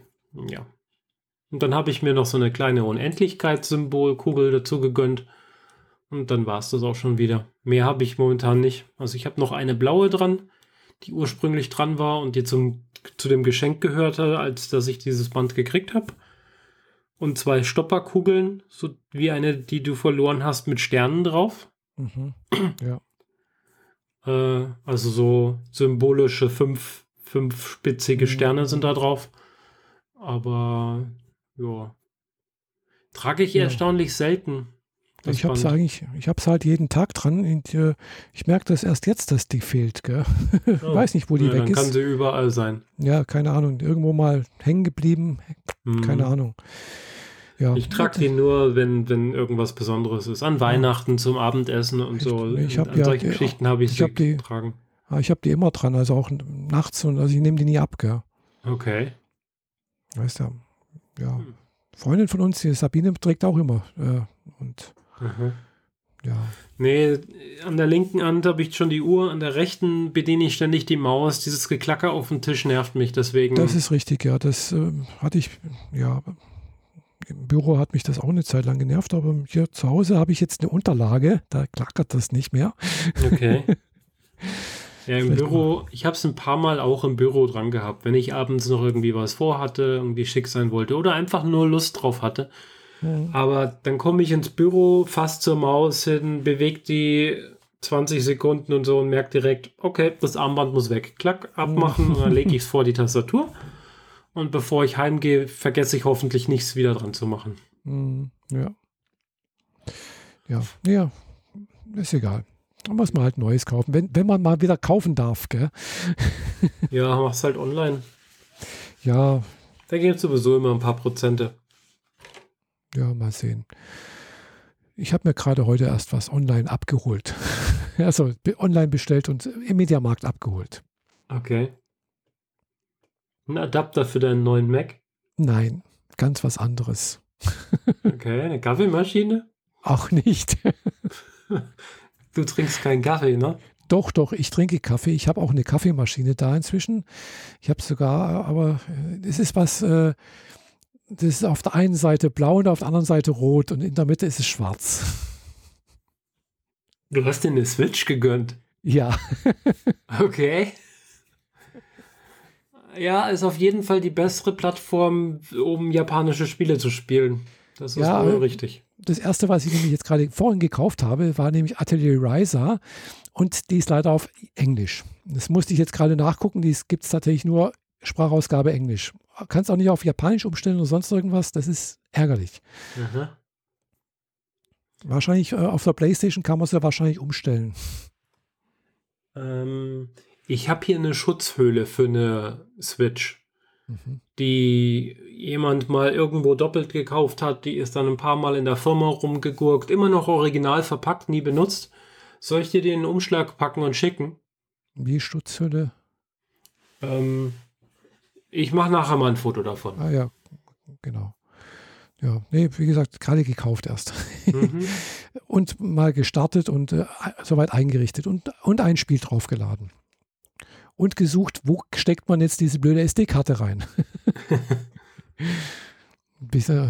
Speaker 1: Ja. Und dann habe ich mir noch so eine kleine Unendlichkeitssymbolkugel dazu gegönnt. Und dann war es das auch schon wieder. Mehr habe ich momentan nicht. Also ich habe noch eine blaue dran, die ursprünglich dran war und die zum, zu dem Geschenk gehörte, als dass ich dieses Band gekriegt habe. Und zwei Stopperkugeln, so wie eine, die du verloren hast, mit Sternen drauf.
Speaker 2: Mhm. Ja.
Speaker 1: Äh, also so symbolische fünf, spitzige
Speaker 2: Mhm.
Speaker 1: Sterne sind da drauf. Aber ja. Trage ich
Speaker 2: Ja.
Speaker 1: erstaunlich selten. das
Speaker 2: ich habe es eigentlich, ich habe es halt jeden Tag dran. Und, äh, ich merke das erst jetzt, dass die fehlt. Gell?
Speaker 1: Oh.
Speaker 2: Weiß nicht, wo die
Speaker 1: ja,
Speaker 2: weg
Speaker 1: dann kann
Speaker 2: ist.
Speaker 1: sie überall sein.
Speaker 2: Ja, keine Ahnung. Irgendwo mal hängen geblieben.
Speaker 1: Mhm.
Speaker 2: Keine Ahnung. Ja.
Speaker 1: Ich trage die nur, wenn, wenn irgendwas Besonderes ist. An Weihnachten zum Abendessen und so.
Speaker 2: Ich- ich hab
Speaker 1: An
Speaker 2: ja
Speaker 1: solchen Geschichten habe ich,
Speaker 2: ich
Speaker 1: sie
Speaker 2: hab die-
Speaker 1: getragen.
Speaker 2: Ah, Ich habe die immer dran, also auch nachts und also ich nehme die nie ab, gell?
Speaker 1: Okay.
Speaker 2: Weißt du, ja.
Speaker 1: Hm.
Speaker 2: Freundin von uns, die Sabine, trägt auch immer. Äh, und
Speaker 1: Aha.
Speaker 2: ja,
Speaker 1: Nee, an der linken Hand habe ich schon die Uhr, an der rechten bediene ich ständig die Maus. Dieses Geklacker auf dem Tisch nervt mich, deswegen.
Speaker 2: das ist richtig, ja. Das äh, hatte ich, ja, im Büro hat mich das auch eine Zeit lang genervt, aber hier zu Hause habe ich jetzt eine Unterlage, da klackert das nicht mehr.
Speaker 1: Okay. Ja, im
Speaker 2: Vielleicht
Speaker 1: Büro, ich habe es ein paar Mal auch im Büro dran gehabt, wenn ich abends noch irgendwie was vorhatte, irgendwie schick sein wollte oder einfach nur Lust drauf hatte.
Speaker 2: Mhm.
Speaker 1: Aber dann komme ich ins Büro, fast zur Maus hin, bewege die 20 Sekunden und so und merke direkt, okay, das Armband muss weg. Klack, abmachen und dann lege ich es vor die Tastatur. Und bevor ich heimgehe, vergesse ich hoffentlich nichts wieder dran zu machen.
Speaker 2: Mhm, Ja. Ja, ja, ist egal. Da muss man halt Neues kaufen, wenn, wenn man mal wieder kaufen darf, gell?
Speaker 1: Ja, mach's halt online.
Speaker 2: Ja,
Speaker 1: Da gibt es sowieso immer ein paar Prozente.
Speaker 2: Ja, mal sehen. Ich habe mir gerade heute erst was online abgeholt. Also online bestellt und im Mediamarkt abgeholt.
Speaker 1: Okay. Ein Adapter für deinen neuen Mac.
Speaker 2: Nein, ganz was anderes.
Speaker 1: Okay, eine Kaffeemaschine.
Speaker 2: Auch nicht.
Speaker 1: Du trinkst keinen Kaffee, ne?
Speaker 2: doch, doch, ich trinke Kaffee. Ich habe auch eine Kaffeemaschine da inzwischen. Ich habe sogar, aber äh, es ist was, äh, das ist auf der einen Seite blau und auf der anderen Seite rot und in der Mitte ist es schwarz.
Speaker 1: Du hast dir eine Switch gegönnt.
Speaker 2: Ja,
Speaker 1: Okay. Ja, ist auf jeden Fall die bessere Plattform, um japanische Spiele zu spielen. Das ist
Speaker 2: Ja, äh,
Speaker 1: richtig.
Speaker 2: Das erste, was ich nämlich jetzt gerade vorhin gekauft habe, war nämlich Atelier Ryza und die ist leider auf Englisch. Das musste ich jetzt gerade nachgucken, die gibt es tatsächlich nur Sprachausgabe Englisch. Kannst auch nicht auf Japanisch umstellen oder sonst irgendwas, das ist ärgerlich. Mhm. Wahrscheinlich äh, auf der Playstation kann man es ja wahrscheinlich umstellen.
Speaker 1: Ähm, ich habe hier eine Schutzhöhle für eine Switch, mhm. die jemand mal irgendwo doppelt gekauft hat. Die ist dann ein paar Mal in der Firma rumgegurkt, immer noch original verpackt, nie benutzt. Soll ich dir den Umschlag packen und schicken?
Speaker 2: Wie Schutzhülle?
Speaker 1: Ähm, ich mache nachher mal ein Foto davon.
Speaker 2: Ah ja, genau. Ja, nee, wie gesagt, gerade gekauft erst. Mhm. und mal gestartet und äh, soweit eingerichtet und, und ein Spiel draufgeladen. Und gesucht, wo steckt man jetzt diese blöde SD-Karte rein? Bis, äh,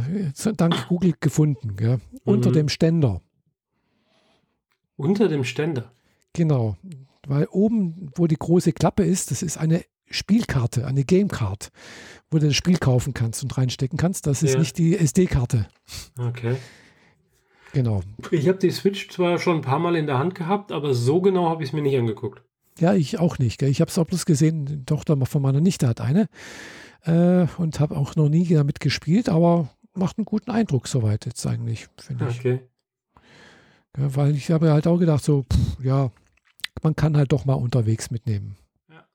Speaker 2: dank Google gefunden? Mhm. unter dem Ständer.
Speaker 1: Unter dem Ständer?
Speaker 2: Genau, weil oben, wo die große Klappe ist, das ist eine Spielkarte, eine Gamecard, wo du das Spiel kaufen kannst und reinstecken kannst. Das ist ja. nicht die SD-Karte.
Speaker 1: Okay.
Speaker 2: Genau.
Speaker 1: Ich habe die Switch zwar schon ein paar Mal in der Hand gehabt, aber so genau habe ich es mir nicht angeguckt.
Speaker 2: Ja, ich auch nicht. Gell. Ich habe es auch bloß gesehen, die Tochter von meiner Nichte hat eine äh, und habe auch noch nie damit gespielt, aber macht einen guten Eindruck soweit jetzt eigentlich, finde ich. Okay. Ja, weil ich habe halt auch gedacht, so, pff, ja, man kann halt doch mal unterwegs mitnehmen. Ja.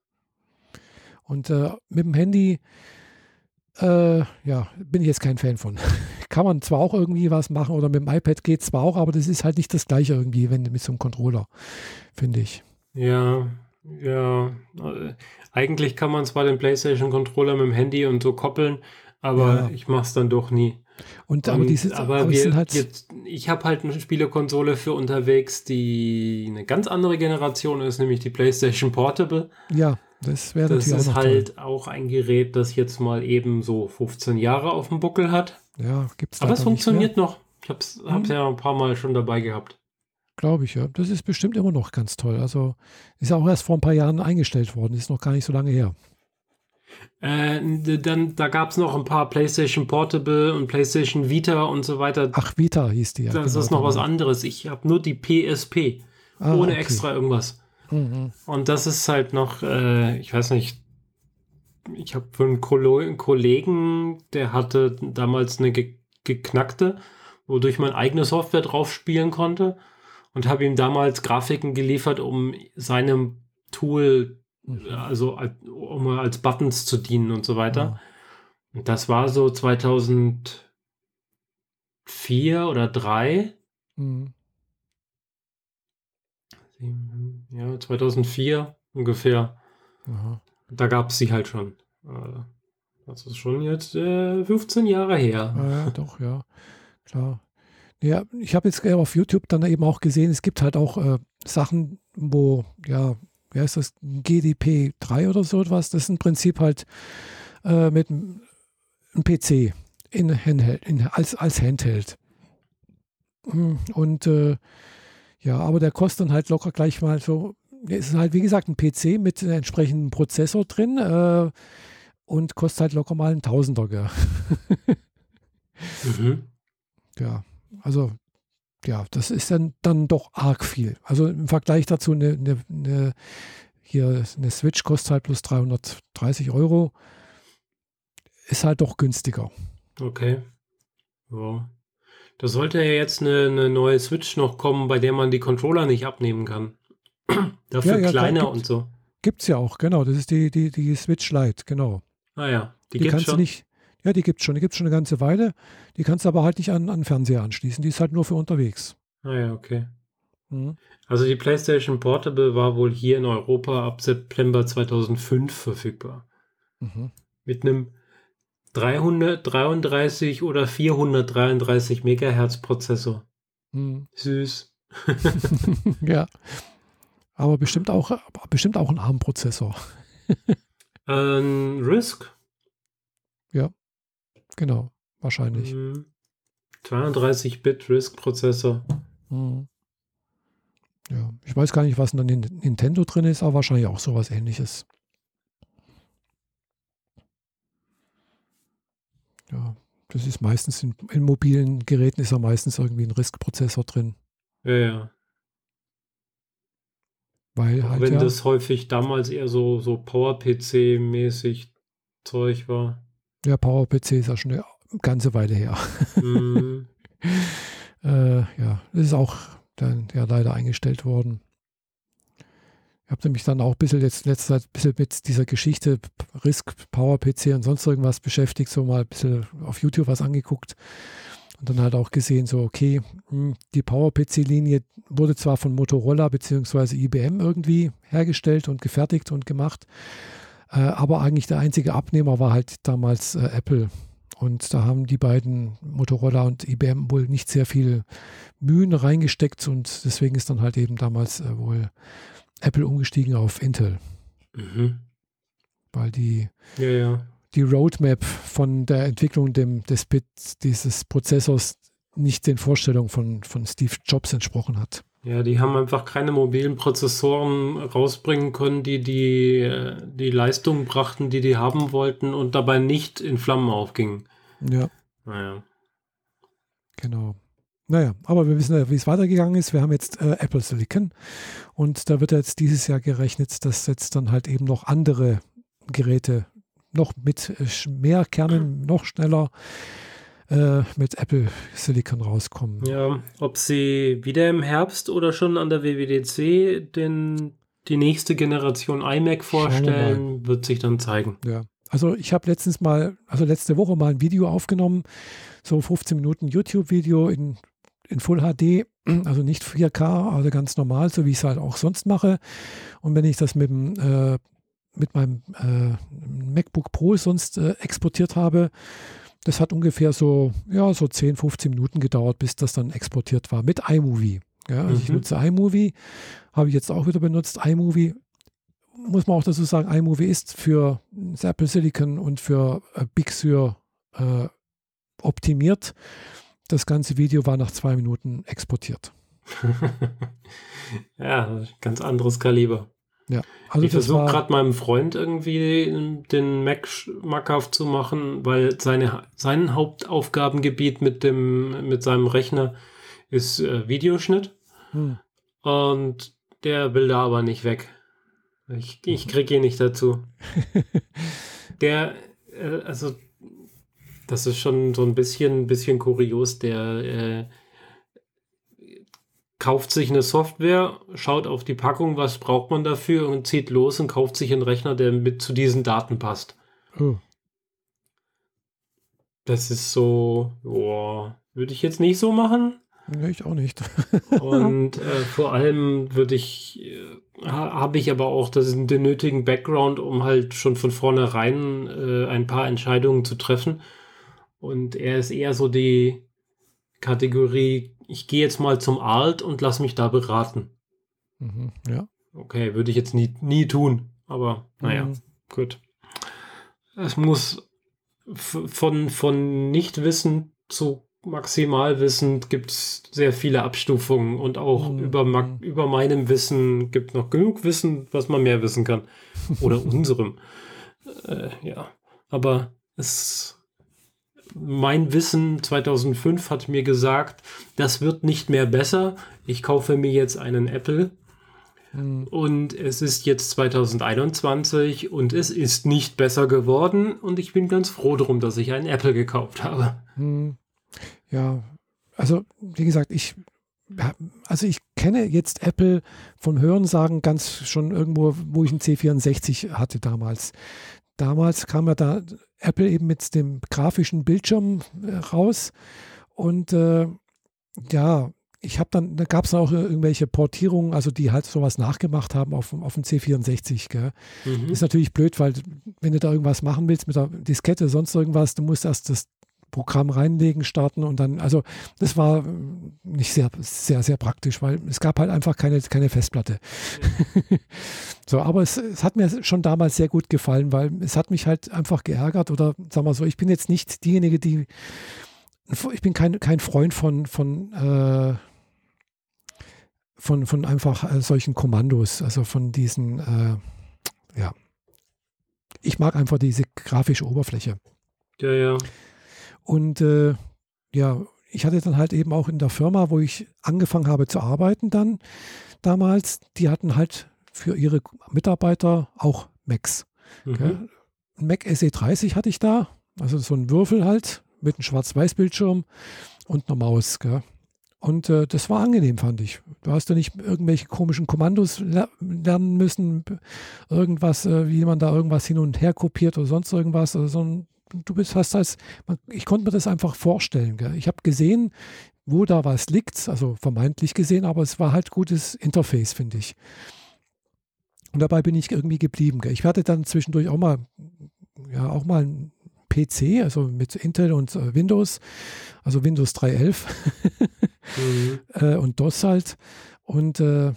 Speaker 2: Und äh, mit dem Handy, äh, ja, bin ich jetzt kein Fan von. kann man zwar auch irgendwie was machen oder mit dem iPad geht zwar auch, aber das ist halt nicht das gleiche irgendwie, wenn mit so einem Controller, finde ich.
Speaker 1: Ja, ja. Eigentlich kann man zwar den PlayStation-Controller mit dem Handy und so koppeln, aber ja. ich mache es dann doch nie.
Speaker 2: Und aber, dieses,
Speaker 1: aber, aber wir, halt jetzt, ich habe halt eine Spielekonsole für unterwegs, die eine ganz andere Generation ist, nämlich die PlayStation Portable.
Speaker 2: Ja, das wäre
Speaker 1: Das ist auch halt toll. auch ein Gerät, das jetzt mal eben so 15 Jahre auf dem Buckel hat.
Speaker 2: Ja, gibt's
Speaker 1: Aber es funktioniert noch. Ich habe es hm. ja ein paar Mal schon dabei gehabt.
Speaker 2: Glaube ich, ja. Das ist bestimmt immer noch ganz toll. Also ist ja auch erst vor ein paar Jahren eingestellt worden, ist noch gar nicht so lange her.
Speaker 1: Äh, dann, da gab es noch ein paar PlayStation Portable und PlayStation Vita und so weiter.
Speaker 2: Ach, Vita hieß die
Speaker 1: ja. Das genau, ist noch genau. was anderes. Ich habe nur die PSP. Ah, ohne okay. extra irgendwas. Mhm. Und das ist halt noch, äh, ich weiß nicht, ich habe für einen Kollegen, der hatte damals eine ge geknackte, wodurch man eigene Software drauf spielen konnte und habe ihm damals Grafiken geliefert, um seinem Tool, mhm. also um als Buttons zu dienen und so weiter. Und das war so 2004 oder 3. Mhm. Ja, 2004 ungefähr. Aha. Da gab es sie halt schon. Äh, das ist schon jetzt äh, 15 Jahre her.
Speaker 2: Ja, ja, doch, ja. Klar. Ja, ich habe jetzt auf YouTube dann eben auch gesehen, es gibt halt auch äh, Sachen, wo, ja, wie heißt das, GDP 3 oder so etwas, das ist im Prinzip halt äh, mit einem PC in Handheld, in, als, als Handheld. Hm, und äh, ja, aber der kostet dann halt locker gleich mal so, es ist halt wie gesagt ein PC mit entsprechendem Prozessor drin äh, und kostet halt locker mal ein Tausender. Gell? mhm. Ja, also ja, das ist dann, dann doch arg viel. Also im Vergleich dazu eine, eine, eine hier eine Switch kostet halt plus 330 Euro. Ist halt doch günstiger.
Speaker 1: Okay. Ja. Da sollte ja jetzt eine, eine, neue Switch noch kommen, bei der man die Controller nicht abnehmen kann. Dafür ja, ja, kleiner und so.
Speaker 2: Gibt es ja auch, genau. Das ist die, die, die Switch Lite, genau.
Speaker 1: Ah ja,
Speaker 2: die, die kannst schon. du nicht, ja, die gibt es schon. Die gibt es schon eine ganze Weile. Die kannst du aber halt nicht an, an Fernseher anschließen. Die ist halt nur für unterwegs.
Speaker 1: Ah ja, okay. Mhm. Also die PlayStation Portable war wohl hier in Europa ab September 2005 verfügbar. Mhm. Mit einem 333 oder 433 Megahertz Prozessor. Mhm. Süß.
Speaker 2: ja. Aber bestimmt auch, bestimmt auch ein ARM-Prozessor.
Speaker 1: ein Risk?
Speaker 2: Ja. Genau, wahrscheinlich.
Speaker 1: Mhm. 32-Bit RISC-Prozessor. Mhm.
Speaker 2: Ja, ich weiß gar nicht, was in der Nintendo drin ist, aber wahrscheinlich auch sowas ähnliches. Ja, das ist meistens in, in mobilen Geräten ist ja meistens irgendwie ein RISC-Prozessor drin.
Speaker 1: Ja, ja.
Speaker 2: Weil halt
Speaker 1: Wenn
Speaker 2: ja,
Speaker 1: das häufig damals eher so, so Power-PC-mäßig Zeug war.
Speaker 2: Ja, PowerPC ist ja schon eine ganze Weile her.
Speaker 1: Mhm.
Speaker 2: Äh, ja, das ist auch dann ja leider eingestellt worden. Ich habe nämlich dann auch ein bisschen jetzt letzte Zeit ein bisschen mit dieser Geschichte RISC, PowerPC und sonst irgendwas beschäftigt, so mal ein bisschen auf YouTube was angeguckt und dann halt auch gesehen, so okay, hm, die PowerPC-Linie wurde zwar von Motorola bzw. IBM irgendwie hergestellt und gefertigt und gemacht, äh, aber eigentlich der einzige Abnehmer war halt damals äh, Apple. Und da haben die beiden Motorola und IBM wohl nicht sehr viel Mühen reingesteckt und deswegen ist dann halt eben damals äh, wohl Apple umgestiegen auf Intel,
Speaker 1: Mhm.
Speaker 2: weil die,
Speaker 1: Ja, ja.
Speaker 2: die Roadmap von der Entwicklung dem, des Bit, dieses Prozessors nicht den Vorstellungen von, von Steve Jobs entsprochen hat.
Speaker 1: Ja, die haben einfach keine mobilen Prozessoren rausbringen können, die die, äh, die Leistung brachten, die die haben wollten und dabei nicht in Flammen aufgingen.
Speaker 2: Ja,
Speaker 1: Naja.
Speaker 2: genau. Naja, aber wir wissen ja, wie es weitergegangen ist. Wir haben jetzt äh, Apple Silicon und da wird jetzt dieses Jahr gerechnet, dass jetzt dann halt eben noch andere Geräte noch mit äh, mehr Kernen, noch schneller äh, mit Apple Silicon rauskommen.
Speaker 1: Ja, ob sie wieder im Herbst oder schon an der WWDC den, die nächste Generation iMac
Speaker 2: Schauen wir
Speaker 1: vorstellen, wird sich dann zeigen.
Speaker 2: Ja. Also ich habe letztens mal, also letzte Woche mal ein Video aufgenommen, so 15 Minuten YouTube-Video in, in Full HD, also nicht 4K, also ganz normal, so wie ich es halt auch sonst mache. Und wenn ich das mit, dem, äh, mit meinem äh, MacBook Pro sonst äh, exportiert habe, das hat ungefähr so, ja, so 10, 15 Minuten gedauert, bis das dann exportiert war mit iMovie. Ja, also ich
Speaker 1: Mhm.
Speaker 2: nutze iMovie, habe ich jetzt auch wieder benutzt. iMovie muss man auch dazu sagen, iMovie ist für Apple Silicon und für äh, Big Sur äh, optimiert. Das ganze Video war nach zwei Minuten exportiert.
Speaker 1: ja, ganz anderes Kaliber.
Speaker 2: Also
Speaker 1: ich versuche gerade meinem Freund irgendwie den Mac schmackhaft zu machen, weil seine, sein Hauptaufgabengebiet mit dem, mit seinem Rechner ist äh, Videoschnitt
Speaker 2: hm,
Speaker 1: und der will da aber nicht weg. Ich, ich kriege ihn nicht dazu. Der, äh, also, das ist schon so ein bisschen, bisschen kurios. Der äh, kauft sich eine Software, schaut auf die Packung, was braucht man dafür und zieht los und kauft sich einen Rechner, der mit zu diesen Daten passt.
Speaker 2: oh,
Speaker 1: Das ist so, boah, würde ich jetzt nicht so machen.
Speaker 2: nee, ich auch nicht.
Speaker 1: Und äh, vor allem würde ich, äh, ha, habe ich aber auch das, den nötigen Background, um halt schon von vornherein äh, ein paar Entscheidungen zu treffen. Und er ist eher so die Kategorie, ich gehe jetzt mal zum Alt und lass mich da beraten.
Speaker 2: Mhm, ja.
Speaker 1: Okay, würde ich jetzt nie, nie tun. Aber naja,
Speaker 2: Mhm.
Speaker 1: gut. Es muss von, von Nichtwissen zu Maximalwissen gibt es sehr viele Abstufungen und auch
Speaker 2: Mhm.
Speaker 1: über, ma- über meinem Wissen gibt noch genug Wissen, was man mehr wissen kann. Oder unserem. Äh, ja, aber es mein Wissen 2005 hat mir gesagt, das wird nicht mehr besser. Ich kaufe mir jetzt einen Apple
Speaker 2: Mhm.
Speaker 1: und es ist jetzt 2021 und es ist nicht besser geworden und ich bin ganz froh drum, dass ich einen Apple gekauft habe.
Speaker 2: Hm, Ja, also wie gesagt, ich also ich kenne jetzt Apple von Hörensagen ganz schon irgendwo, wo ich einen C64 hatte damals. Damals kam ja da Apple eben mit dem grafischen Bildschirm äh, raus und äh, ja, ich habe dann, da gab es auch irgendwelche Portierungen, also die halt sowas nachgemacht haben auf, auf dem C64. Gell.
Speaker 1: Mhm.
Speaker 2: Ist natürlich blöd, weil wenn du da irgendwas machen willst mit der Diskette, sonst irgendwas, du musst erst das Programm reinlegen, starten und dann, also das war äh, nicht sehr, sehr, sehr praktisch, weil es gab halt einfach keine, keine Festplatte. so, aber es, es hat mir schon damals sehr gut gefallen, weil es hat mich halt einfach geärgert oder sag mal so, ich bin jetzt nicht diejenige, die, ich bin kein, kein Freund von, von, äh, von, von einfach äh, solchen Kommandos, also von diesen, äh, ja, ich mag einfach diese grafische Oberfläche.
Speaker 1: Ja, ja.
Speaker 2: Und äh, ja, ich hatte dann halt eben auch in der Firma, wo ich angefangen habe zu arbeiten dann damals, die hatten halt für ihre Mitarbeiter auch Macs. Mhm. Ein Mac SE30 hatte ich da, also so ein Würfel halt mit einem Schwarz-Weiß-Bildschirm und einer Maus. Gell? Und äh, das war angenehm, fand ich. Du hast ja nicht irgendwelche komischen Kommandos lernen müssen, irgendwas, äh, wie man da irgendwas hin und her kopiert oder sonst irgendwas, also, sondern du bist, hast das, ich konnte mir das einfach vorstellen. Gell? Ich habe gesehen, wo da was liegt, also vermeintlich gesehen, aber es war halt gutes Interface, finde ich. Und dabei bin ich irgendwie geblieben. Gell? Ich hatte dann zwischendurch auch mal, ja, auch mal ein PC, also mit Intel und äh, Windows, also Windows 3.11 mhm. äh, und DOS halt. Und äh,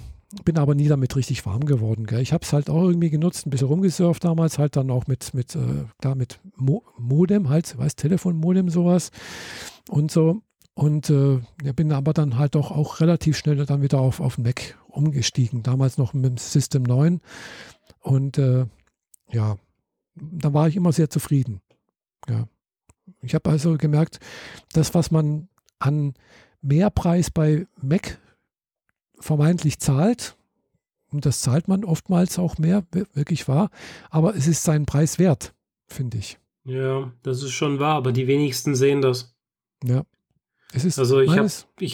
Speaker 2: bin aber nie damit richtig warm geworden. Gell? Ich habe es halt auch irgendwie genutzt, ein bisschen rumgesurft damals, halt dann auch mit, mit, äh, da mit Mo Modem, halt, weißt Telefonmodem, sowas und so. Und äh, bin aber dann halt doch auch relativ schnell dann wieder auf, auf Mac umgestiegen. Damals noch mit dem System 9. Und äh, ja, da war ich immer sehr zufrieden. Ja. Ich habe also gemerkt, das, was man an Mehrpreis bei Mac vermeintlich zahlt, und das zahlt man oftmals auch mehr, wirklich wahr, aber es ist seinen Preis wert, finde ich.
Speaker 1: Ja, das ist schon wahr, aber die wenigsten sehen das.
Speaker 2: Ja.
Speaker 1: Es ist also ich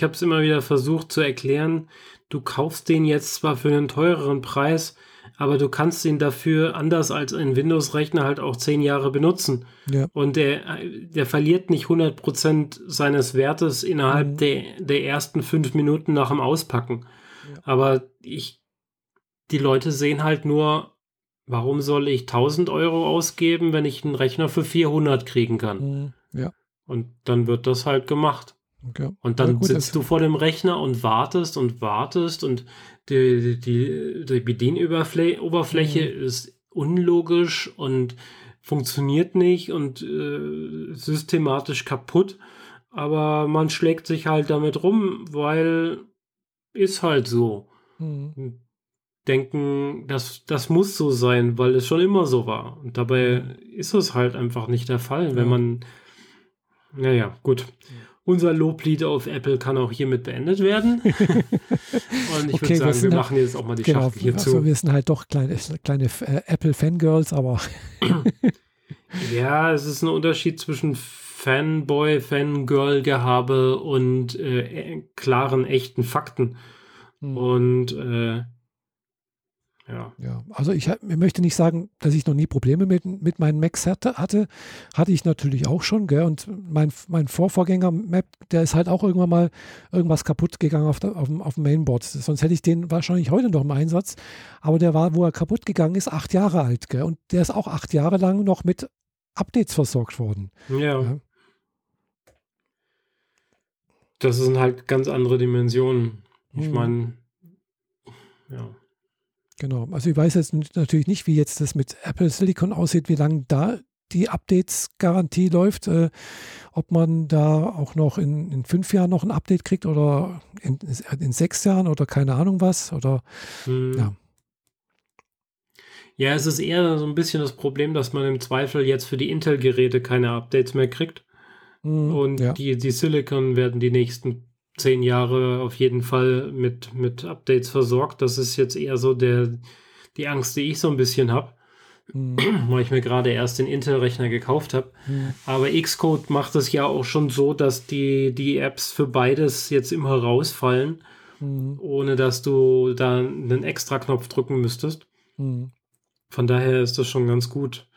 Speaker 1: habe es immer wieder versucht zu erklären, du kaufst den jetzt zwar für einen teureren Preis, aber du kannst ihn dafür anders als ein Windows-Rechner halt auch zehn Jahre benutzen. Ja. Und der, der verliert nicht 100% seines Wertes innerhalb mhm. der, der ersten fünf Minuten nach dem Auspacken. Ja. Aber ich, die Leute sehen halt nur, warum soll ich 1000 Euro ausgeben, wenn ich einen Rechner für 400 kriegen kann?
Speaker 2: Mhm. Ja.
Speaker 1: Und dann wird das halt gemacht. Okay. Und dann gut, sitzt du vor dem Rechner und wartest und wartest und die, die, die Bedienoberfläche mhm. ist unlogisch und funktioniert nicht und äh, systematisch kaputt. Aber man schlägt sich halt damit rum, weil ist halt so. Mhm. Denken, das, das muss so sein, weil es schon immer so war. Und dabei mhm. ist es halt einfach nicht der Fall, wenn man. Naja, gut. Unser Loblied auf Apple kann auch hiermit beendet werden. Und ich okay, würde sagen, wir, wir machen jetzt auch mal die genau, Schachtel hier also zu.
Speaker 2: Wir sind halt doch kleine, kleine äh, Apple-Fangirls, aber.
Speaker 1: ja, es ist ein Unterschied zwischen Fanboy, Fangirl-Gehabe und äh, klaren, echten Fakten. Hm. Und äh, ja.
Speaker 2: ja, also ich, ich, möchte nicht sagen, dass ich noch nie Probleme mit, mit meinen Macs hatte. Hatte, hatte ich natürlich auch schon. Gell? Und mein, mein Vorvorgänger Map, der ist halt auch irgendwann mal irgendwas kaputt gegangen auf, der, auf, dem, auf dem Mainboard. Sonst hätte ich den wahrscheinlich heute noch im Einsatz. Aber der war, wo er kaputt gegangen ist, acht Jahre alt. Gell? Und der ist auch acht Jahre lang noch mit Updates versorgt worden.
Speaker 1: ja. ja. Das sind halt ganz andere Dimensionen. Ich hm. meine, ja.
Speaker 2: Genau. Also ich weiß jetzt natürlich nicht, wie jetzt das mit Apple Silicon aussieht, wie lange da die Updates-Garantie läuft, äh, ob man da auch noch in, in, fünf Jahren noch ein Update kriegt oder in, in sechs Jahren oder keine Ahnung was. Oder hm. ja.
Speaker 1: Ja, es ist eher so ein bisschen das Problem, dass man im Zweifel jetzt für die Intel-Geräte keine Updates mehr kriegt. Mhm, und ja. die, die Silicon werden die nächsten zehn Jahre auf jeden Fall mit, mit Updates versorgt. Das ist jetzt eher so der, die Angst, die ich so ein bisschen habe. Mhm. Weil ich mir gerade erst den Intel-Rechner gekauft habe. Mhm. Aber Xcode macht es ja auch schon so, dass die, die Apps für beides jetzt immer rausfallen, mhm. ohne dass du da einen extra Knopf drücken müsstest. Mhm. Von daher ist das schon ganz gut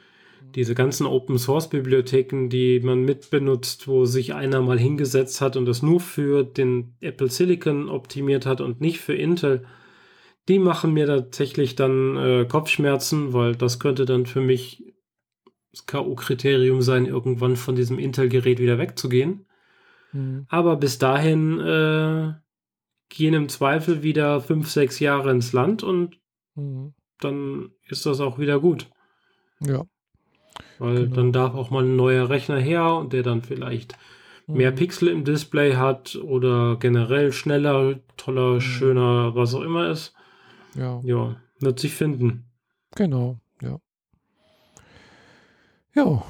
Speaker 1: diese ganzen Open Source Bibliotheken, die man mitbenutzt, wo sich einer mal hingesetzt hat und das nur für den Apple Silicon optimiert hat und nicht für Intel, die machen mir tatsächlich dann äh, Kopfschmerzen, weil das könnte dann für mich das K.O.-Kriterium sein, irgendwann von diesem Intel-Gerät wieder wegzugehen. Mhm. Aber bis dahin äh, gehen im Zweifel wieder fünf, sechs Jahre ins Land und mhm. dann ist das auch wieder gut.
Speaker 2: Ja.
Speaker 1: Weil genau. dann darf auch mal ein neuer Rechner her und der dann vielleicht mhm. mehr Pixel im Display hat oder generell schneller, toller, mhm. schöner, was auch immer ist.
Speaker 2: Ja.
Speaker 1: Ja, wird sich finden.
Speaker 2: Genau, ja. Ja.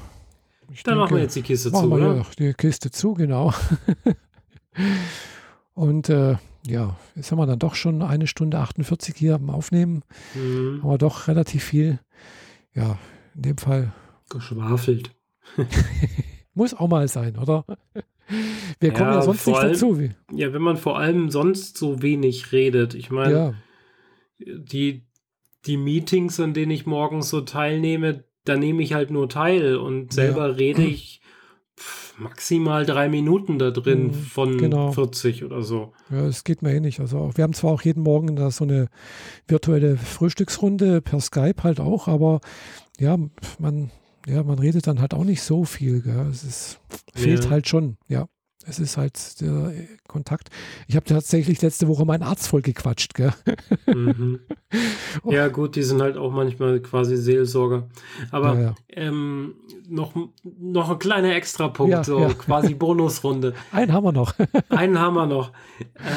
Speaker 2: Ich
Speaker 1: Dann machen
Speaker 2: denke,
Speaker 1: wir jetzt die Kiste
Speaker 2: machen
Speaker 1: zu,
Speaker 2: wir
Speaker 1: oder?
Speaker 2: ja die Kiste zu, genau. Und äh, ja, jetzt haben wir dann doch schon eine Stunde 48 hier am Aufnehmen.
Speaker 1: Mhm.
Speaker 2: Aber doch relativ viel. Ja, in dem Fall
Speaker 1: Geschwafelt.
Speaker 2: muss auch mal sein, oder? Wir kommen ja,
Speaker 1: Ja,
Speaker 2: sonst nicht
Speaker 1: allem-
Speaker 2: dazu.
Speaker 1: Ja, wenn man vor allem sonst so wenig redet. Ich meine,
Speaker 2: ja,
Speaker 1: die, die Meetings, an denen ich morgens so teilnehme, da nehme ich halt nur teil und selber rede ich pf, maximal drei Minuten da drin
Speaker 2: Mhm,
Speaker 1: von
Speaker 2: genau.
Speaker 1: 40 oder so.
Speaker 2: ja, es geht mir eh nicht. Also wir haben zwar auch jeden Morgen da so eine virtuelle Frühstücksrunde per Skype halt auch, aber ja, man, ja, man redet dann halt auch nicht so viel. Gell? Es ist, fehlt
Speaker 1: Ja.
Speaker 2: halt schon, ja. Es ist halt der äh, Kontakt. Ich habe tatsächlich letzte Woche meinen Arzt voll gequatscht, gell?
Speaker 1: Mhm. ja, gut, die sind halt auch manchmal quasi Seelsorger. Aber
Speaker 2: ja, ja.
Speaker 1: ähm, noch, noch ein kleiner Extrapunkt,
Speaker 2: Ja,
Speaker 1: so quasi Bonusrunde.
Speaker 2: Einen haben wir noch.
Speaker 1: Einen haben wir noch.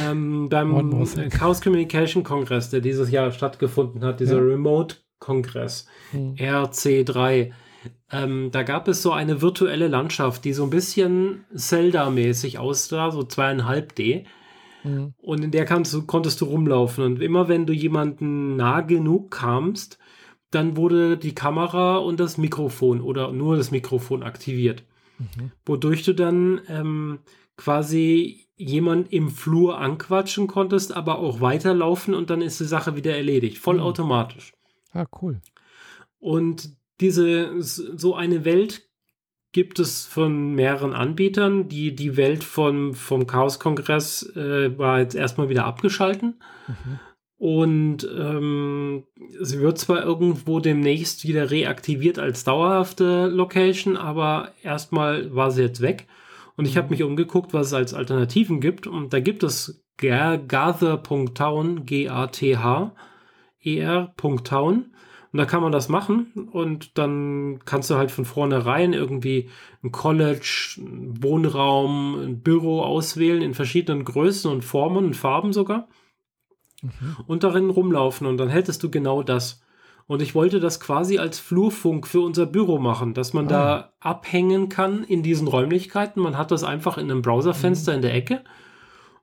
Speaker 1: Ähm, beim. Chaos Communication Kongress, der dieses Jahr stattgefunden hat, dieser
Speaker 2: Ja.
Speaker 1: Remote-Kongress,
Speaker 2: Hm.
Speaker 1: RC3. Ähm, da gab es so eine virtuelle Landschaft, die so ein bisschen Zelda-mäßig aussah, so zweieinhalb D.
Speaker 2: Hm.
Speaker 1: Und in der kannst du, konntest du rumlaufen. Und immer wenn du jemanden nah genug kamst, dann wurde die Kamera und das Mikrofon oder nur das Mikrofon aktiviert.
Speaker 2: Mhm.
Speaker 1: Wodurch du dann ähm, quasi jemand im Flur anquatschen konntest, aber auch weiterlaufen und dann ist die Sache wieder erledigt.
Speaker 2: Mhm.
Speaker 1: Vollautomatisch.
Speaker 2: Ah, cool.
Speaker 1: Und diese, so eine Welt gibt es von mehreren Anbietern. Die, die Welt von, vom Chaos-Kongress äh, war jetzt erstmal wieder abgeschalten.
Speaker 2: Mhm.
Speaker 1: Und ähm, sie wird zwar irgendwo demnächst wieder reaktiviert als dauerhafte Location, aber erstmal war sie jetzt weg. Und ich habe mich umgeguckt, was es als Alternativen gibt. Und da gibt es Ga- gather.town, G-A-T-H, er.town. Und da kann man das machen und dann kannst du halt von vornherein irgendwie ein College, einen Wohnraum, ein Büro auswählen in verschiedenen Größen und Formen und Farben sogar
Speaker 2: Mhm.
Speaker 1: und darin rumlaufen und dann hättest du genau das. Und ich wollte das quasi als Flurfunk für unser Büro machen, dass man
Speaker 2: Ah.
Speaker 1: da abhängen kann in diesen Räumlichkeiten. Man hat das einfach in einem Browserfenster
Speaker 2: Mhm.
Speaker 1: in der Ecke.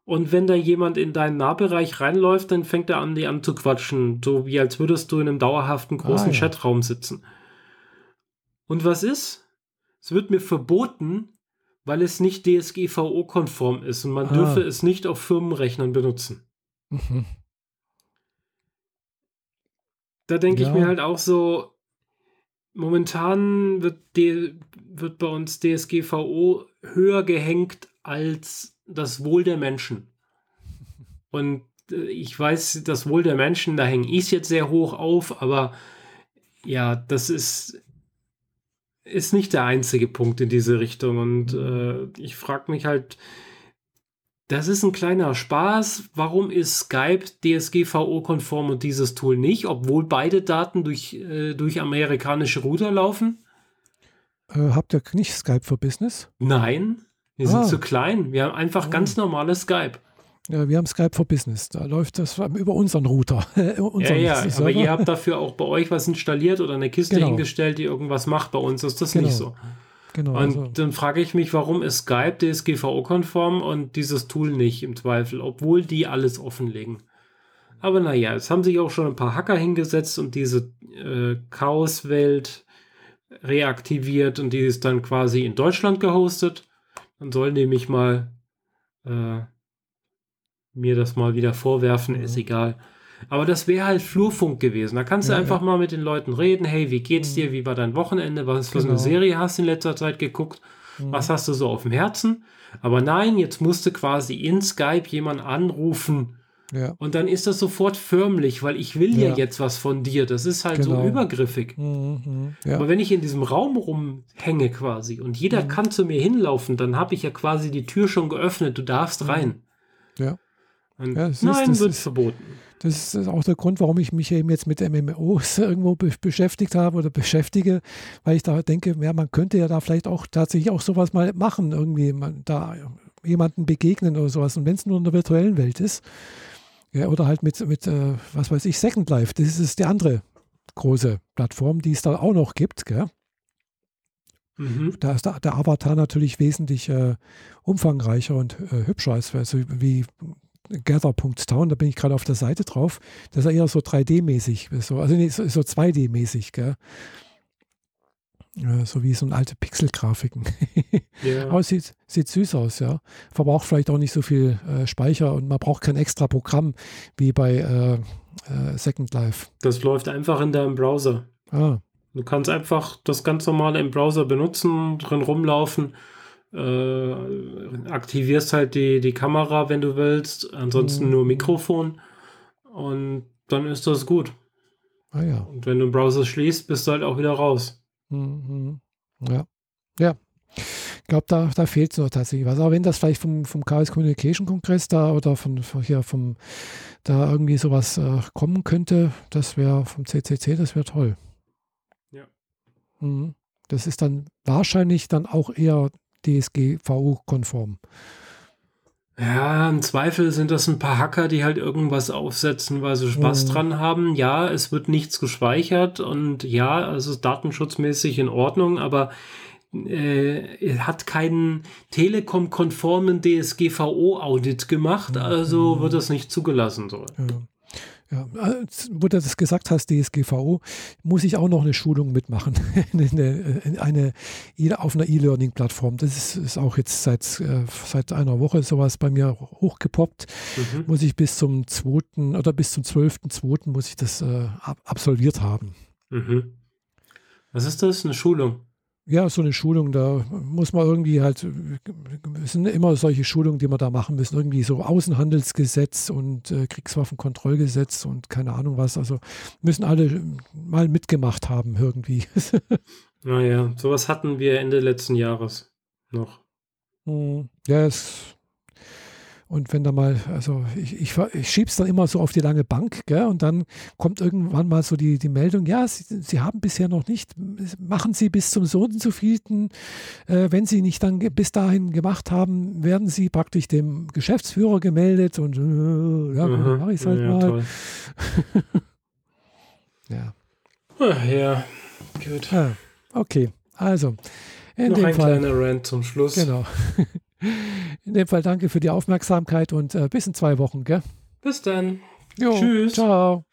Speaker 1: Und wenn da jemand in deinen Nahbereich reinläuft, dann fängt er an, die anzuquatschen. So wie als würdest du in einem dauerhaften großen
Speaker 2: Ah, ja.
Speaker 1: Chatraum sitzen. Und was ist? Es wird mir verboten, weil es nicht DSGVO-konform ist und man
Speaker 2: Ah.
Speaker 1: dürfe es nicht auf Firmenrechnern benutzen.
Speaker 2: Mhm.
Speaker 1: Da denke ich
Speaker 2: Ja.
Speaker 1: mir halt auch so, momentan wird, wird bei uns DSGVO höher gehängt als das Wohl der Menschen. Und äh, ich weiß, das Wohl der Menschen, da hänge ich es jetzt sehr hoch auf, aber ja, das ist, ist nicht der einzige Punkt in diese Richtung. Und äh, ich frage mich halt, das ist ein kleiner Spaß. Warum ist Skype DSGVO-konform und dieses Tool nicht, obwohl beide Daten durch, äh, durch amerikanische Router laufen?
Speaker 2: Äh, habt ihr nicht Skype for Business?
Speaker 1: Nein, wir sind
Speaker 2: Ah.
Speaker 1: zu klein. Wir haben einfach
Speaker 2: Ah.
Speaker 1: ganz normales Skype.
Speaker 2: Ja, wir haben Skype for Business. Da läuft das über unseren Router.
Speaker 1: Ja,
Speaker 2: unseren
Speaker 1: ja, aber
Speaker 2: Server.
Speaker 1: ihr habt dafür auch bei euch was installiert oder eine Kiste
Speaker 2: Genau.
Speaker 1: hingestellt, die irgendwas macht. Bei uns ist das
Speaker 2: Genau.
Speaker 1: nicht so.
Speaker 2: genau,
Speaker 1: Und
Speaker 2: also,
Speaker 1: dann frage ich mich, warum ist Skype DSGVO-konform und dieses Tool nicht im Zweifel, obwohl die alles offenlegen. Aber naja, es haben sich auch schon ein paar Hacker hingesetzt und diese äh, Chaos-Welt reaktiviert und die ist dann quasi in Deutschland gehostet. Sollen die mich mal äh, mir das mal wieder vorwerfen,
Speaker 2: Mhm.
Speaker 1: ist egal. Aber das wäre halt Flurfunk gewesen. Da kannst du
Speaker 2: Ja,
Speaker 1: einfach
Speaker 2: ja.
Speaker 1: mal mit den Leuten reden. Hey, wie geht's
Speaker 2: Mhm.
Speaker 1: dir? Wie war dein Wochenende? Was für eine
Speaker 2: Genau.
Speaker 1: Serie hast du in letzter Zeit geguckt?
Speaker 2: mhm.
Speaker 1: Was hast du so auf dem Herzen? Aber nein, jetzt musste quasi in Skype jemand anrufen
Speaker 2: ja.
Speaker 1: und dann ist das sofort förmlich, weil ich will ja,
Speaker 2: Ja.
Speaker 1: jetzt was von dir. Das ist halt so
Speaker 2: Genau.
Speaker 1: übergriffig.
Speaker 2: Mhm, mhm. ja.
Speaker 1: Aber wenn ich in diesem Raum rumhänge quasi und jeder
Speaker 2: Mhm.
Speaker 1: kann zu mir hinlaufen, dann habe ich ja quasi die Tür schon geöffnet. Du darfst
Speaker 2: Mhm.
Speaker 1: rein.
Speaker 2: Ja.
Speaker 1: Und
Speaker 2: Ja, es ist-
Speaker 1: nein, wird verboten.
Speaker 2: Das ist auch der Grund, warum ich mich eben jetzt mit MMOs irgendwo be beschäftigt habe oder beschäftige, weil ich da denke, ja, man könnte ja da vielleicht auch tatsächlich auch sowas mal machen, irgendwie man, da jemanden begegnen oder sowas. Und wenn es nur in der virtuellen Welt ist, ja, oder halt mit, mit äh, was weiß ich, Second Life, das ist die andere große Plattform, die es da auch noch gibt, gell? Mhm. Da ist der, der, Avatar natürlich wesentlich äh, umfangreicher und äh, hübscher als also wie Gather.town, da bin ich gerade auf der Seite drauf. Das ist eher so 3D-mäßig, so, also nee, so, so 2D-mäßig, gell? So wie so eine alte Pixel-Grafiken. Ja. Aber es sieht, sieht süß aus, ja. Verbraucht vielleicht auch nicht so viel äh, Speicher und man braucht kein extra Programm wie bei äh, äh, Second Life.
Speaker 1: Das läuft einfach in deinem Browser. Ah. Du kannst einfach das ganz normale im Browser benutzen, drin rumlaufen, äh, aktivierst halt die, die Kamera, wenn du willst, ansonsten mhm. nur Mikrofon und dann ist das gut. Ah ja. Und wenn du den Browser schließt, bist du halt auch wieder raus.
Speaker 2: Mhm. Ja. Ja. Ich glaube, da, da fehlt es noch tatsächlich was. Aber wenn das vielleicht vom, vom Chaos Communication Kongress da oder von, von hier vom da irgendwie sowas äh, kommen könnte, das wäre vom CCC, das wäre toll. Ja. Mhm. Das ist dann wahrscheinlich dann auch eher DSGVO-konform.
Speaker 1: Ja, im Zweifel sind das ein paar Hacker, die halt irgendwas aufsetzen, weil sie Spaß mhm. dran haben. Ja, es wird nichts gespeichert und ja, es ist datenschutzmäßig in Ordnung, aber äh, hat keinen Telekom-konformen DSGVO-Audit gemacht, also mhm. wird das nicht zugelassen. So. Ja.
Speaker 2: Ja, äh, wo du das gesagt hast, DSGVO, muss ich auch noch eine Schulung mitmachen. eine, eine, auf einer E-Learning-Plattform. Das ist, ist, auch jetzt seit, äh, seit einer Woche sowas bei mir hochgepoppt. Mhm. Muss ich bis zum 2. oder bis zum 12.2. muss ich das äh, absolviert haben. Mhm.
Speaker 1: Was ist das? Eine Schulung?
Speaker 2: Ja, so eine Schulung, da muss man irgendwie halt, es sind immer solche Schulungen, die man da machen müssen, irgendwie so Außenhandelsgesetz und äh, Kriegswaffenkontrollgesetz und keine Ahnung was, also müssen alle mal mitgemacht haben irgendwie.
Speaker 1: naja, sowas hatten wir Ende letzten Jahres noch.
Speaker 2: Hm, ja, es und wenn da mal, also ich, ich, ich schiebe es dann immer so auf die lange Bank, gell, und dann kommt irgendwann mal so die, die Meldung, ja, Sie, Sie haben bisher noch nicht, machen Sie bis zum so und so vielten, äh, wenn Sie nicht dann bis dahin gemacht haben, werden Sie praktisch dem Geschäftsführer gemeldet und äh, ja, mhm. mache ich es halt ja, mal.
Speaker 1: ja. Ach, ja, gut.
Speaker 2: Ja, okay, also.
Speaker 1: In Noch ein Fall, kleiner Rant zum Schluss.
Speaker 2: Genau. In dem Fall danke für die Aufmerksamkeit und äh, bis in zwei Wochen. Gell?
Speaker 1: Bis dann.
Speaker 2: Jo, Tschüss. Ciao.